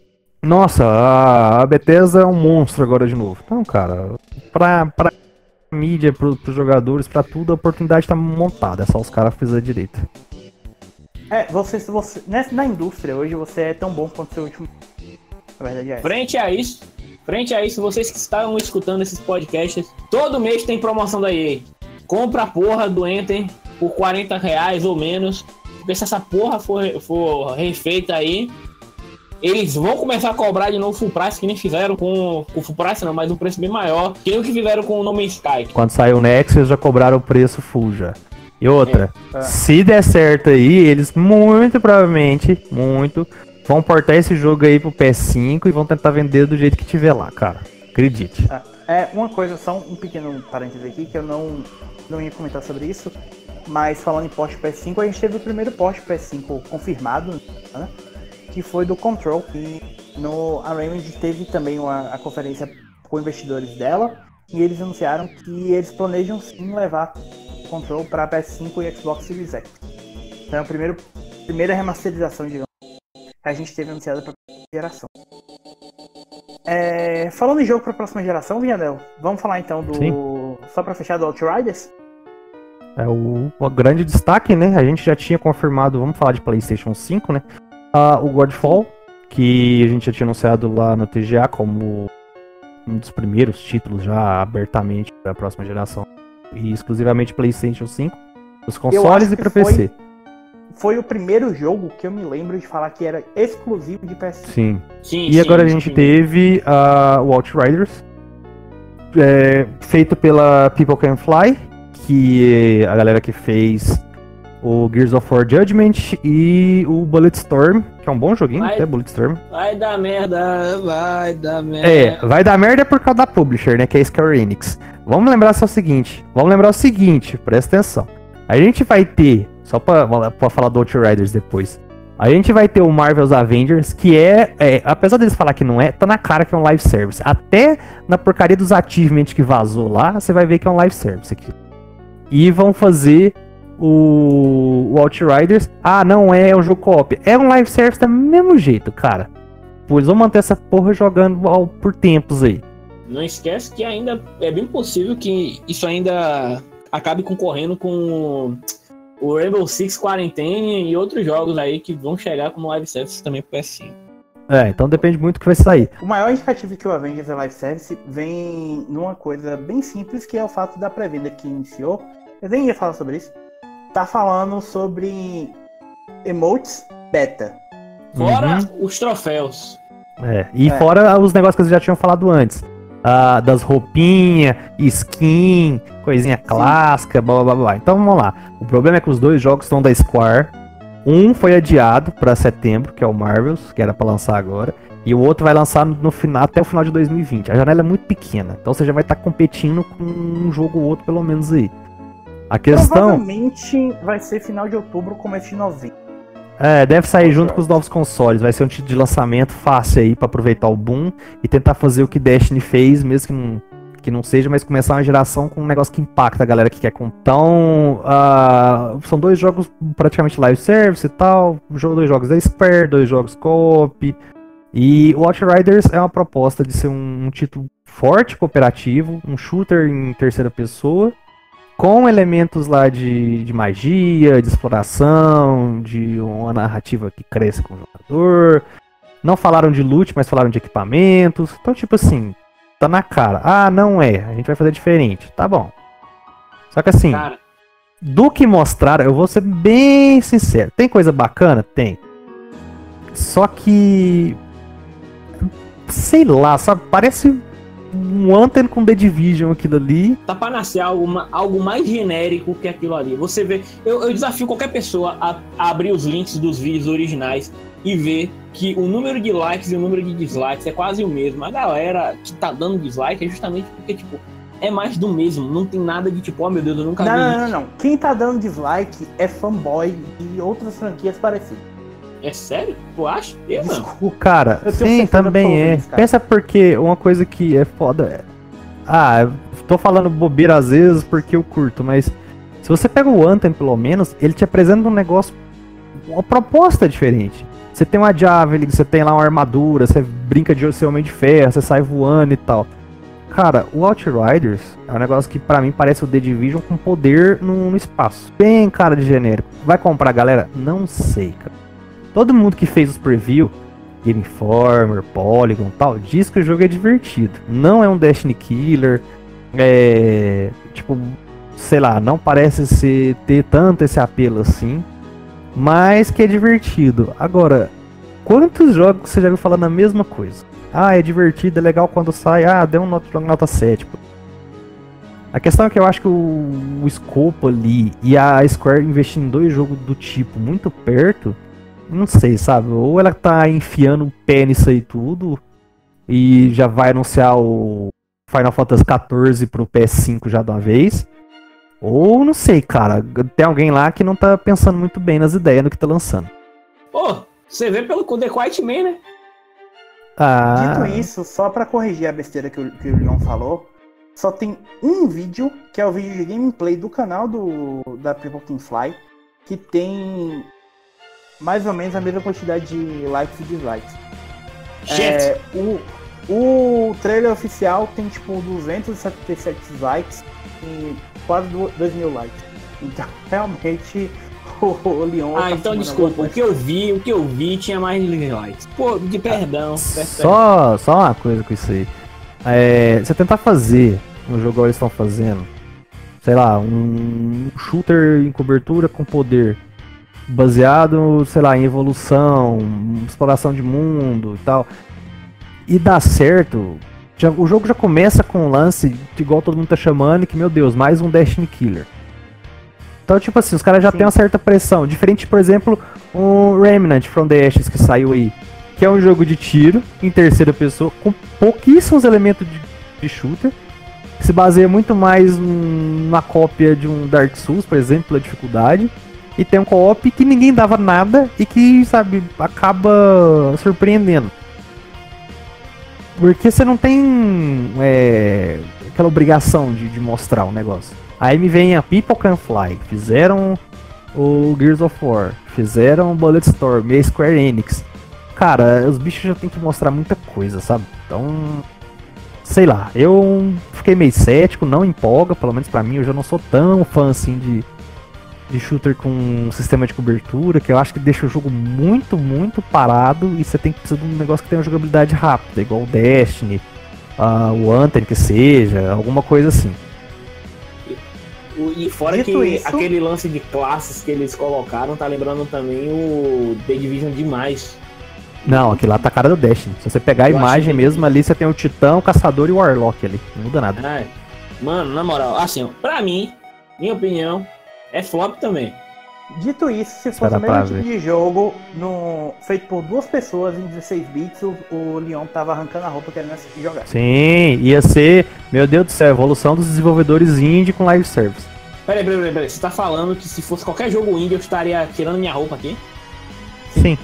nossa, a Bethesda é um monstro agora de novo. Então, cara, pra, pra mídia, pro, pros jogadores, pra tudo, a oportunidade tá montada. É só os caras fizerem direito. É, você, você na indústria hoje você é tão bom quanto seu último. Verdade é. Frente a isso, frente a isso, vocês que estão escutando esses podcasts, todo mês tem promoção da EA. Compra a porra do Enter por 40 reais ou menos. Porque se essa porra for, for refeita aí, eles vão começar a cobrar de novo full price, que nem fizeram com o full price, não, mas um preço bem maior, que nem o que fizeram com o No Man's Sky. Quando saiu o Nexus, eles já cobraram o preço full já. E outra, é, é. se der certo aí, eles muito provavelmente, muito, vão portar esse jogo aí pro PS5 e vão tentar vender do jeito que tiver lá, cara. Acredite. É, é uma coisa, só um pequeno parênteses aqui, que eu não, não ia comentar sobre isso, mas falando em porte PS5, a gente teve o primeiro porte PS5 confirmado, né? que foi do Control, que no, a Raymond teve também uma, a conferência com investidores dela, e eles anunciaram que eles planejam sim levar Control para PS5 e Xbox Series X. Então é a primeiro, primeira remasterização, digamos, a gente teve anunciada para a geração. É, falando em jogo para a próxima geração, Vianel, vamos falar então do. Sim. Só para fechar do Outriders? É o, o grande destaque, né? A gente já tinha confirmado, vamos falar de PlayStation 5, né? Uh, o Godfall, que a gente já tinha anunciado lá no TGA como um dos primeiros títulos já abertamente da próxima geração e exclusivamente PlayStation 5, os consoles e para PC. Foi o primeiro jogo que eu me lembro de falar que era exclusivo de PS5. Sim. sim e sim, agora a gente sim. teve uh, o Outriders, é, feito pela People Can Fly, que a galera que fez o Gears of War Judgment e o Bulletstorm, que é um bom joguinho, vai, até Bulletstorm. Vai dar merda, vai dar merda. É, vai dar merda por causa da publisher, né, que é a Square Enix. Vamos lembrar só o seguinte, vamos lembrar o seguinte, presta atenção. A gente vai ter, só pra, falar do Outriders depois, a gente vai ter o Marvel's Avengers, que é, é, apesar deles falar que não é, tá na cara que é um live service. Até na porcaria dos achievements que vazou lá, você vai ver que é um live service aqui. E vão fazer o, o Outriders, ah, não é, é um jogo co-op. É um live service do mesmo jeito, cara. Pois vão manter essa porra jogando ao, por tempos aí. Não esquece que ainda é bem possível que isso ainda acabe concorrendo com o Rainbow Six Quarantine e outros jogos aí que vão chegar como live service também pro PS5. É, então depende muito do que vai sair. O maior indicativo que o Avengers Live Service vem numa coisa bem simples, que é o fato da pré-venda que iniciou. Eu nem ia falar sobre isso. Tá falando sobre emotes beta. Fora os troféus. É, e É. fora os negócios que vocês já tinham falado antes. Ah, das roupinhas, skin, coisinha clássica, blá blá blá blá. Então vamos lá. O problema é que os dois jogos estão da Square. Um foi adiado pra setembro, que é o Marvels, que era pra lançar agora. E o outro vai lançar no final, até o final de 2020. A janela é muito pequena. Então você já vai estar competindo com um jogo ou outro, pelo menos aí. A questão. Provavelmente vai ser final de outubro, começo de novembro. É, deve sair junto com os novos consoles. Vai ser um título de lançamento fácil aí pra aproveitar o boom e tentar fazer o que Destiny fez, mesmo que não, que não seja, mas começar uma geração com um negócio que impacta a galera que quer comprar. Então, ah, são dois jogos praticamente live service e tal. Jogo, dois jogos da Square, dois jogos co-op. E o Outriders é uma proposta de ser um, um título forte cooperativo, um shooter em terceira pessoa com elementos lá de, de magia, de exploração, de uma narrativa que cresce com o jogador. Não falaram de loot, mas falaram de equipamentos. Então, tipo assim, tá na cara. Ah, não é. A gente vai fazer diferente. Tá bom. Só que assim, Cara, do que mostraram, eu vou ser bem sincero. Tem coisa bacana? Tem. Só que. Sei lá, sabe? Parece um Anthem com The Division aquilo ali. tá pra nascer algo, ma- algo mais genérico que aquilo ali. Você vê. Eu, eu desafio qualquer pessoa a, a abrir os links dos vídeos originais e ver que o número de likes e o número de dislikes é quase o mesmo. A galera que tá dando dislike é justamente porque, tipo, é mais do mesmo. Não tem nada de tipo, oh meu Deus, eu nunca Não, vi não, não, não. Quem tá dando dislike é fanboy de outras franquias parecidas. É sério? Tu acha? Eu não. Desculpa. Cara, Eu sim, também é. cara. Pensa porque uma coisa que é foda é. Ah, tô falando bobeira às vezes porque eu curto, mas se você pega o Anthem, pelo menos, ele te apresenta um negócio, uma proposta diferente. Você tem uma Javelin, você tem lá uma armadura, você brinca de ser homem de ferro, você sai voando e tal. Cara, o Outriders é um negócio que pra mim parece o The Division com poder no, no espaço. Bem cara de genérico. Vai comprar, galera? Não sei, cara. Todo mundo que fez os preview, Game Informer, Polygon tal, diz que o jogo é divertido. Não é um Destiny Killer. É. Tipo, sei lá, não parece ser, ter tanto esse apelo assim. Mas que é divertido. Agora, quantos jogos você já viu falando a mesma coisa? Ah, é divertido, é legal quando sai. Ah, deu um nota, nota 7. pô. A questão é que eu acho que o, o escopo ali e a Square investindo em dois jogos do tipo muito perto, não sei, sabe? Ou ela tá enfiando o pé nisso aí tudo e já vai anunciar o Final Fantasy XIV pro PS5 já de uma vez. Ou não sei, cara. Tem alguém lá que não tá pensando muito bem nas ideias do que tá lançando. Pô, você vê pelo The Quiet Man, né? Ah, Dito isso, só pra corrigir a besteira que o, que o Leon falou, só tem um vídeo, que é o vídeo de gameplay do canal do, da People Can Fly, que tem mais ou menos a mesma quantidade de likes e dislikes. Gente, É, o, o trailer oficial tem tipo 277 likes e quase 2 mil likes. Então, realmente, o, o Leon. ah, tá então desculpa. O que eu vi, o que eu vi tinha mais likes. Pô, de perdão. peço perdão. Só, só uma coisa com isso aí. É, você tentar fazer um jogo eles estão fazendo, sei lá, um shooter em cobertura com poder, baseado, sei lá, em evolução, exploração de mundo e tal, e dá certo, já- o jogo já começa com um lance de igual todo mundo tá chamando, que, meu Deus, mais um Destiny Killer. Então, tipo assim, os caras já Sim. têm uma certa pressão. Diferente, por exemplo, o Remnant from the Ashes que saiu aí que é um jogo de tiro em terceira pessoa com pouquíssimos elementos de, de shooter, que se baseia muito mais num- na cópia de um Dark Souls, por exemplo, pela dificuldade, e tem um co-op que ninguém dava nada e que, sabe, acaba surpreendendo. Porque você não tem é, aquela obrigação de, de mostrar o negócio. Aí me vem a People Can Fly, fizeram o Gears of War, fizeram o Bulletstorm e a Square Enix. Cara, os bichos já tem que mostrar muita coisa, sabe? Então, sei lá, eu fiquei meio cético, não empolga, pelo menos pra mim, eu já não sou tão fã assim de, de shooter com um sistema de cobertura, que eu acho que deixa o jogo muito, muito parado e você tem que precisar de um negócio que tenha uma jogabilidade rápida, igual o Destiny, uh, o Anthem que seja, alguma coisa assim. E fora Dito que isso... aquele lance de classes que eles colocaram tá lembrando também o The Division demais. Não, aquele lá tá a cara do Destiny. Se você pegar a eu imagem mesmo que... ali, você tem o Titã, o Caçador e o Warlock ali. Não muda nada. É. Mano, na moral, assim, pra mim, minha opinião, é flop também. Dito isso, se fosse o mesmo tipo de jogo no... feito por duas pessoas em 16 bits, o, o Leon tava arrancando a roupa querendo jogar. Sim, ia ser, meu Deus do céu, evolução dos desenvolvedores indie com live service. Peraí, peraí, peraí, peraí, você tá falando que se fosse qualquer jogo indie eu estaria tirando minha roupa aqui? Sim.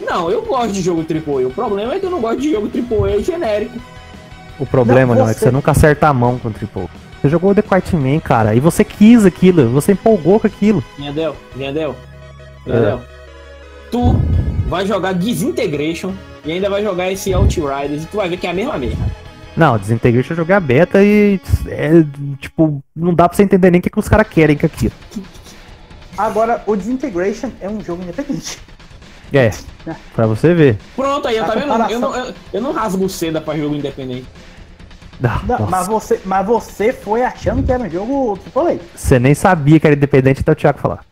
Não, eu gosto de jogo AAA. O problema é que eu não gosto de jogo AAA genérico. O problema, não, você... não é que você nunca acerta a mão com AAA. Você jogou The Quartman, cara, e você quis aquilo, você empolgou com aquilo. Vinhadel, Vinhadel, Vinhadel. É. Tu vai jogar Disintegration e ainda vai jogar esse Outriders e tu vai ver que é a mesma merda. Não, Disintegration eu joguei a beta e. É, tipo, não dá pra você entender nem o que, que os caras querem com aquilo. Agora, o Disintegration é um jogo independente. É, pra você ver. Pronto, aí, tá vendo? Eu não, eu, eu não rasgo seda pra jogo independente. Não, mas, você, mas você foi achando que era um jogo AAA. Você nem sabia que era independente até o Thiago falar.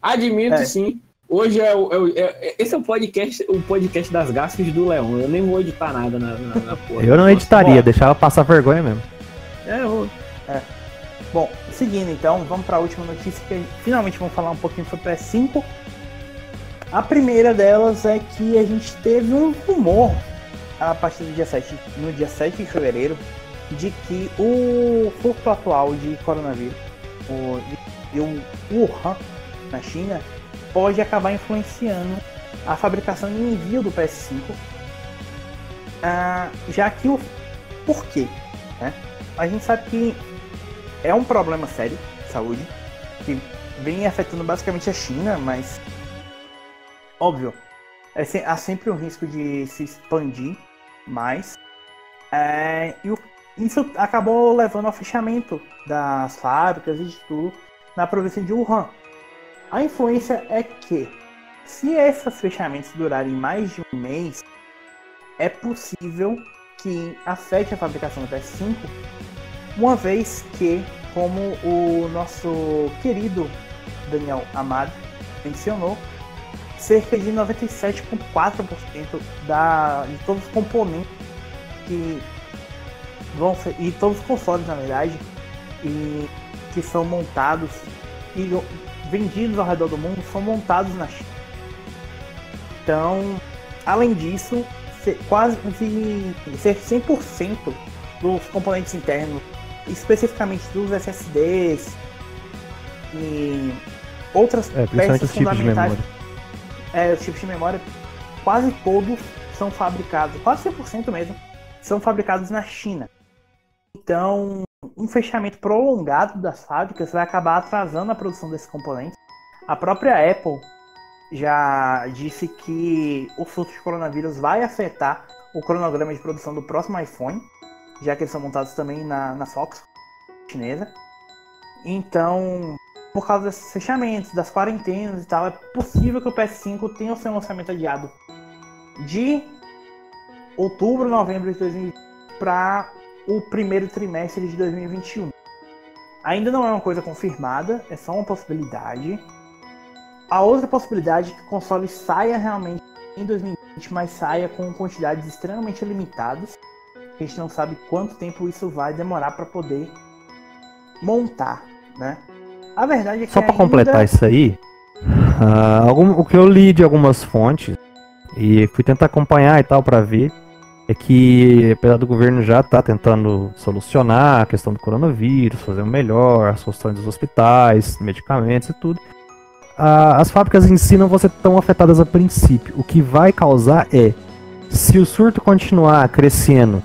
Admito é. sim. Hoje é o, é, é, esse é o podcast, o podcast das gafas do Leão. Eu nem vou editar nada na, na, na porra. Eu não editaria, deixava passar vergonha mesmo. É, eu vou. É. Bom, seguindo então, vamos para a última notícia que finalmente vamos falar um pouquinho sobre o PS5. A primeira delas é que a gente teve um rumor a partir do dia 7, no dia 7 de fevereiro, de que o surto atual de coronavírus, o, de, o Wuhan, na China, pode acabar influenciando a fabricação e envio do PS5, ah, já que o. Por quê? Né? A gente sabe que é um problema sério de saúde, que vem afetando basicamente a China, mas. Óbvio, é, há sempre o risco de se expandir mais. É, e o, isso acabou levando ao fechamento das fábricas e de tudo na província de Wuhan. A influência é que, se esses fechamentos durarem mais de um mês, é possível que afete a fabricação do PS5, uma vez que, como o nosso querido Daniel Amado mencionou, cerca de 97,4% da, de todos os componentes que vão ser, e todos os consoles na verdade, e que são montados e vendidos ao redor do mundo são montados na China. Então, além disso, quase ser 100% dos componentes internos, especificamente dos SSDs e outras é, peças fundamentais é, os chips de memória, quase todos são fabricados, quase 100% mesmo, são fabricados na China. Então, um fechamento prolongado das fábricas vai acabar atrasando a produção desses componentes. A própria Apple já disse que o surto de coronavírus vai afetar o cronograma de produção do próximo iPhone, já que eles são montados também na, na Fox chinesa. Então, por causa desses fechamentos, das quarentenas e tal, é possível que o PS5 tenha o seu lançamento adiado de outubro, novembro de 2020 para o primeiro trimestre de 2021. Ainda não é uma coisa confirmada, é só uma possibilidade. A outra possibilidade é que o console saia realmente em 2020, mas saia com quantidades extremamente limitadas. A gente não sabe quanto tempo isso vai demorar para poder montar, né? A verdade é que. Só para ainda... completar isso aí, uh, algum, o que eu li de algumas fontes e fui tentar acompanhar e tal para ver é que apesar do governo já tá tentando solucionar a questão do coronavírus, fazer o melhor, as soluções dos hospitais, medicamentos e tudo. Uh, as fábricas em si não vão ser tão afetadas a princípio. O que vai causar é se o surto continuar crescendo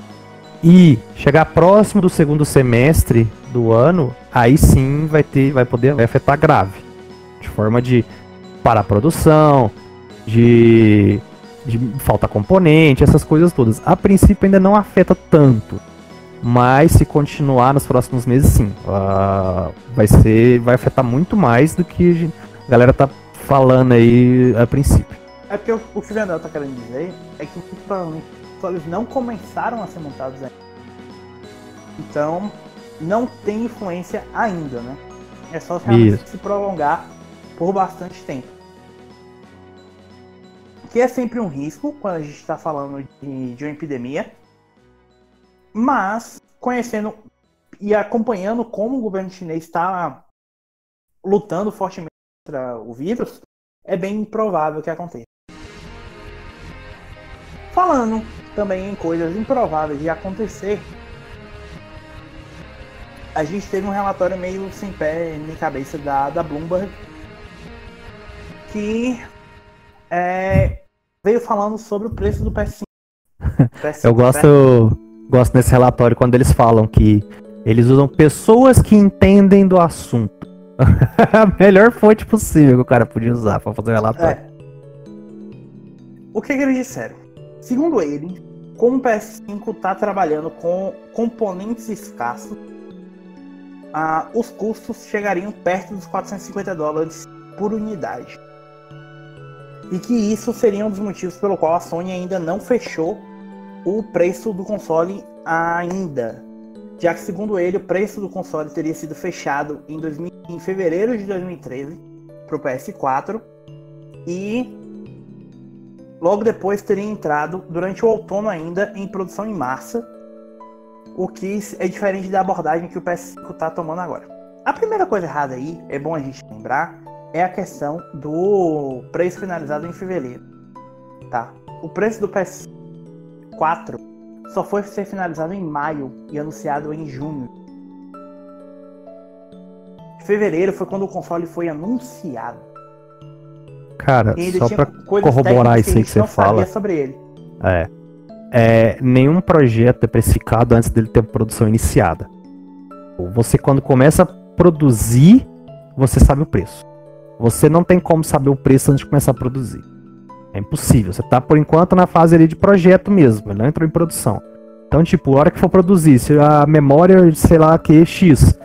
e chegar próximo do segundo semestre do ano, aí sim vai ter, vai poder vai afetar grave, de forma de parar a produção, de, de falta componente, essas coisas todas. A princípio ainda não afeta tanto. Mas se continuar nos próximos meses, sim. Uh, vai ser. Vai afetar muito mais do que a galera tá falando aí a princípio. É porque o, o que o Vendel tá querendo dizer é que provavelmente os consoles não começaram a ser montados ainda. Então, não tem influência ainda, né? É só se, se prolongar por bastante tempo. Que é sempre um risco quando a gente está falando de, de uma epidemia mas, conhecendo e acompanhando como o governo chinês está lutando fortemente contra o vírus, é bem improvável que aconteça. Falando também em coisas improváveis de acontecer, a gente teve um relatório meio sem pé nem cabeça da, da Bloomberg que é, veio falando sobre o preço do PS5. PS5 Eu gosto gosto nesse relatório quando eles falam que eles usam pessoas que entendem do assunto. a melhor fonte possível que o cara podia usar para fazer o relatório. É. O que, que eles disseram? Segundo ele, como o PS5 está trabalhando com componentes escassos, ah, os custos chegariam perto dos 450 dólares por unidade. E que isso seria um dos motivos pelo qual a Sony ainda não fechou o preço do console ainda, já que segundo ele o preço do console teria sido fechado em, 2000, em fevereiro de 2013 para o PS4 e logo depois teria entrado durante o outono ainda em produção em massa, o que é diferente da abordagem que o PS5 está tomando agora. A primeira coisa errada aí, é bom a gente lembrar, é a questão do preço finalizado em fevereiro. Tá? O preço do PS 4 só foi ser finalizado em maio e anunciado em junho. Fevereiro foi quando o console foi anunciado. Cara, só pra corroborar isso aí que, você fala. Sobre ele. É, é. Nenhum projeto é precificado antes dele ter produção iniciada. Você, quando começa a produzir, você sabe o preço. Você não tem como saber o preço antes de começar a produzir. É impossível. Você tá, por enquanto, na fase ali de projeto mesmo. Ele não entrou em produção. Então, tipo, a hora que for produzir, se a memória, sei lá, que X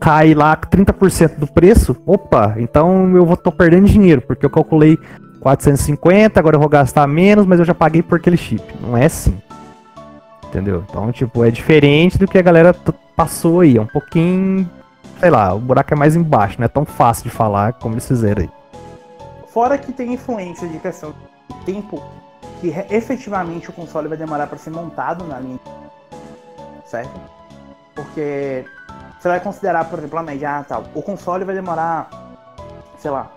cai lá 30% do preço, opa, então eu vou tô perdendo dinheiro, porque eu calculei 450, agora eu vou gastar menos, mas eu já paguei por aquele chip. Não é assim. Entendeu? Então, tipo, é diferente do que a galera passou aí. É um pouquinho, sei lá, o buraco é mais embaixo, não é tão fácil de falar como eles fizeram aí. Fora que tem influência de questão de tempo que efetivamente o console vai demorar para ser montado na linha. Certo? Porque você vai considerar, por exemplo, a média, ah, tal, o console vai demorar, sei lá,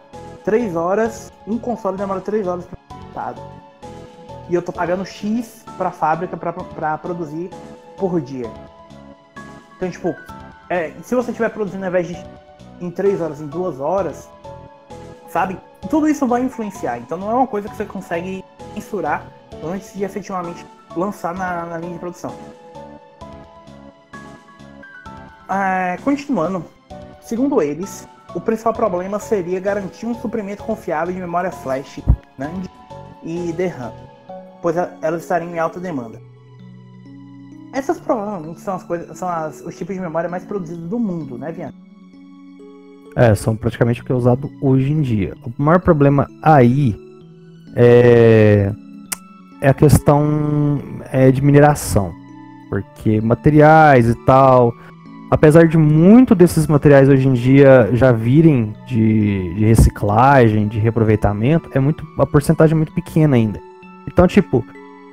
3 horas, um console demora 3 horas para montado. E eu tô pagando X para a fábrica para produzir por dia. Então, tipo, é, se você estiver produzindo ao invés de em 3 horas, em 2 horas, sabe? Tudo isso vai influenciar, então não é uma coisa que você consegue mensurar antes de efetivamente lançar na, na linha de produção. É, continuando, segundo eles, o principal problema seria garantir um suprimento confiável de memória flash NAND e DRAM, pois elas estariam em alta demanda. Essas provavelmente são as coisas, são as, os tipos de memória mais produzidos do mundo, né, Viana? É, são praticamente o que é usado hoje em dia. O maior problema aí é, é a questão é, de mineração. Porque materiais e tal. Apesar de muito desses materiais hoje em dia já virem de, de reciclagem, de reaproveitamento, é muito, a porcentagem é muito pequena ainda. Então, tipo,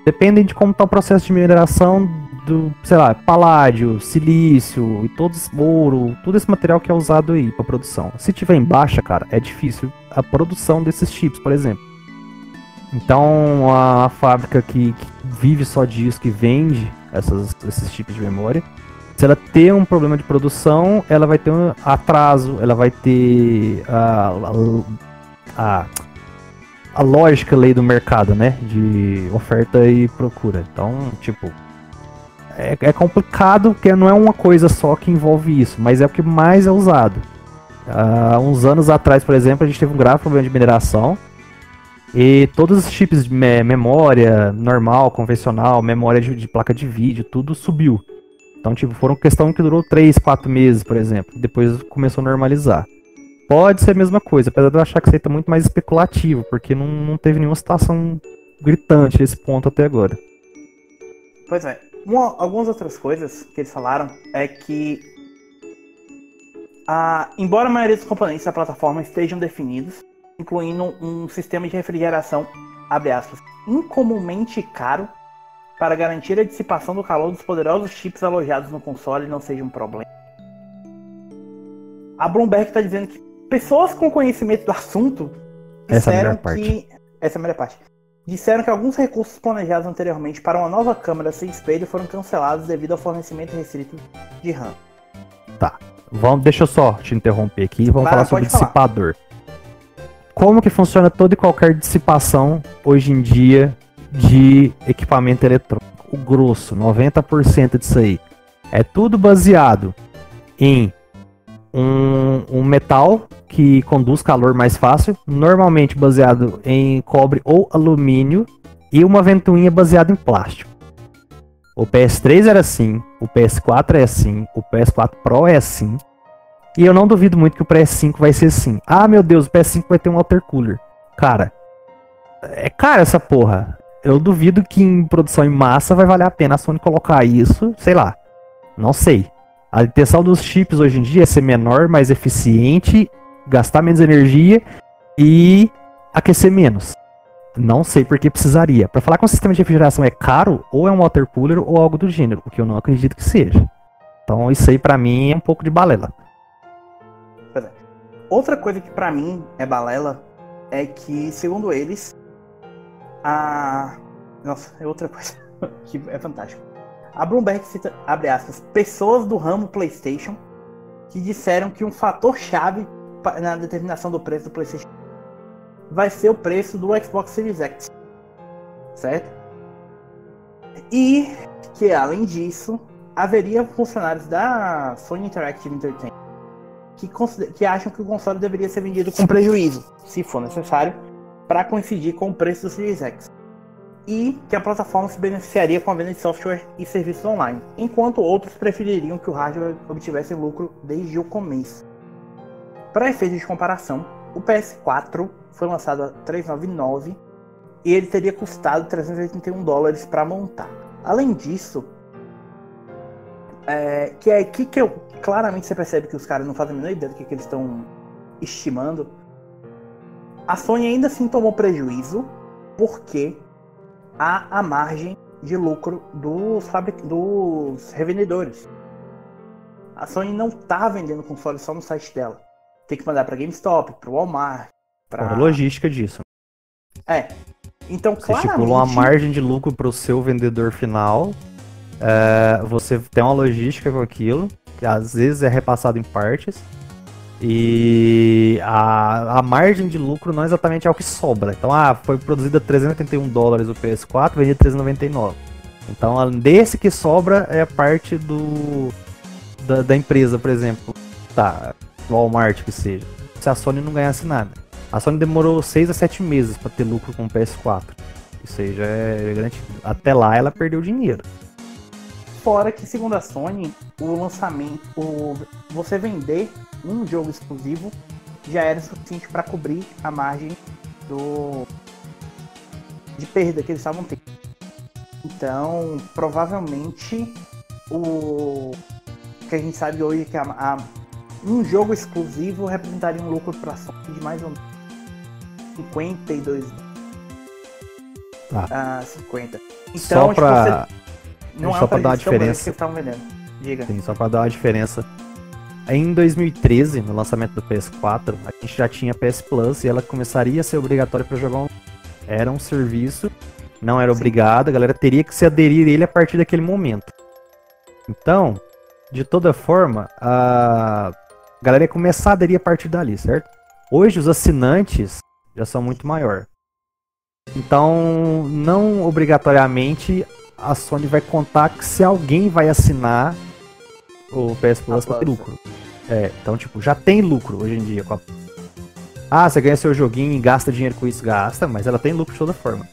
depende de como está o processo de mineração do, sei lá, paládio, silício e todos ouro, todo esse material que é usado aí para produção. Se tiver em baixa, cara, é difícil a produção desses chips, por exemplo. Então, a fábrica que, que vive só disso, que vende essas, esses chips de memória, se ela ter um problema de produção, ela vai ter um atraso, ela vai ter a, a, a, a lógica lei do mercado, né? De oferta e procura. Então, tipo, é, é complicado porque não é uma coisa só que envolve isso, mas é o que mais é usado. Há uns anos atrás, por exemplo, a gente teve um grave problema de mineração. E todos os chips de memória normal, convencional, memória de, de placa de vídeo, tudo subiu. Então, tipo, foram questão que durou 3, 4 meses, por exemplo. Depois começou a normalizar. Pode ser a mesma coisa, apesar de eu achar que isso aí tá muito mais especulativo, porque não, não teve nenhuma situação gritante nesse ponto até agora. Pois é. Uma, algumas outras coisas que eles falaram é que, a, embora a maioria dos componentes da plataforma estejam definidos, incluindo um sistema de refrigeração, aspas, incomumente caro para garantir a dissipação do calor dos poderosos chips alojados no console não seja um problema. A Bloomberg está dizendo que pessoas com conhecimento do assunto Essa é a disseram melhor parte. que essa é a melhor parte. Disseram que alguns recursos planejados anteriormente para uma nova câmera sem espelho foram cancelados devido ao fornecimento restrito de RAM. Vamos, deixa eu só te interromper aqui e vamos Vai, falar sobre falar. dissipador. Como que funciona toda e qualquer dissipação hoje em dia de equipamento eletrônico? O grosso, 90% disso aí. É tudo baseado em um, um metal que conduz calor mais fácil, normalmente baseado em cobre ou alumínio, e uma ventoinha baseada em plástico. O PS3 era assim, o PS4 é assim, o PS4 Pro é assim. E eu não duvido muito que o PS5 vai ser assim. Ah, meu Deus, o PS5 vai ter um water cooler. Cara, é cara essa porra. Eu duvido que em produção em massa vai valer a pena a Sony colocar isso, sei lá. Não sei. A intenção dos chips hoje em dia é ser menor, mais eficiente, gastar menos energia e aquecer menos. Não sei por que precisaria. Pra falar que um sistema de refrigeração é caro, ou é um water cooler ou algo do gênero, o que eu não acredito que seja. Então isso aí pra mim é um pouco de balela. Outra coisa que pra mim é balela é que, segundo eles, a. Nossa, é outra coisa que é fantástico. A Bloomberg cita, abre aspas, pessoas do ramo PlayStation que disseram que um fator chave na determinação do preço do PlayStation vai ser o preço do Xbox Series X. Certo? E que, além disso, haveria funcionários da Sony Interactive Entertainment que, que acham que o console deveria ser vendido com prejuízo, se for necessário, para coincidir com o preço do Series X. E que a plataforma se beneficiaria com a venda de software e serviços online, enquanto outros prefeririam que o hardware obtivesse lucro desde o começo. Para efeitos de comparação, o PS4 foi lançado a 399 e ele teria custado 381 dólares para montar. Além disso, é, que é aqui que eu claramente você percebe que os caras não fazem a menor ideia do que, que eles estão estimando. A Sony ainda assim tomou prejuízo porque há a margem de lucro dos, dos revendedores. A Sony não tá vendendo console só no site dela. Tem que mandar para GameStop, para Walmart, para a logística disso. É. Então, Você claramente, estipula uma margem de lucro para o seu vendedor final. é, você tem uma logística com aquilo, que às vezes é repassado em partes. E a, a margem de lucro não exatamente é o que sobra. Então, ah, foi produzida 381 dólares o PS4, vendido 399. Então, desse que sobra é a parte do da, da empresa, por exemplo. Tá, Walmart que seja. Se a Sony não ganhasse nada. A Sony demorou 6 a 7 meses para ter lucro com o PS4. Isso aí já é garantido. Até lá ela perdeu dinheiro. Fora que, segundo a Sony, o lançamento, o, você vender um jogo exclusivo já era suficiente para cobrir a margem do de perda que eles estavam tendo. Então, provavelmente, o que a gente sabe hoje é que a, a- um jogo exclusivo representaria um lucro para a Sony de mais ou menos 52 Tá. a 50. Então, só tipo, pra. você- não só é pra dar tão grande diferença. Diga. Sim, só pra dar uma diferença. Em 2013, no lançamento do PS4, a gente já tinha PS Plus e ela começaria a ser obrigatória para jogar um. Era um serviço, não era Sim. obrigado, a galera teria que se aderir a ele a partir daquele momento. Então, de toda forma, a galera ia começar a aderir a partir dali, certo? Hoje os assinantes já são muito maior. Então, não obrigatoriamente a Sony vai contar que se alguém vai assinar o PS Plus A vai ter lucro. É, então, tipo, já tem lucro hoje em dia. com a- Ah, você ganha seu joguinho e gasta dinheiro com isso, gasta, mas ela tem lucro de toda forma.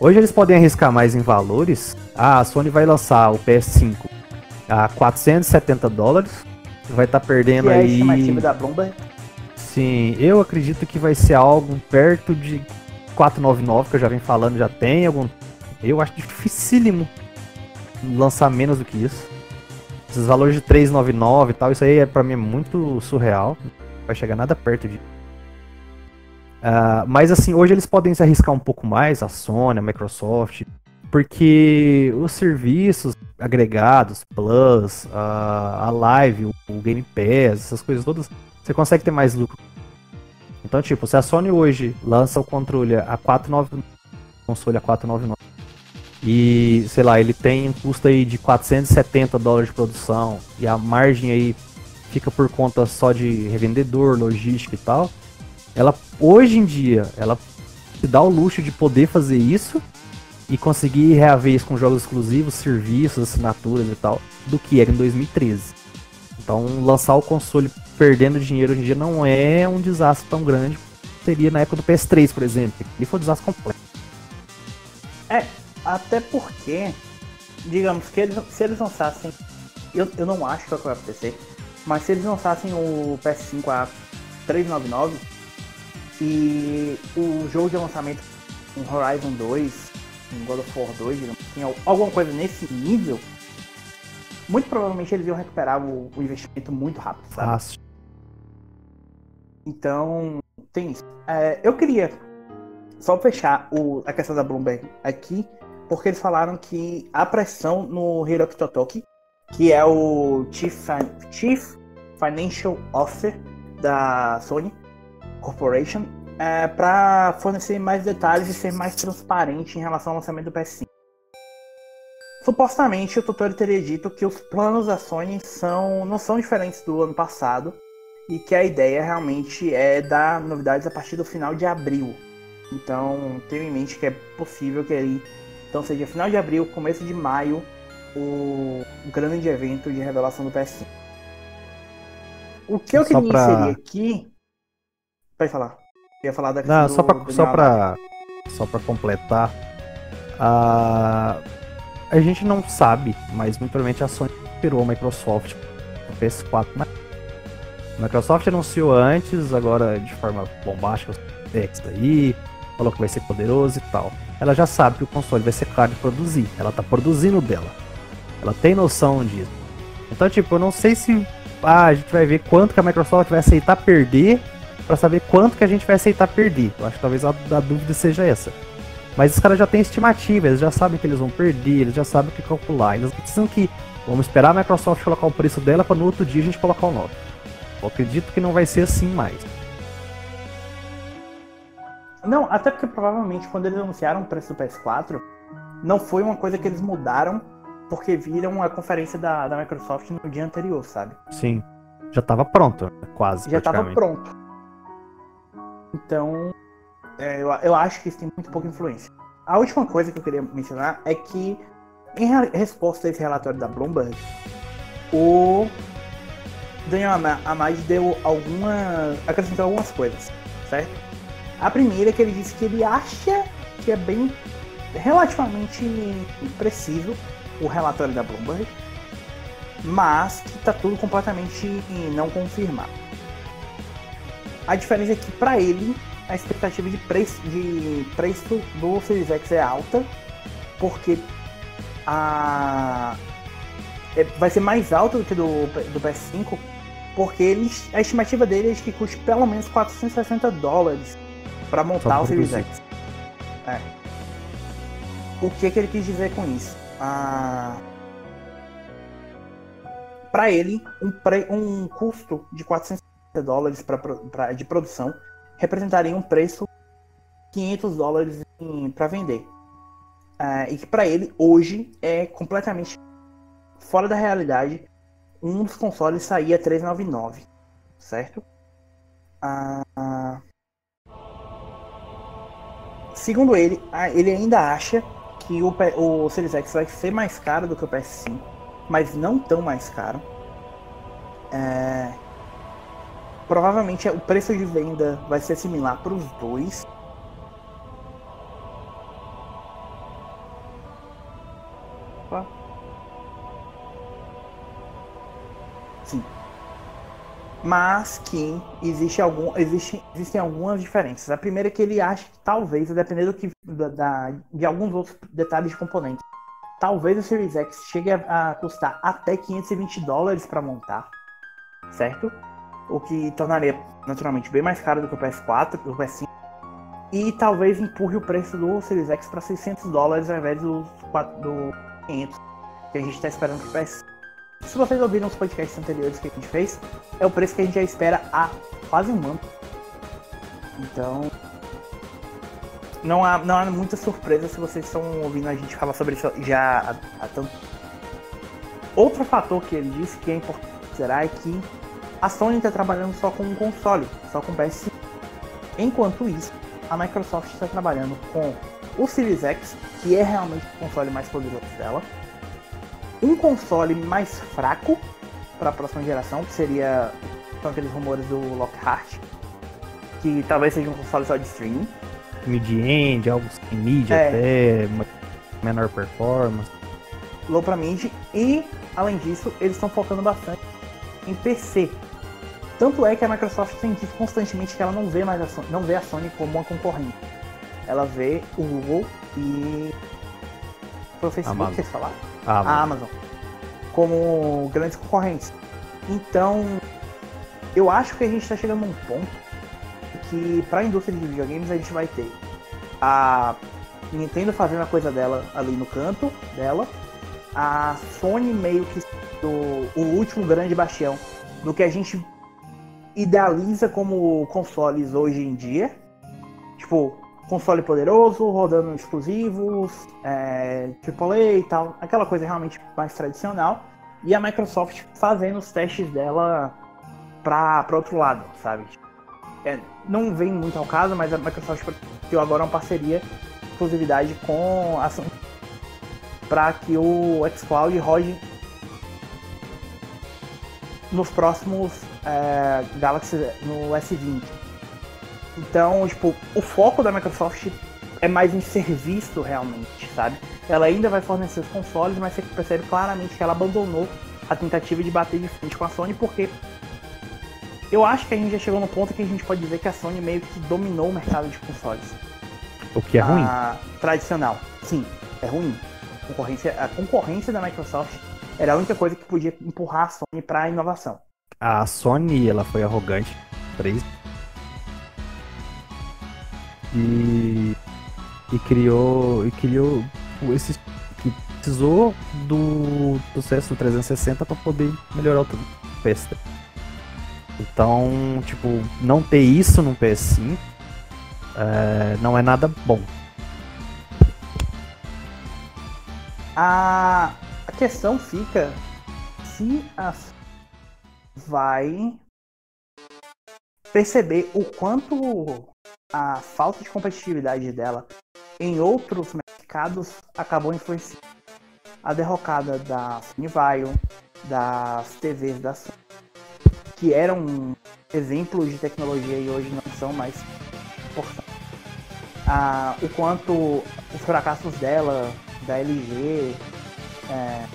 Hoje eles podem arriscar mais em valores. Ah, a Sony vai lançar o PS5 a 470 dólares. Vai estar tá perdendo que aí. É a estimativa da Bloomberg. Sim, eu acredito que vai ser algo perto de 499, que eu já venho falando, já tem algum. Eu acho dificílimo lançar menos do que isso. Esses valores de 399 e tal, isso aí é, pra mim é muito surreal. Não vai chegar nada perto de. Uh, mas assim, hoje eles podem se arriscar um pouco mais, a Sony, a Microsoft, porque os serviços agregados, Plus, a, a Live, o, o Game Pass, essas coisas todas, você consegue ter mais lucro. Então, tipo, se a Sony hoje lança o controle a 499, console a 499, e, sei lá, ele tem um custo aí de 470 dólares de produção, e a margem aí fica por conta só de revendedor, logística e tal, ela, hoje em dia, ela se dá o luxo de poder fazer isso e conseguir reaver isso com jogos exclusivos, serviços, assinaturas e tal, do que era em 2013. Então, lançar o console perdendo dinheiro hoje em dia não é um desastre tão grande seria na época do PS3, por exemplo. Ele foi um desastre completo. É, até porque, digamos, que eles, se eles lançassem. Eu, eu não acho que o que vai acontecer, mas se eles lançassem o PS5 a 399 e o jogo de lançamento, um Horizon 2, um God of War 2, digamos assim, alguma coisa nesse nível, muito provavelmente eles iam recuperar o, o investimento muito rápido, sabe? Fácil. Então, tem isso. É, eu queria só fechar o, a questão da Bloomberg aqui, porque eles falaram que a pressão no Hiroki Totoki, que é o Chief, Chief Financial Officer da Sony Corporation, é, para fornecer mais detalhes e ser mais transparente em relação ao lançamento do PS5. Supostamente, o tutor teria dito que os planos da Sony são, não são diferentes do ano passado e que a ideia realmente é dar novidades a partir do final de abril. Então, tenha em mente que é possível que aí, então seja final de abril, começo de maio, o grande evento de revelação do PS5. O que eu só queria pra... inserir aqui. Pode falar. Eu ia falar da Não, só pra, só pra, só pra completar. A. A gente não sabe, mas muito provavelmente a Sony esperou a Microsoft no PS4. Mas a Microsoft anunciou antes, agora de forma bombástica, o X daí, falou que vai ser poderoso e tal. Ela já sabe que o console vai ser caro de produzir, ela tá produzindo dela. Ela tem noção disso. Então, tipo, eu não sei se ah, a gente vai ver quanto que a Microsoft vai aceitar perder para saber quanto que a gente vai aceitar perder. Eu acho que talvez a, a dúvida seja essa. Mas os caras já têm estimativa, eles já sabem que eles vão perder, eles já sabem o que calcular. Eles precisam que. Vamos esperar a Microsoft colocar o preço dela para no outro dia a gente colocar o nosso. Eu acredito que não vai ser assim mais. Não, até porque provavelmente quando eles anunciaram o preço do PS4, não foi uma coisa que eles mudaram porque viram a conferência da, da Microsoft no dia anterior, sabe? Sim. Já estava pronto, quase. Já estava pronto. Então, é, eu, eu acho que isso tem muito pouca influência. A última coisa que eu queria mencionar é que, em resposta a esse relatório da Bloomberg, o Daniel Amade deu alguma. acrescentou algumas coisas, certo? A primeira é que ele disse que ele acha que é bem relativamente preciso o relatório da Bloomberg, mas que está tudo completamente não confirmado. A diferença é que para ele a expectativa de preço, de preço do Series X é alta, porque a é, vai ser mais alto do que do, do PS5, porque eles, a estimativa dele é que custe pelo menos 460 dólares para montar o Series X. É. O que, que ele quis dizer com isso? Ah, para ele, um, pre, um custo de 460 dólares pra, pra, de produção representaria um preço 500 dólares para vender. Uh, e que para ele hoje é completamente fora da realidade. Um dos consoles saía 399, certo? Uh, segundo ele, ele ainda acha que o, o Series X vai ser mais caro do que o PS5, mas não tão mais caro. É, Provavelmente o preço de venda vai ser similar para os dois. Mas que existe algum, existe, existem algumas diferenças. A primeira é que ele acha que talvez, dependendo do que, da, de alguns outros detalhes de componentes, talvez o Series X chegue a, a custar até 520 dólares para montar, certo? O que tornaria naturalmente bem mais caro do que o PS4, do PS5, e talvez empurre o preço do Series X para 600 dólares ao invés dos do 500 que a gente está esperando que o PS. Se vocês ouviram os podcasts anteriores que a gente fez, é o preço que a gente já espera há quase um ano. Então, não há, não há muita surpresa se vocês estão ouvindo a gente falar sobre isso já há, há tanto. Outro fator que ele disse que é importante considerar é que a Sony está trabalhando só com um console, só com PS5. Enquanto isso, a Microsoft está trabalhando com o Series X, que é realmente o console mais poderoso dela, um console mais fraco para a próxima geração, que seria são aqueles rumores do Lockhart, que talvez seja um console só de streaming. Mid-end, algo sem mid É. até, menor performance. low para mid e além disso eles estão focando bastante em PC. Tanto é que a Microsoft tem dito constantemente que ela não vê mais a Sony, não vê a Sony como uma concorrente. Ela vê o Google e foi o Facebook Amazon. que vocês falaram? A Amazon como grandes concorrentes. Então, eu acho que a gente está chegando num ponto que para a indústria de videogames a gente vai ter a Nintendo fazendo a coisa dela ali no canto dela, a Sony meio que do, o último grande bastião do que a gente idealiza como consoles hoje em dia. Tipo, console poderoso, rodando exclusivos, é, AAA e tal, aquela coisa realmente mais tradicional. E a Microsoft fazendo os testes dela para outro lado, sabe? É, não vem muito ao caso, mas a Microsoft deu agora uma parceria, exclusividade com a Sony para que o xCloud rode nos próximos é, Galaxy no S20. Então, tipo, o foco da Microsoft é mais em serviço realmente, sabe? Ela ainda vai fornecer os consoles, mas você percebe claramente que ela abandonou a tentativa de bater de frente com a Sony, porque eu acho que a gente já chegou no ponto que a gente pode dizer que a Sony meio que dominou o mercado de consoles. o que é ruim. Tradicional. Sim, é ruim. A concorrência, a concorrência da Microsoft era a única coisa que podia empurrar a Sony para a inovação. A Sony, ela foi arrogante isso. E, e criou e criou esse que precisou do sucesso do 360 para poder melhorar o PS. Então, tipo, não ter isso no PS5 é, não é nada bom. A, a questão fica se a vai perceber o quanto a falta de competitividade dela em outros mercados acabou influenciando a derrocada da Sony Vaio, das TVs da Sony, que eram exemplos de tecnologia e hoje não são mais importantes. Ah, o quanto os fracassos dela, da LG, é,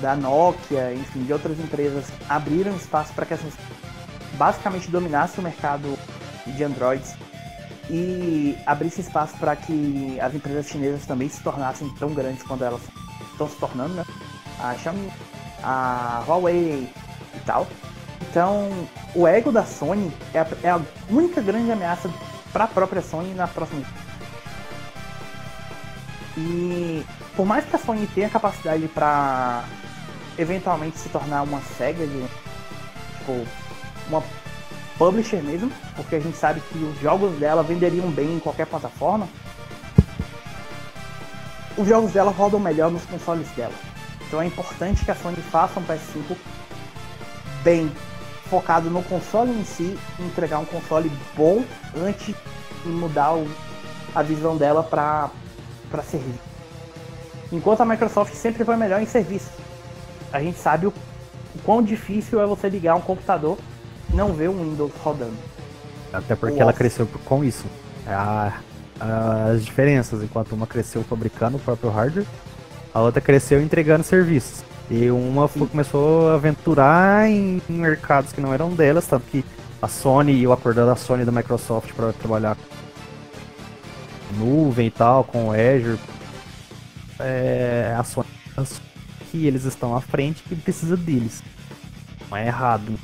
da Nokia, enfim, de outras empresas abriram espaço para que essas basicamente dominassem o mercado de Androids e abrisse espaço para que as empresas chinesas também se tornassem tão grandes quanto elas estão se tornando, né? A Xiaomi, a Huawei e tal. Então, o ego da Sony é a, é a única grande ameaça para a própria Sony na próxima. E por mais que a Sony tenha capacidade para eventualmente se tornar uma SEGA de tipo uma publisher mesmo, porque a gente sabe que os jogos dela venderiam bem em qualquer plataforma. Os jogos dela rodam melhor nos consoles dela. Então é importante que a Sony faça um PS5 bem focado no console em si, entregar um console bom antes de mudar o- a visão dela para para servir. Enquanto a Microsoft sempre foi melhor em serviço. A gente sabe o, o quão difícil é você ligar um computador não ver um Windows rodando. Até porque O ela Office. cresceu com isso. A- as diferenças, enquanto uma cresceu fabricando o próprio hardware, A outra cresceu entregando serviços. E uma foi, começou a aventurar em, em mercados que não eram delas, tanto que a Sony e o acordo da Sony e da Microsoft para trabalhar com nuvem e tal, com o Azure. É, a Sony que eles estão à frente que precisa deles. Não é errado.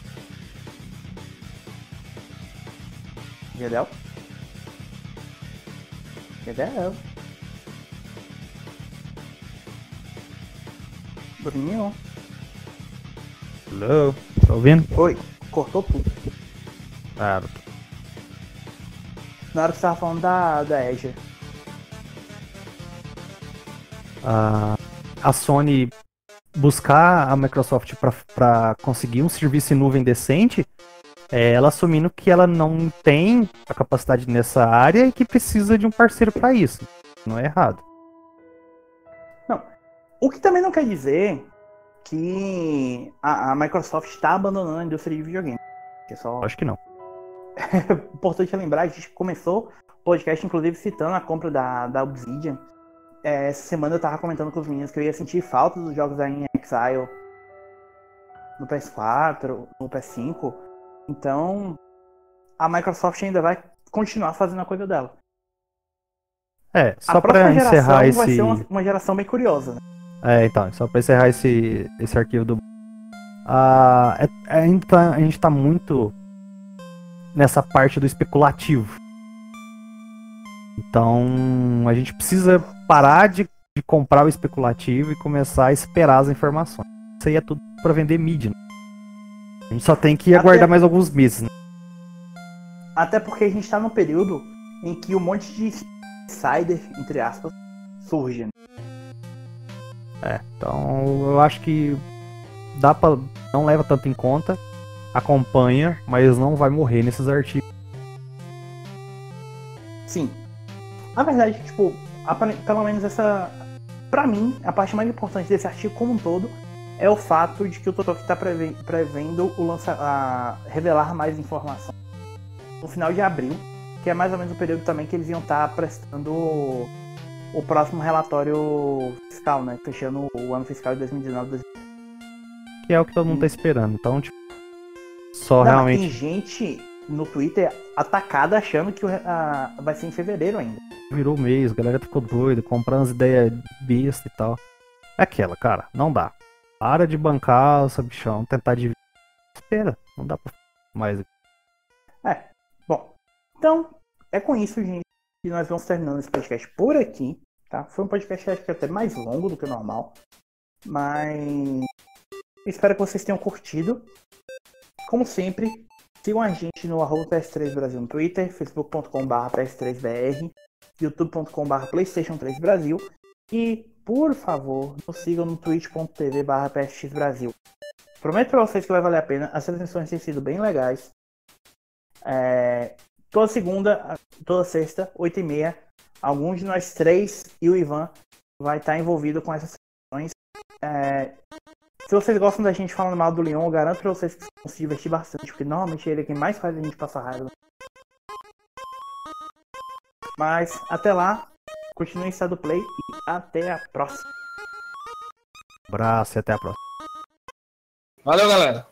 Entendeu? Entendeu? Bruninho. Hello? Tá ouvindo? Oi, cortou tudo. Claro. Na hora que você tava falando da, da Azure. A, a Sony buscar a Microsoft para conseguir um serviço em nuvem decente, é ela assumindo que ela não tem a capacidade nessa área e que precisa de um parceiro para isso. Não é errado. Não. O que também não quer dizer que a, a Microsoft está abandonando a indústria de videogame. É só... Acho que não. Importante lembrar, a gente começou o podcast, inclusive, citando a compra da, da Obsidian. É, essa semana eu tava comentando com os meninos que eu ia sentir falta dos jogos da In Exile no PS4, no PS5. Então, a Microsoft ainda vai continuar fazendo a coisa dela. É, só para encerrar esse. Vai ser uma, uma, geração bem curiosa, né? É, então, só para encerrar esse, esse arquivo do. Ah, é, é, a, gente tá, a gente tá muito nessa parte do especulativo. Então, a gente precisa parar de, de comprar o especulativo e começar a esperar as informações. Isso aí é tudo para vender mídia. Né? A gente só tem que aguardar mais alguns meses. Né? Até porque a gente está num período em que um monte de insider, entre aspas, surge. Né? É, então eu acho que dá para não leva tanto em conta, acompanha, mas não vai morrer nesses artigos. Sim. Na verdade, tipo, pelo menos essa. Pra mim, a parte mais importante desse artigo como um todo é o fato de que o Totoki está prevendo o lança, a, revelar mais informações no final de abril, que é mais ou menos o período também que eles iam estar tá prestando o, o próximo relatório fiscal, né? Fechando o ano fiscal de 2019 Que é o que todo mundo está esperando. Então, tipo, só Não, realmente. Tem gente no Twitter atacada achando que a, vai ser em fevereiro ainda. Virou mês, a galera ficou doida, comprando as ideias besta e tal. É aquela, cara, não dá. Para de bancar o bichão, tentar de. Espera, não dá pra mais. É, bom. Então, é com isso, gente, que nós vamos terminando esse podcast por aqui. Tá? Foi um podcast acho que até mais longo do que o normal. Mas espero que vocês tenham curtido. Como sempre, Sigam a gente no arroba PS3 Brasil no Twitter, facebook.com.br PS3BR, youtube.com.br PlayStation 3 Brasil e, por favor, nos sigam no twitch.tv PSX Brasil. Prometo para vocês que vai valer a pena, as transmissões têm sido bem legais. É, toda segunda, toda sexta, 8h30, alguns de nós três e o Ivan vai estar envolvido com essas sessões. É, se vocês gostam da gente falando mal do Leon, eu garanto pra vocês que vão se divertir bastante, porque normalmente ele é quem mais faz a gente passar raiva. Mas até lá, continuem do play e até a próxima. Abraço e até a próxima. Valeu, galera.